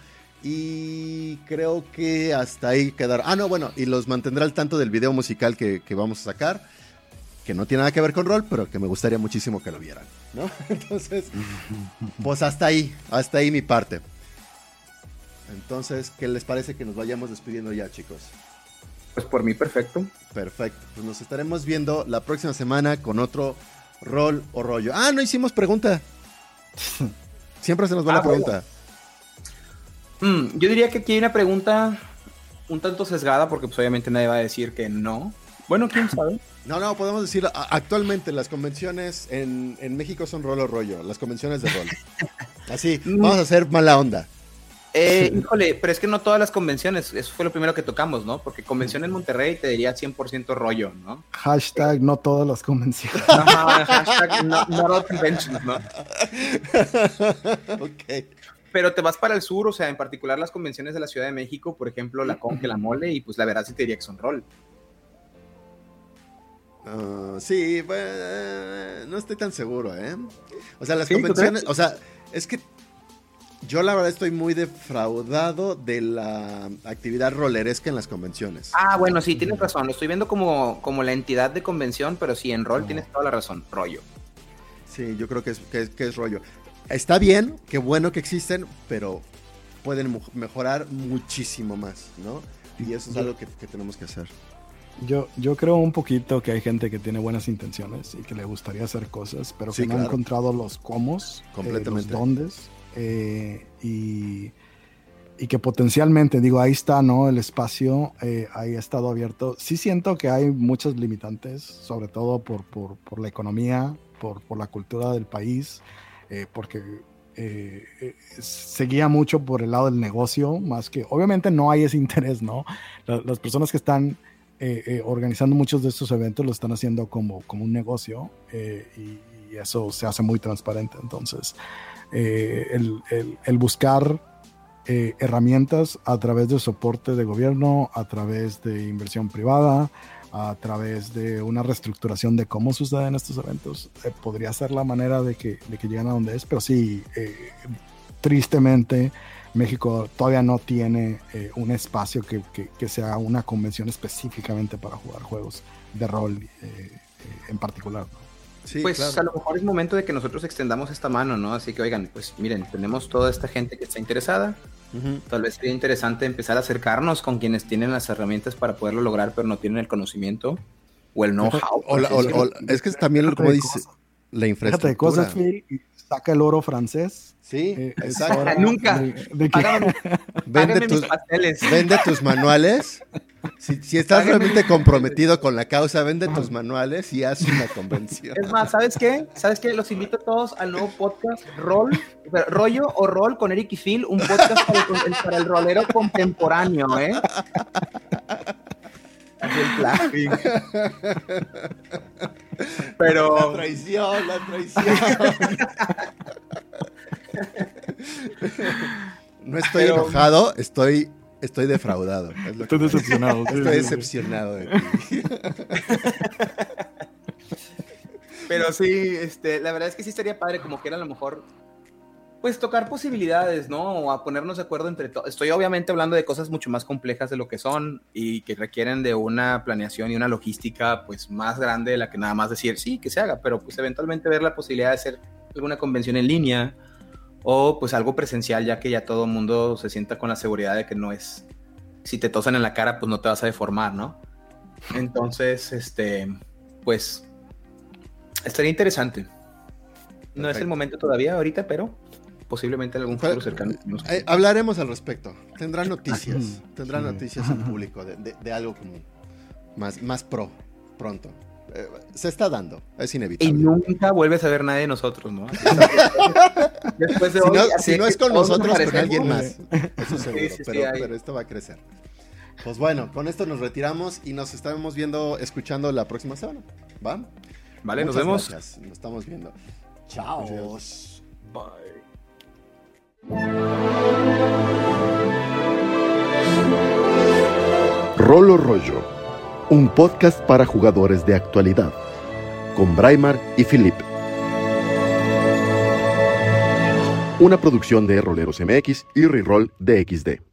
Y creo que hasta ahí quedará. Ah, no, bueno, y los mantendrá al tanto del video musical que vamos a sacar que no tiene nada que ver con rol, pero que me gustaría muchísimo que lo vieran, ¿no? *laughs* Entonces, pues hasta ahí, hasta ahí mi parte. Entonces, ¿qué les parece que nos vayamos despidiendo ya, chicos? Pues por mí, perfecto. Perfecto. Pues nos estaremos viendo la próxima semana con otro rol o rollo. Ah, no hicimos pregunta. *laughs* Siempre se nos va la ah, pregunta. Mm, yo diría que aquí hay una pregunta un tanto sesgada, porque pues obviamente nadie va a decir que no. Bueno, quién sabe. No, no, podemos decir, actualmente las convenciones en, México son rolo rollo, las convenciones de rol. *laughs* Así, vamos a hacer mala onda. Eh, híjole, pero es que no todas las convenciones, eso fue lo primero que tocamos, ¿no? Porque convención en Monterrey te diría 100% rollo, ¿no? Hashtag no todas las convenciones. *laughs* No, hashtag no, all conventions, ¿no? ok. Pero te vas para el sur, o sea, en particular las convenciones de la Ciudad de México, por ejemplo, la Conque, la Mole, y pues la verdad sí te diría que son rol. Ah, sí, no estoy tan seguro, ¿eh? O sea, las convenciones, o sea, es que yo la verdad estoy muy defraudado de la actividad roleresca en las convenciones. Ah, bueno, sí, tienes razón. Lo estoy viendo como, como la entidad de convención, pero sí, en rol tienes toda la razón. Rollo. Sí, yo creo que es, que, es rollo. Está bien, qué bueno que existen, pero pueden mejorar muchísimo más, ¿no? Y eso es algo que tenemos que hacer. Yo, yo creo un poquito que hay gente que tiene buenas intenciones y que le gustaría hacer cosas, pero que no ha encontrado los cómo, eh, los dónde, eh, y, y, que potencialmente, digo, ahí está, ¿no? El espacio eh, ahí ha estado abierto. Sí siento que hay muchas limitantes, sobre todo por, por, por la economía, por, por, la cultura del país, porque seguía mucho por el lado del negocio, más que, obviamente no hay ese *laughs* interés, ¿no? las personas que están eh, eh, organizando muchos de estos eventos lo están haciendo como, como un negocio eh, y, eso se hace muy transparente. Entonces, el, el, buscar herramientas a través de soporte de gobierno, a través de inversión privada, a través de una reestructuración de cómo suceden estos eventos, podría ser la manera de que, de que lleguen a donde es, pero sí, tristemente México todavía no tiene eh, un espacio que, que, sea una convención específicamente para jugar juegos de rol eh, eh, en particular. pues a lo mejor es momento de que nosotros extendamos esta mano, ¿no? Así que oigan, pues miren, tenemos toda esta gente que está interesada. Tal vez sería interesante empezar a acercarnos con quienes tienen las herramientas para poderlo lograr, pero no tienen el conocimiento o el know-how. es que también, como dice, la infraestructura. cosas, saca el oro francés. Sí, eh, exacto. *laughs* Nunca. *laughs* vende, tus, vende tus manuales. Si, estás realmente comprometido con la causa, vende tus manuales y haz una convención. Es más, ¿sabes qué? ¿Sabes qué? Los invito a todos al nuevo podcast Roll, Rollo o Roll con Eric y Phil, un podcast para el, para el rolero contemporáneo, ¿eh? El *laughs* Pero. La traición, la traición. *laughs* No estoy enojado, estoy Estoy defraudado. Estoy decepcionado. Estoy decepcionado de ti. *laughs* Pero sí, este, la verdad es que sí estaría padre, como que era a lo mejor, pues tocar posibilidades, ¿no? O a ponernos de acuerdo entre todos. Estoy obviamente hablando de cosas mucho más complejas de lo que son y que requieren de una planeación y una logística, pues más grande de la que nada más decir, sí, que se haga, pero pues eventualmente ver la posibilidad de hacer alguna convención en línea o pues algo presencial, ya que ya todo el mundo se sienta con la seguridad de que no es, si te tosan en la cara, pues no te vas a deformar, ¿no? Entonces, este, pues Estaría interesante. No es el momento todavía ahorita, pero posiblemente en algún futuro cercano. Eh, hablaremos al respecto. Tendrá noticias. Tendrá noticias en público de, algo como más, más pro pronto. Eh, se está dando, es inevitable. Y nunca vuelves a ver nadie de nosotros, ¿no? *laughs* Después de si, no, si no es con nosotros, con alguien más. Eso seguro, pero, pero esto va a crecer. Pues bueno, con esto nos retiramos y nos estamos viendo, escuchando la próxima semana. ¿Va? Vale, nos vemos. Nos estamos viendo. Chao. Bye. Rolo Rollo, un podcast para jugadores de actualidad, con Braimar y Philip. Una producción de Roleros MX y Reroll DXD.